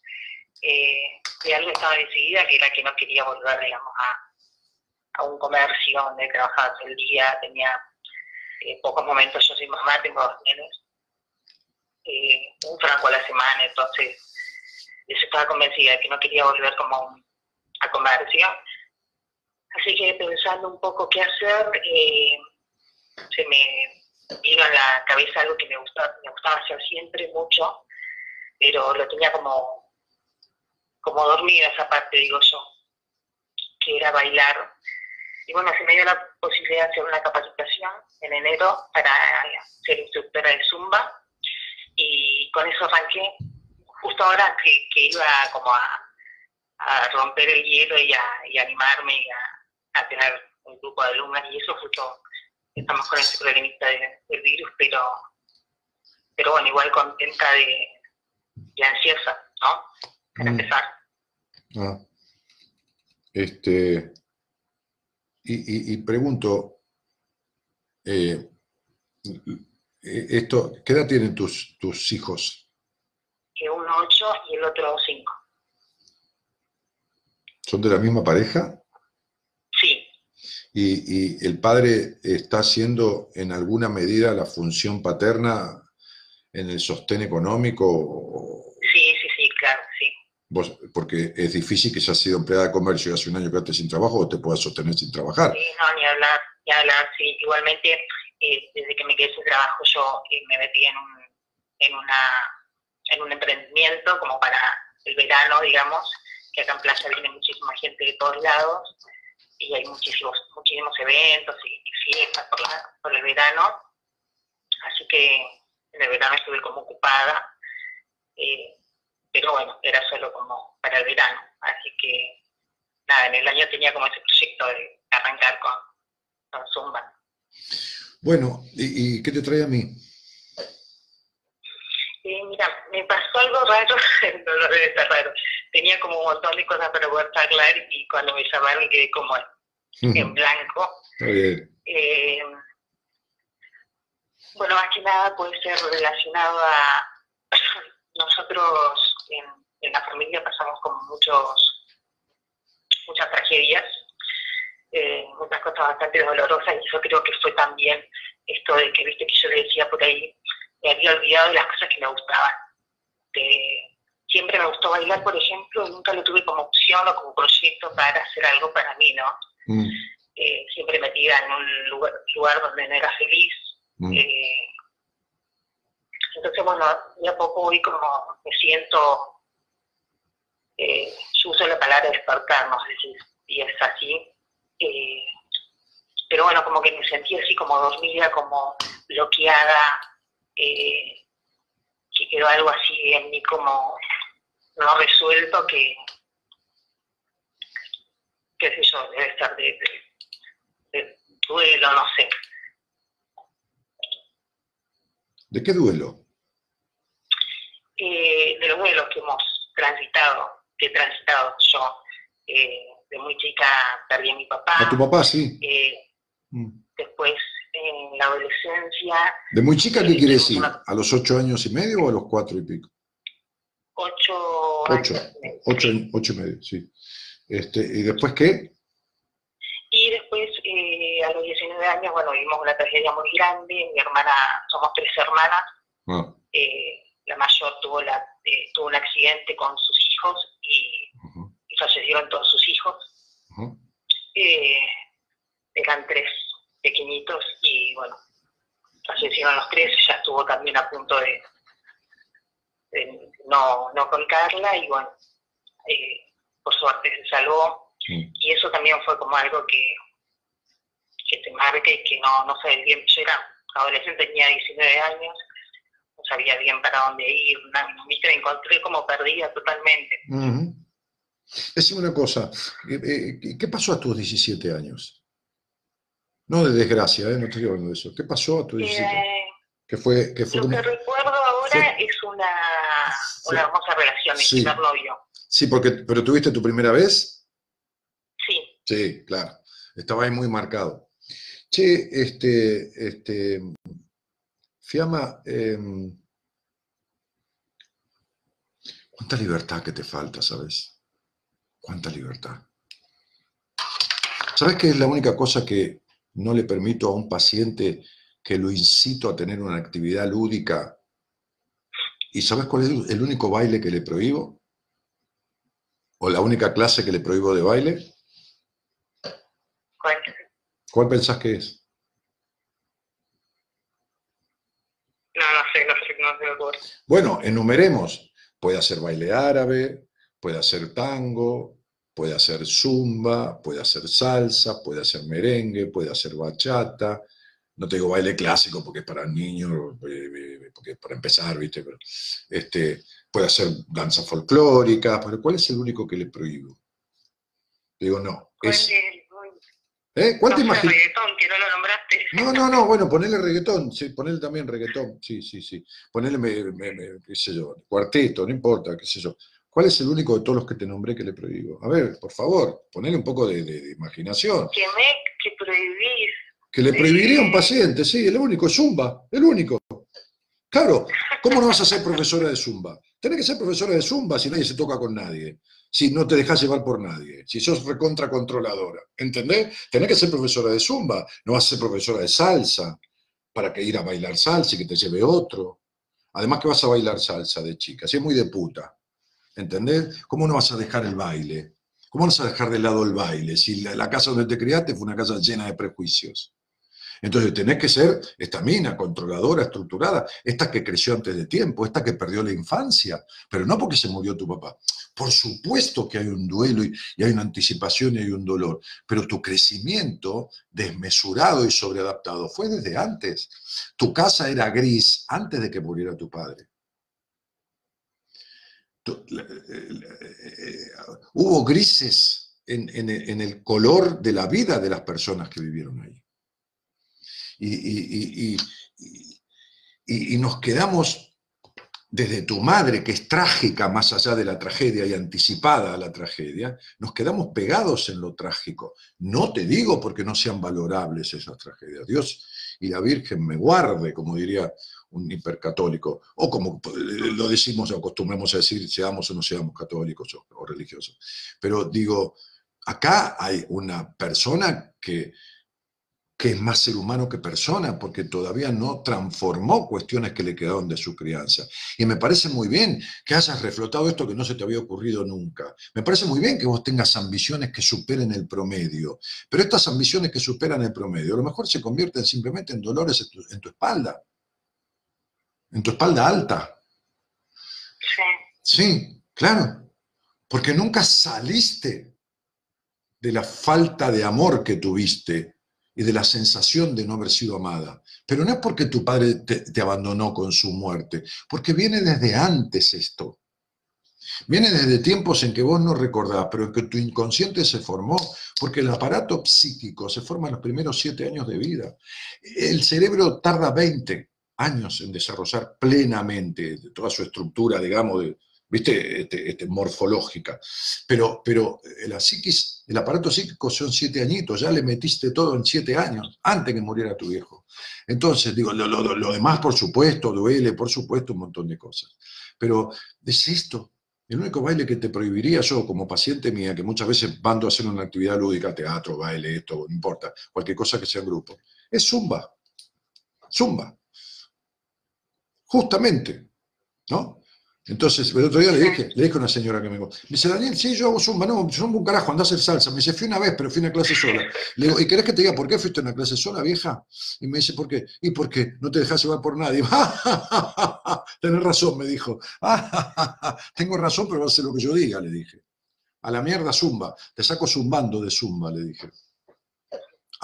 Eh, y algo estaba decidida que era que no quería volver, digamos, a, a un comercio donde trabajaba todo el día, tenía eh, pocos momentos, yo soy mamá, tengo dos nenes, eh, un franco a la semana, entonces yo estaba convencida de que no quería volver como a comercio. Así que pensando un poco qué hacer, eh, se me vino a la cabeza algo que me gustaba, me gustaba hacer siempre mucho, pero lo tenía como, como dormida esa parte, digo yo, que era bailar. Y bueno, se me dio la posibilidad de hacer una capacitación en enero para ser instructora de Zumba y con eso arranqué justo ahora que, que iba como a, a romper el hielo y a, y animarme y a, a tener un grupo de alumnas y eso justo estamos con ese problemita de- del virus, pero pero bueno, igual contenta de, y ansiosa, ¿no? Para Mm. empezar. ah. Este, y, y- y pregunto, eh, eh, esto, ¿qué edad tienen tus, tus hijos? Que uno ocho y el otro cinco. ¿Son de la misma pareja? Sí, y, y el padre está haciendo en alguna medida la función paterna en el sostén económico. Sí, sí, sí, claro, sí. Vos, porque es difícil que seas sido empleada de comercio y hace un año que estés sin trabajo o te puedas sostener sin trabajar. Sí, no, ni hablar, ni hablar, sí. Igualmente, eh, desde que me quedé sin trabajo, yo eh, me metí en un, en, una, en un emprendimiento como para el verano, digamos, que acá en Playa viene muchísima gente de todos lados y hay muchísimos, muchísimos eventos y, y fiestas por, la, por el verano. Así que en el verano estuve como ocupada. Eh, pero bueno, era solo como para el verano. Así que nada, en el año tenía como ese proyecto de arrancar con, Zumba. Bueno, ¿y, y qué te trae a mí? Eh, mira, me pasó algo raro, no, no debe estar raro. Tenía como un montón de cosas para poder charlar y cuando me llamaron quedé como en blanco. Eh, bueno, más que nada puede ser relacionado a nosotros en, en la familia pasamos como muchos muchas tragedias, eh, cosas bastante dolorosas y yo creo que fue también esto de que viste que yo le decía por ahí, me había olvidado de las cosas que me gustaban. De- siempre me gustó bailar, por ejemplo, y nunca lo tuve como opción o como proyecto para hacer algo para mí, ¿no? Mm, Eh, siempre metida en un lugar, lugar donde no era feliz. mm. Eh, entonces, bueno, de a poco hoy como me siento, eh, yo uso la palabra despertar, no sé si, si es así, eh, pero bueno, como que me sentí así como dormida, como bloqueada, eh, que quedó algo así en mí como no resuelto que, qué sé yo, debe estar de, de- de duelo, no sé. ¿De qué duelo? eh, de los vuelos que hemos transitado, que he transitado yo. Eh, de muy chica perdí a mi papá. A tu papá, sí. eh, Mm. después, en la adolescencia, ¿De muy chica qué Sí, quiere decir? una- ¿A los ocho años y medio o a los cuatro y pico? ocho, Ocho. años. Ocho, ocho y medio, sí. Este, ¿Y después qué? Y después, eh, a los 19 años, bueno, vivimos una tragedia muy grande. Mi hermana, somos tres hermanas. Ah, eh, la mayor tuvo, la, eh, tuvo un accidente con sus hijos y fallecieron todos sus hijos. Eh, eran tres pequeñitos y bueno, fallecieron los tres, ella estuvo también a punto de, de no, no contarla y bueno, eh, por suerte se salvó. Y eso también fue como algo que, que te marca y que no, no sabes bien, yo era adolescente, tenía 19 años, no sabía bien para dónde ir, me encontré como perdida totalmente. Decime una cosa, eh, eh, ¿qué- ¿qué pasó a tus 17 años? No de desgracia, ¿eh? no estoy hablando de eso. ¿Qué pasó a tus 17 años? Eh, ¿Qué fue, qué fue Lo como- que recuerdo ahora Fue- es una, una hermosa relación, mi Sí. primer novio. Sí, porque, pero tuviste tu primera vez. Sí, Sí, claro. Estaba ahí muy marcado. Che, este, este, Fiamma, em, cuánta libertad que te falta, ¿sabes? Cuánta libertad. ¿Sabes qué es la única cosa que no le permito a un paciente que lo incito a tener una actividad lúdica? ¿Y sabes cuál es el único baile que le prohíbo? ¿O la única clase que le prohíbo de baile? ¿cuál? ¿Cuál pensás que es? No, no sé, no sé, no ocurre. Bueno, enumeremos. Puede hacer baile árabe, puede hacer tango, puede hacer zumba, puede hacer salsa, puede hacer merengue, puede hacer bachata. No te digo baile clásico porque es para niños, eh, eh, porque es para empezar, ¿viste? Pero, este, puede hacer danza folclórica, pero ¿cuál es el único que le prohíbo? Digo, no. ¿Cuál Es? ¿eh? ¿Cuál te no reggaetón, que no lo nombraste. No, no, no, bueno, ponele reggaetón, sí, ponele también reggaetón, sí, sí, sí. Ponele, me- me- me- qué sé yo, cuarteto, no importa, qué sé yo. ¿Cuál es el único de todos los que te nombré que le prohíbo? A ver, por favor, ponele un poco de, de- de imaginación. Que me, que prohibís. Que le prohibiría a un paciente, sí, el único, Zumba, el único. Claro, ¿cómo no vas a ser profesora de Zumba? Tenés que ser profesora de Zumba si nadie se toca con nadie. si no te dejas llevar por nadie, si sos recontra controladora, ¿entendés? Tenés que ser profesora de zumba, no vas a ser profesora de salsa, para que ir a bailar salsa y que te lleve otro. Además que vas a bailar salsa de chica, si es muy de puta, ¿entendés? ¿Cómo no vas a dejar el baile? ¿Cómo vas a dejar de lado el baile? Si la, casa donde te criaste fue una casa llena de prejuicios. Entonces tenés que ser esta mina, controladora, estructurada, esta que creció antes de tiempo, esta que perdió la infancia, pero no porque se murió tu papá. Por supuesto que hay un duelo y hay una anticipación y hay un dolor, pero tu crecimiento desmesurado y sobreadaptado fue desde antes. Tu casa era gris antes de que muriera tu padre. La- eh, eh, hubo grises en, el color de la vida de las personas que vivieron ahí y- y nos quedamos desde tu madre, que es trágica más allá de la tragedia y anticipada a la tragedia, nos quedamos pegados en lo trágico. No te digo porque no sean valorables esas tragedias. Dios y la Virgen me guarde, como diría un hipercatólico, o como lo decimos acostumbramos a decir, seamos o no seamos católicos o, o religiosos. Pero digo, acá hay una persona que que es más ser humano que persona, porque todavía no transformó cuestiones que le quedaron de su crianza. Y me parece muy bien que hayas reflotado esto que no se te había ocurrido nunca. Me parece muy bien que vos tengas ambiciones que superen el promedio, pero estas ambiciones que superan el promedio a lo mejor se convierten simplemente en dolores en en tu espalda, en tu espalda alta. Sí. Sí, claro, porque nunca saliste de la falta de amor que tuviste y de la sensación de no haber sido amada. Pero no es porque tu padre te, te abandonó con su muerte, porque viene desde antes esto. Viene desde tiempos en que vos no recordás, pero en que tu inconsciente se formó, porque el aparato psíquico se forma en los primeros siete años de vida. El cerebro tarda 20 años en desarrollar plenamente toda su estructura, digamos, ¿viste? Este, este, morfológica. Pero, pero el aparato psíquico son siete añitos, ya le metiste todo en siete años, antes que muriera tu viejo. Entonces, digo, lo demás, por supuesto, duele, por supuesto, un montón de cosas. Pero es esto. El único baile que te prohibiría yo como paciente mía, que muchas veces mando a hacer una actividad lúdica, teatro, baile, esto, no importa, cualquier cosa que sea en grupo, es zumba. Zumba. Justamente, ¿no? Entonces, el otro día le dije, le dije a una señora que me dijo, me dice, Daniel, sí, yo hago zumba, no, zumba un carajo, andás a hacer salsa. Me dice, fui una vez, pero fui a una clase sola. Le digo, ¿y querés que te diga por qué fuiste a una clase sola, vieja? Y me dice, ¿por qué? ¿Y por qué? No te dejas llevar por nadie. Tenés razón, me dijo. Tengo razón, pero va a hacer lo que yo diga, le dije. A la mierda zumba, te saco zumbando de zumba, le dije.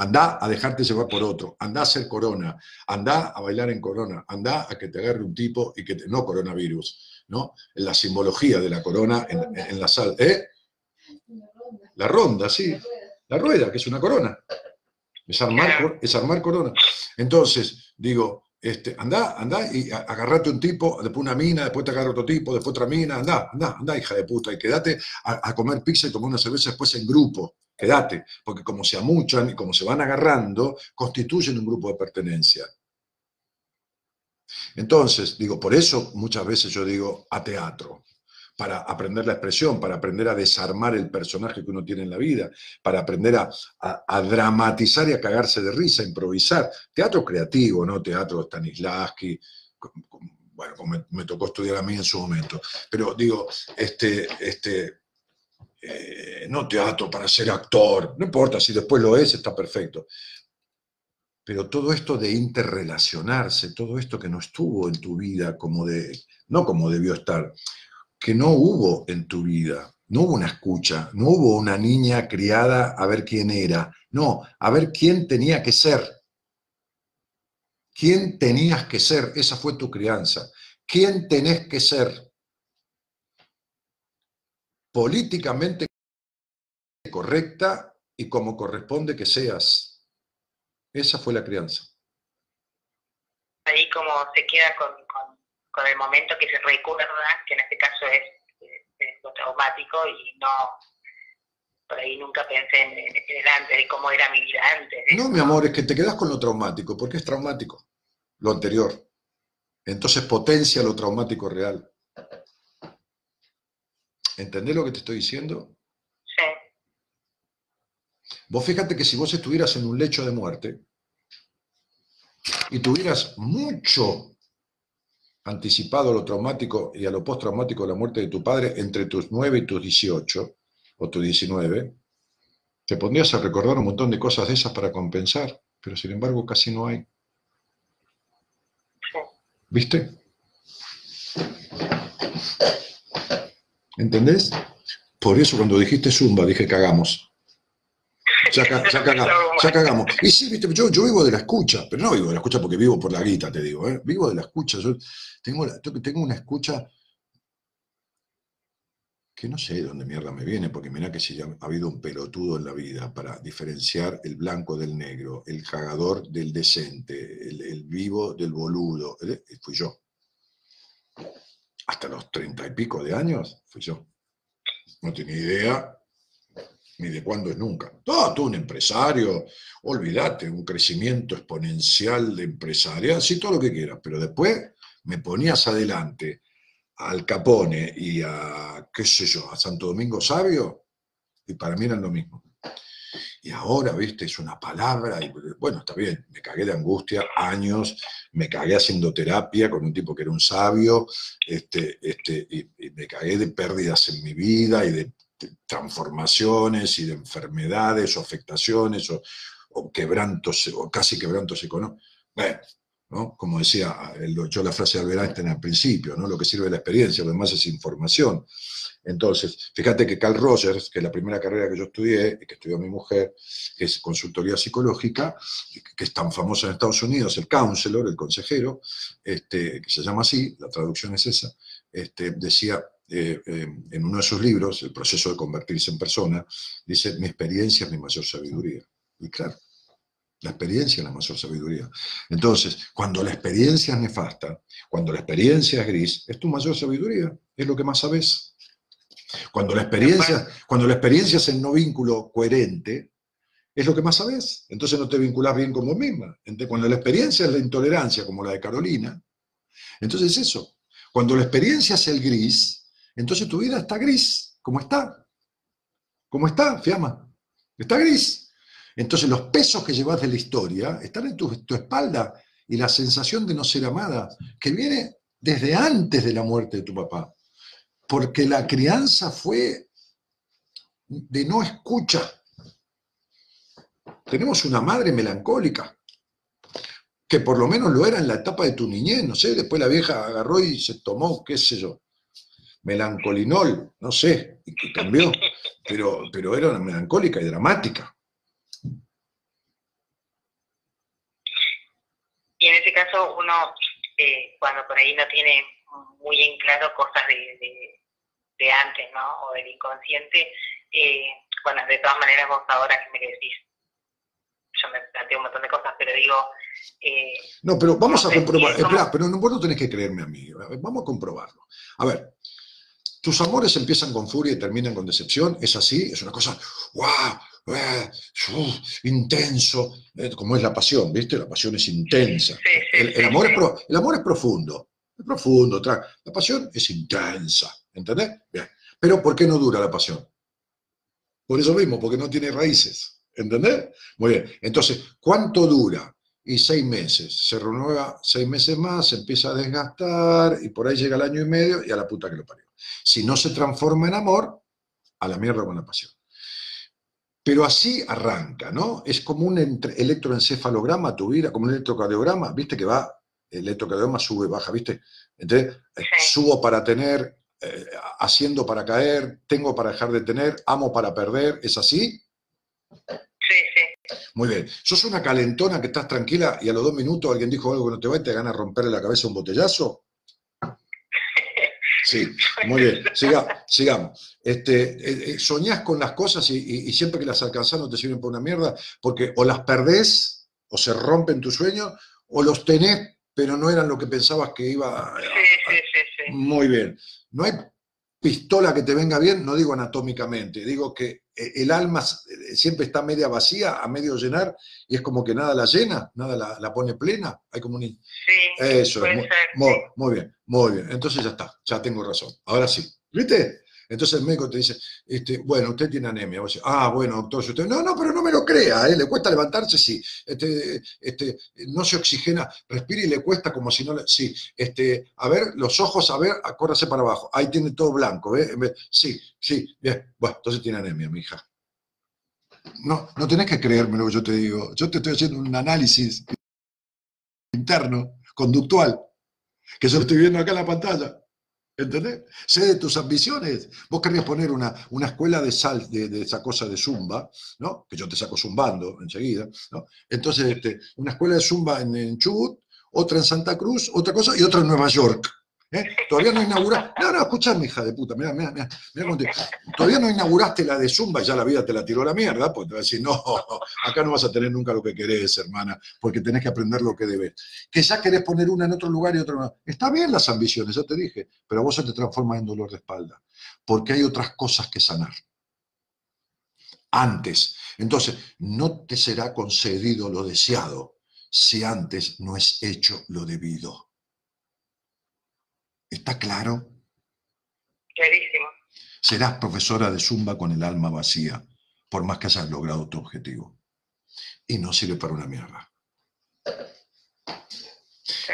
Andá a dejarte llevar por otro, andá a hacer corona, andá a bailar en corona, andá a que te agarre un tipo y que te, no coronavirus, ¿no? En la simbología de la corona en, en, en la sal, ¿eh? La ronda, sí, la rueda, que es una corona. Es armar, es armar corona. Entonces, digo, este, andá, andá y agarrate un tipo, después una mina, después te agarra otro tipo, después otra mina, andá, andá, andá, hija de puta, y quédate a, a comer pizza y tomar una cerveza después en grupo, quédate, porque como se amuchan y como se van agarrando, constituyen un grupo de pertenencia. Entonces, digo, por eso muchas veces yo digo a teatro, para aprender la expresión, para aprender a desarmar el personaje que uno tiene en la vida, para aprender a, dramatizar y a cagarse de risa, a improvisar. Teatro creativo, ¿no? Teatro Stanislavski, bueno, como me, me, tocó estudiar a mí en su momento. Pero digo, este, este, eh, no teatro para ser actor, no importa, si después lo es, está perfecto. Pero todo esto de interrelacionarse, todo esto que no estuvo en tu vida como de, no como debió estar, que no hubo en tu vida. No hubo una escucha, no hubo una niña criada a ver quién era, no, a ver quién tenía que ser. ¿Quién tenías que ser? Esa fue tu crianza. ¿Quién tenés que ser? Políticamente correcta y como corresponde que seas. Esa fue la crianza. Ahí como se queda con, con con el momento que se recuerda, que en este caso es, lo traumático y no, por ahí nunca pensé en, en, el antes, de cómo era mi vida antes. No, mi amor, es que te quedas con lo traumático, porque es traumático, lo anterior. Entonces potencia lo traumático real. ¿Entendés lo que te estoy diciendo? Sí. Vos fíjate que si vos estuvieras en un lecho de muerte y tuvieras mucho anticipado a lo traumático y a lo postraumático de la muerte de tu padre entre tus 9 y tus 18 o tus 19, te pondrías a recordar un montón de cosas de esas para compensar, pero sin embargo casi no hay. ¿Viste? ¿Entendés? Por eso cuando dijiste Zumba dije cagamos. Ya, ca- ya caga- ya cagamos. Y sí, viste, yo, yo vivo de la escucha, pero no vivo de la escucha porque vivo por la guita, te digo, ¿eh? Vivo de la escucha. Yo tengo, la- tengo una escucha que no sé de dónde mierda me viene, porque mira que si ya ha habido un pelotudo en la vida para diferenciar el blanco del negro, el cagador del decente, el, el vivo del boludo, ¿eh? fui yo. Hasta los treinta y pico de años fui yo. No tenía idea ni de cuándo es nunca. Todo, tú un empresario, olvídate, un crecimiento exponencial de empresaria, sí, todo lo que quieras, pero después me ponías adelante al Capone y a, qué sé yo, a Santo Domingo Sabio, y para mí eran lo mismo. Y ahora, viste, es una palabra, y bueno, está bien, me cagué de angustia años, me cagué haciendo terapia con un tipo que era un sabio, este, este, y, me cagué de pérdidas en mi vida y de, de transformaciones y de enfermedades o afectaciones o, o quebrantos, o casi quebrantos económicos. Bueno, ¿no? Como decía yo la frase de Albert Einstein al principio, ¿no? Lo que sirve es la experiencia, lo demás es información. Entonces, fíjate que Carl Rogers, que es la primera carrera que yo estudié, y que estudió mi mujer, que es consultoría psicológica, que es tan famosa en Estados Unidos, el counselor, el consejero, este, que se llama así, la traducción es esa, este, decía eh, eh, en uno de sus libros, El proceso de convertirse en persona, dice, mi experiencia es mi mayor sabiduría. Y claro, la experiencia es la mayor sabiduría. Entonces, cuando la experiencia es nefasta, cuando la experiencia es gris, es tu mayor sabiduría, es lo que más sabes. Cuando la experiencia, cuando la experiencia es el no vínculo coherente, es lo que más sabes. Entonces no te vinculás bien con vos misma. Cuando la experiencia es la intolerancia, como la de Carolina, entonces es eso. Cuando la experiencia es el gris, entonces tu vida está gris, como está. ¿Cómo está, Fiamma? Está gris. Entonces los pesos que llevas de la historia están en tu, espalda y la sensación de no ser amada, que viene desde antes de la muerte de tu papá, porque la crianza fue de no escucha. Tenemos una madre melancólica, que por lo menos lo era en la etapa de tu niñez, no sé, después la vieja agarró y se tomó, qué sé yo, melancolinol, no sé, y cambió, pero, pero era melancólica y dramática. Y en ese caso uno, eh, cuando por ahí no tiene muy en claro cosas de, de, de antes, ¿no? O del inconsciente, eh, bueno, de todas maneras vos ahora que me decís, yo me planteo un montón de cosas, pero digo, eh, No, pero vamos a comprobar. Espera, pero no, vos no tenés que creerme a mí. Vamos a comprobarlo. A ver, tus amores empiezan con furia y terminan con decepción. ¿Es así? Es una cosa, intenso, eh, como es la pasión, ¿viste? La pasión es intensa. sí, sí, El, amor, sí. es pro- el amor es profundo. Es profundo. tra- La pasión es intensa. ¿Entendés? Bien. Pero ¿por qué no dura la pasión? Por eso mismo, porque no tiene raíces. ¿Entendés? Muy bien. Entonces, ¿cuánto dura? Y seis meses. Se renueva seis meses más, se empieza a desgastar y por ahí llega el año y medio y a la puta que lo parió. Si no se transforma en amor, a la mierda con la pasión. Pero así arranca, ¿no? Es como un electroencefalograma tu vida, como un electrocardiograma, ¿viste? Que va, el electrocardiograma sube, baja, ¿viste? Entonces, eh, Sí. subo para tener, eh, haciendo para caer, tengo para dejar de tener, amo para perder, ¿es así? Sí, sí. Muy bien. Sos una calentona que estás tranquila y a los dos minutos alguien dijo algo que no te va y te gana romperle la cabeza un botellazo. Sí, muy bien. Siga- sigamos. Este, eh, eh, soñás con las cosas y, y- y siempre que las alcanzás no te sirven para una mierda, porque o las perdés o se rompen tus sueños, o los tenés, pero no eran lo que pensabas que iba a, Sí, sí, sí, sí. muy bien. No hay pistola que te venga bien, no digo anatómicamente, digo que eh, el alma eh, siempre está media vacía, a medio llenar, y es como que nada la llena, nada la, la pone plena. Hay como un... Sí, Eso, puede es, muy, ser, muy- sí. muy bien, muy bien. Entonces ya está, ya tengo razón. Ahora sí. ¿Viste? Entonces el médico te dice, este, bueno, usted tiene anemia. Ah, bueno, doctor, usted. No, no, pero no me lo crea, ¿eh? le cuesta levantarse, sí. Este, este, no se oxigena, respira y le cuesta como si no le. Sí, este, a ver, los ojos, a ver, acórrase para abajo. Ahí tiene todo blanco, ¿ve? Sí, sí, bien. Bueno, entonces tiene anemia, mi hija. No, no tenés que creerme lo que yo te digo. Yo te estoy haciendo un análisis interno, conductual, que yo estoy viendo acá en la pantalla. ¿Entendés? Sé de tus ambiciones. Vos querrías poner una, una escuela de sal, de, esa cosa de zumba, ¿no? Que yo te saco zumbando enseguida, ¿no? Entonces, este, una escuela de zumba en, en Chubut, otra en Santa Cruz, otra cosa, y otra en Nueva York. ¿Eh? Todavía no inauguraste. No, no, escuchame, hija de puta. Mira, mira, mira. Todavía no inauguraste la de Zumba y ya la vida te la tiró la mierda. Pues te vas a decir, no, acá no vas a tener nunca lo que querés, hermana, porque tenés que aprender lo que debes. Que ya querés poner una en otro lugar y otra en. Está bien las ambiciones, ya te dije, pero vos se te transforma en dolor de espalda. Porque hay otras cosas que sanar. Antes. Entonces, no te será concedido lo deseado si antes no es hecho lo debido. ¿Está claro? Clarísimo. Serás profesora de Zumba con el alma vacía, por más que hayas logrado tu objetivo. Y no sirve para una mierda.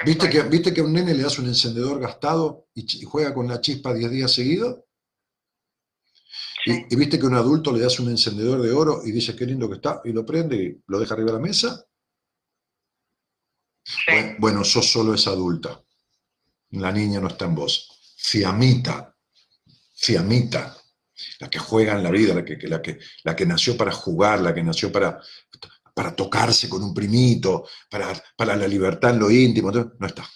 ¿Viste que, ¿Viste que a un nene le das un encendedor gastado y, juega con la chispa 10 días seguidos? Y, viste que a un adulto le das un encendedor de oro y dice qué lindo que está, y lo prende y lo deja arriba de la mesa. Bueno, bueno, sos solo esa adulta la niña no está en vos. Fiamita, fiamita, la que juega en la vida, la que, la que, la que nació para jugar, la que nació para, para tocarse con un primito, para, para la libertad en lo íntimo, no está.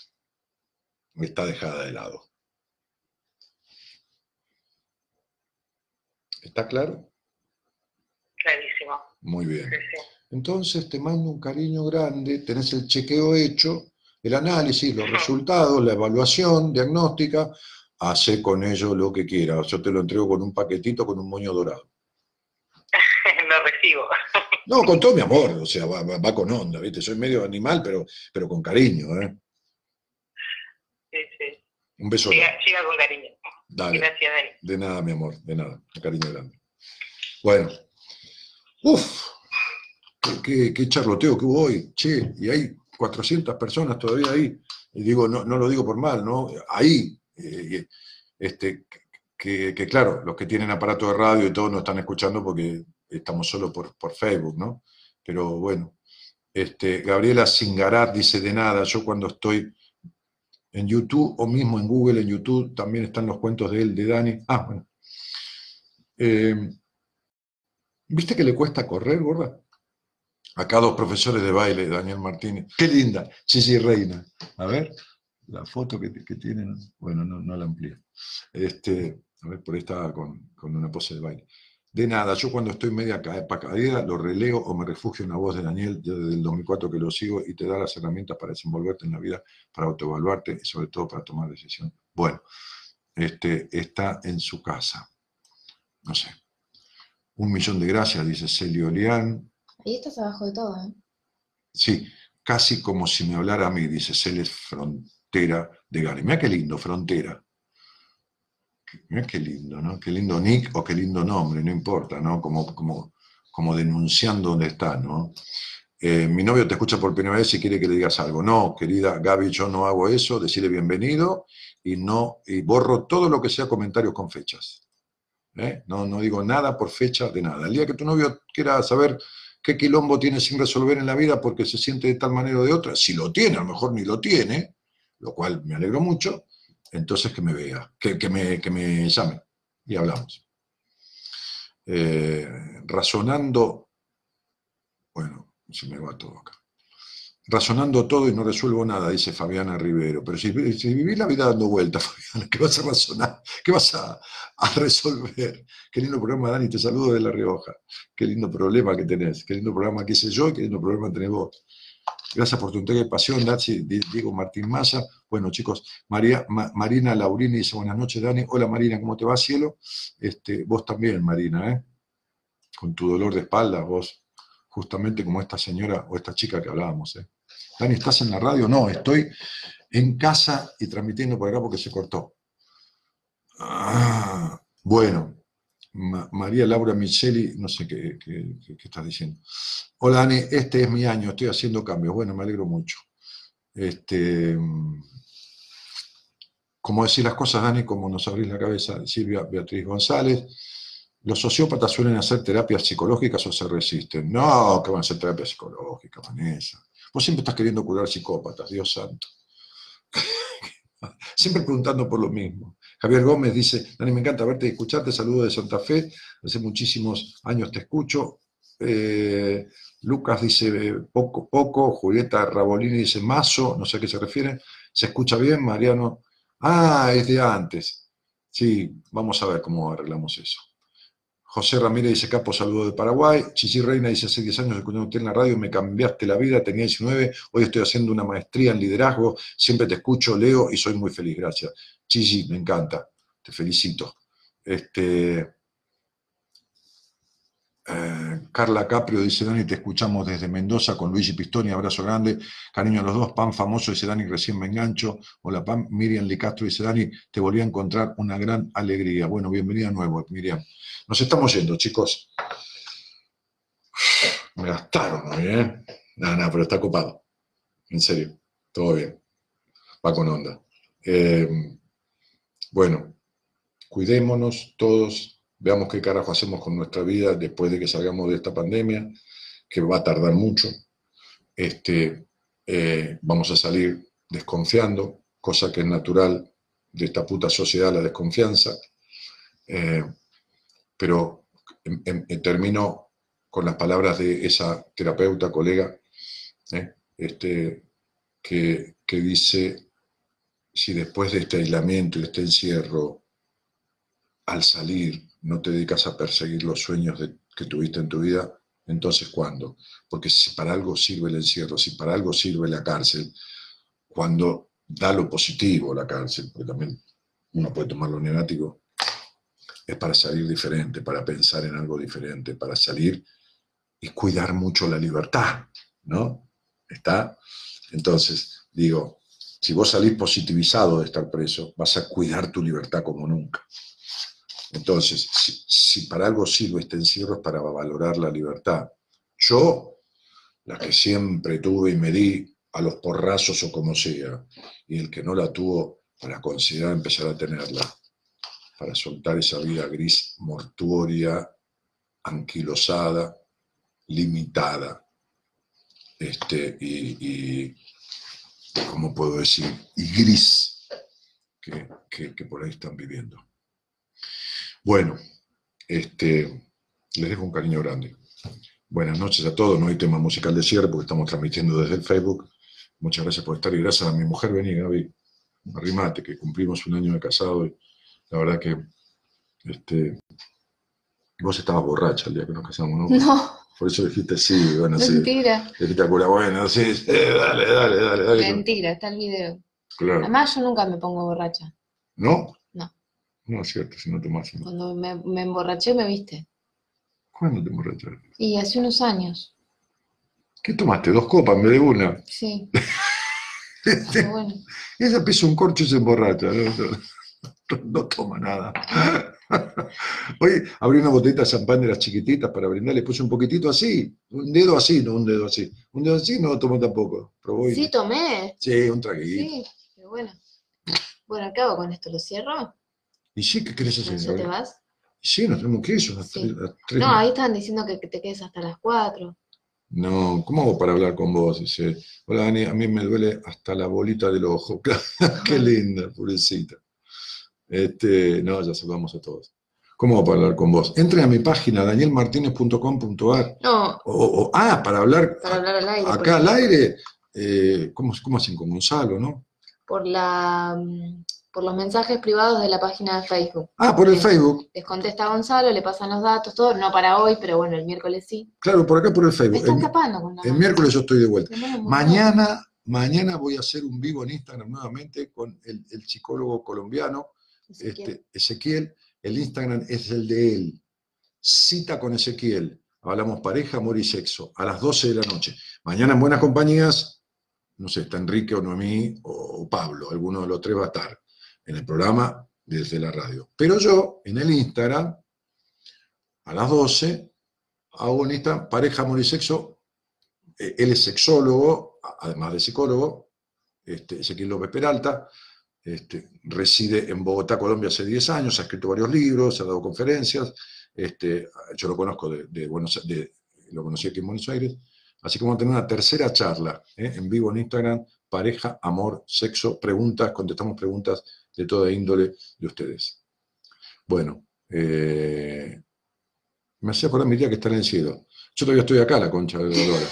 Está dejada de lado. ¿Está claro? Clarísimo. Muy bien. Entonces te mando un cariño grande, tenés el chequeo hecho, el análisis, los resultados, la evaluación diagnóstica, hace con ello lo que quiera. Yo te lo entrego con un paquetito con un moño dorado. lo recibo. No, con todo mi amor, o sea, va, con onda, ¿viste? Soy medio animal, pero, pero con cariño, ¿eh? Sí, sí. Un beso. Siga, con cariño. Dale. Gracias, Dani. De nada, mi amor, de nada. Un cariño grande. Bueno. Uf, qué, qué charloteo que hubo hoy. Che, y hay 400 personas todavía ahí, y digo, no, no lo digo por mal, ¿no? Ahí, eh, este, que, claro, los que tienen aparato de radio y todo no están escuchando porque estamos solo por, por Facebook, ¿no? Pero bueno, este, Gabriela Singarat dice de nada, yo cuando estoy en YouTube o mismo en Google, en YouTube, también están los cuentos de él, de Dani. Ah, bueno. Eh, ¿Viste que le cuesta correr, gorda? Acá dos profesores de baile, Daniel Martínez. Qué linda, sí, Reina. A ver, la foto que, tienen, bueno, no, la amplío. Este, a ver, por ahí estaba con, una pose de baile. De nada, yo cuando estoy media caída lo releo o me refugio en la voz de Daniel desde el 2004 que lo sigo y te da las herramientas para desenvolverte en la vida, para autoevaluarte y sobre todo para tomar decisiones. Bueno, este, está en su casa. No sé. Un millón de gracias, dice Celio Lián. Ahí estás abajo de todo, ¿eh? Sí, casi como si me hablara a mí, dice Celes Frontera de Gary. Mira qué lindo, Frontera. Mira qué lindo, ¿no? Qué lindo nick o qué lindo nombre, no importa, ¿no? Como, como, como denunciando dónde está, ¿no? Eh, mi novio te escucha por primera vez y quiere que le digas algo. No, querida Gaby, yo no hago eso, decirle bienvenido y no y borro todo lo que sea comentarios con fechas. ¿eh? No, no digo nada por fecha de nada. El día que tu novio quiera saber qué quilombo tiene sin resolver en la vida porque se siente de tal manera o de otra. Si lo tiene, a lo mejor ni lo tiene, lo cual me alegro mucho, entonces que me vea, que, me, que me llame y hablamos. Eh, razonando, bueno, se me va todo acá razonando todo y no resuelvo nada, dice Fabiana Rivero. Pero si, vivís la vida dando vueltas, Fabiana, ¿qué vas a razonar? ¿Qué vas a, resolver? Qué lindo programa, Dani, te saludo de La Rioja. Qué lindo problema que tenés, qué lindo programa que hice yo y qué lindo programa tenés vos. Gracias por tu entrega y pasión, Dachi, Diego Martín Massa. Bueno, chicos, María, Marina Laurini dice buenas noches, Dani. Hola, Marina, ¿cómo te va, cielo? Este, vos también, Marina, ¿eh? Con tu dolor de espalda, vos, justamente como esta señora o esta chica que hablábamos, ¿eh? Dani, ¿estás en la radio? No, estoy en casa y transmitiendo por acá porque se cortó. Ah, Bueno, Ma- María Laura Micheli, no sé qué, qué- qué- estás diciendo. Hola, Ani, este es mi año, estoy haciendo cambios. Bueno, me alegro mucho. Este, como decir las cosas, Dani, como nos abrís la cabeza, Silvia Beatriz González. ¿Los sociópatas suelen hacer terapias psicológicas o se resisten? No, que van a hacer terapia psicológica, Vanessa. Vos siempre estás queriendo curar psicópatas, Dios santo. siempre preguntando por lo mismo. Javier Gómez dice, Dani, me encanta verte y escucharte, saludo de Santa Fe, hace muchísimos años te escucho. Eh, Lucas dice, poco, poco, Julieta Rabolini dice, mazo, no sé a qué se refiere, se escucha bien, Mariano, ah, es de antes. Sí, vamos a ver cómo arreglamos eso. José Ramírez dice, Capo, saludo de Paraguay. Chichi Reina dice, hace 10 años escuchando usted en la radio, me cambiaste la vida, tenía 19, hoy estoy haciendo una maestría en liderazgo, siempre te escucho, leo y soy muy feliz, gracias. Chichi, me encanta, te felicito. Este, eh, Carla Caprio dice, Dani, te escuchamos desde Mendoza con Luigi Pistoni, abrazo grande, cariño a los dos, Pan famoso, dice Dani, recién me engancho. Hola Pan, Miriam Licastro dice, Dani, te volví a encontrar una gran alegría. Bueno, bienvenida de nuevo, Miriam. Nos estamos yendo, chicos. Me gastaron hoy, ¿eh? Nada, nada, pero está copado. En serio, todo bien. Va con onda. Eh, bueno, cuidémonos todos, veamos qué carajo hacemos con nuestra vida después de que salgamos de esta pandemia, que va a tardar mucho. Este, eh, vamos a salir desconfiando, cosa que es natural de esta puta sociedad, la desconfianza. Eh, pero termino con las palabras de esa terapeuta, colega, ¿eh? este, que, que dice, si después de este aislamiento y este encierro, al salir no te dedicas a perseguir los sueños que tuviste en tu vida, entonces ¿cuándo? Porque si para algo sirve el encierro, si para algo sirve la cárcel, cuando da lo positivo la cárcel, porque también uno puede tomar lo es para salir diferente, para pensar en algo diferente, para salir y cuidar mucho la libertad, ¿no? ¿Está? Entonces, digo, si vos salís positivizado de estar preso, vas a cuidar tu libertad como nunca. Entonces, si, para algo sirve este encierro es para valorar la libertad. Yo, la que siempre tuve y me di a los porrazos o como sea, y el que no la tuvo, para considerar empezar a tenerla, para soltar esa vida gris, mortuoria, anquilosada, limitada, este, y, y, ¿cómo puedo decir? Y gris que por ahí están viviendo. Bueno, este, les dejo un cariño grande. Buenas noches a todos. No hay tema musical de cierre porque estamos transmitiendo desde el Facebook. Muchas gracias por estar y gracias a mi mujer, vení Gaby, arrimate, que cumplimos un año de casado y la verdad que este, vos estabas borracha el día que nos casamos, ¿no? No, Por eso dijiste sí, bueno, sí. mentira. Dijiste a cura, bueno, sí, sí, dale, dale, dale, dale. Mentira, está el video. Claro. Además, yo nunca me pongo borracha. ¿No? No. Es cierto, si no tomás. ¿no? Cuando me, me emborraché, me viste. ¿Cuándo te emborrachaste? Y hace unos años. ¿Qué tomaste? ¿Dos copas vez de una? Sí. Pero bueno. Ella pisa un corcho y se emborracha. No, no- toma nada. Oye, abrí una botellita de champán de las chiquititas para brindar, le puse un poquitito así, un dedo así, no un dedo así. Un dedo así no lo tomó tampoco. Probó y- Sí, tomé. Sí, un traguito. Sí, pero bueno. Bueno, ¿qué hago con esto? ¿Lo cierro? ¿Y sí qué querés hacer? ¿Ya te vas? Sí, nos tenemos que ir, son las Sí. tres- las tres. No, ahí estaban diciendo que, te quedes hasta las 4. No, ¿cómo hago para hablar con vos? Dice, hola Dani, a mí me duele hasta la bolita del ojo. Qué linda, pobrecita. Este, no, ya saludamos a todos. ¿Cómo hago para hablar con vos? Entre a mi página, danielmartinez.com.ar. No, O, o- ah, para hablar para hablar al aire. acá al aire. eh, ¿cómo, ¿Cómo hacen con Gonzalo, no? Por, la, mm, por los mensajes privados de la página de Facebook. Ah, por el Les- Facebook. Les contesta Gonzalo, le pasan los datos, todo, no para hoy, pero bueno, el miércoles sí. Claro, por acá por el Me Facebook. están El, tapando con la el mano. miércoles yo estoy de vuelta. Me. Mañana, mañana voy a hacer un vivo en Instagram nuevamente con el, el psicólogo colombiano. Ezequiel. este, Ezequiel, el Instagram es el de él. Cita con Ezequiel. Hablamos pareja, amor y sexo a las 12 de la noche. Mañana en Buenas Compañías, no sé, está Enrique o Noemí o Pablo, alguno de los tres va a estar en el programa desde la radio. Pero yo, en el Instagram, a las 12, hago un Instagram, pareja, amor y sexo. Eh, Él es sexólogo, además de psicólogo, este, Ezequiel López Peralta. Este, reside en Bogotá, Colombia, hace 10 años, ha escrito varios libros, ha dado conferencias. Este, yo lo conozco de, de Buenos de- lo conocí aquí en Buenos Aires. Así que vamos a tener una tercera charla ¿eh? en vivo en Instagram, pareja, amor, sexo, preguntas, contestamos preguntas de toda índole de ustedes. Bueno, eh, me hacía acordar mi tía que está en el cielo. Yo todavía estoy acá, la concha de lora.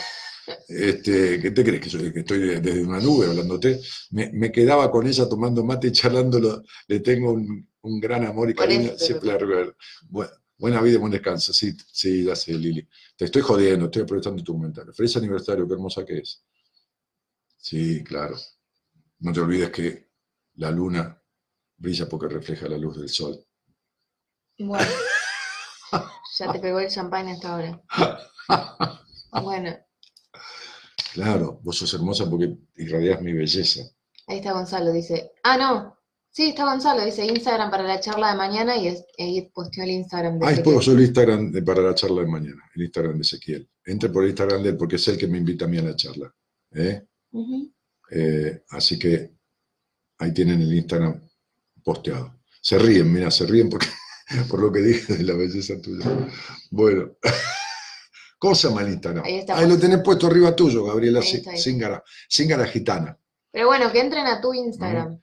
Este, ¿Qué te crees? ¿Que, soy- que estoy de- desde una nube hablándote? Me, me quedaba con ella tomando mate y charlándolo. Le tengo un, un gran amor y cariño. Siempre la recuerdo. Bu- buena vida y buen descanso. Sí, sí, ya sé, Lili. Te estoy jodiendo, estoy aprovechando tu comentario. Feliz aniversario, qué hermosa que es. Sí, claro. No te olvides que la luna brilla porque refleja la luz del sol. Bueno. Ya te pegó el champán hasta ahora. Bueno, Claro, vos sos hermosa porque irradiás mi belleza. ahí está Gonzalo, dice. Ah, no. Sí, está Gonzalo, dice Instagram para la charla de mañana y ahí posteó el Instagram de Ah, Ezequiel. después usó el Instagram de- para la charla de mañana, el Instagram de Ezequiel. Entre por el Instagram de él porque es el que me invita a mí a la charla. ¿eh? Eh, así que ahí tienen el Instagram posteado. Se ríen, mira, se ríen porque, por lo que dije de la belleza tuya. Bueno, ¿cómo se llama el Instagram? Ahí está Ahí lo tenés puesto arriba tuyo, Gabriela Ahí ahí. Zíngara, Zíngara Gitana. Pero bueno, que entren a tu Instagram.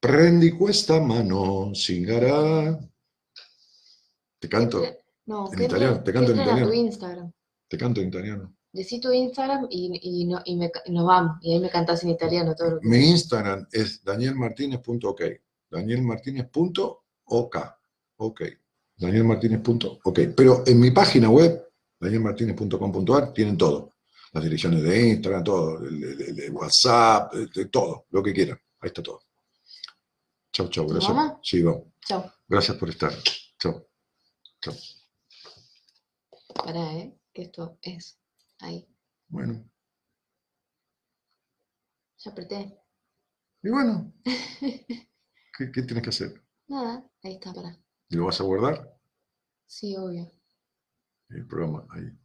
Prendi questa mano, Zíngara. Te canto, No, En italiano, te canto en tu italiano. Instagram. te canto en italiano. Decí tu Instagram y, y, no, y, me, nos vamos. Y ahí me cantás en italiano todo lo que Mi Instagram es danielmartinez.ok. Danielmartinez.ok. Ok. Danielmartinez.ok. Pero en mi página web, danielmartinez.com.ar, tienen todo. Las direcciones de Instagram, todo, el, el- el- el WhatsApp, todo, lo que quieran. Ahí está todo. Chau, chau. ¿Nos Gracias. vamos? Sí, vamos. Chao. Gracias por estar. Chau. Chau. Pará, ¿eh? Que esto es ahí. Bueno. Ya apreté. Y bueno, ¿qué, qué tienes que hacer? Nada, ahí está, pará. ¿Y lo vas a guardar? Sí, obvio. El programa ahí.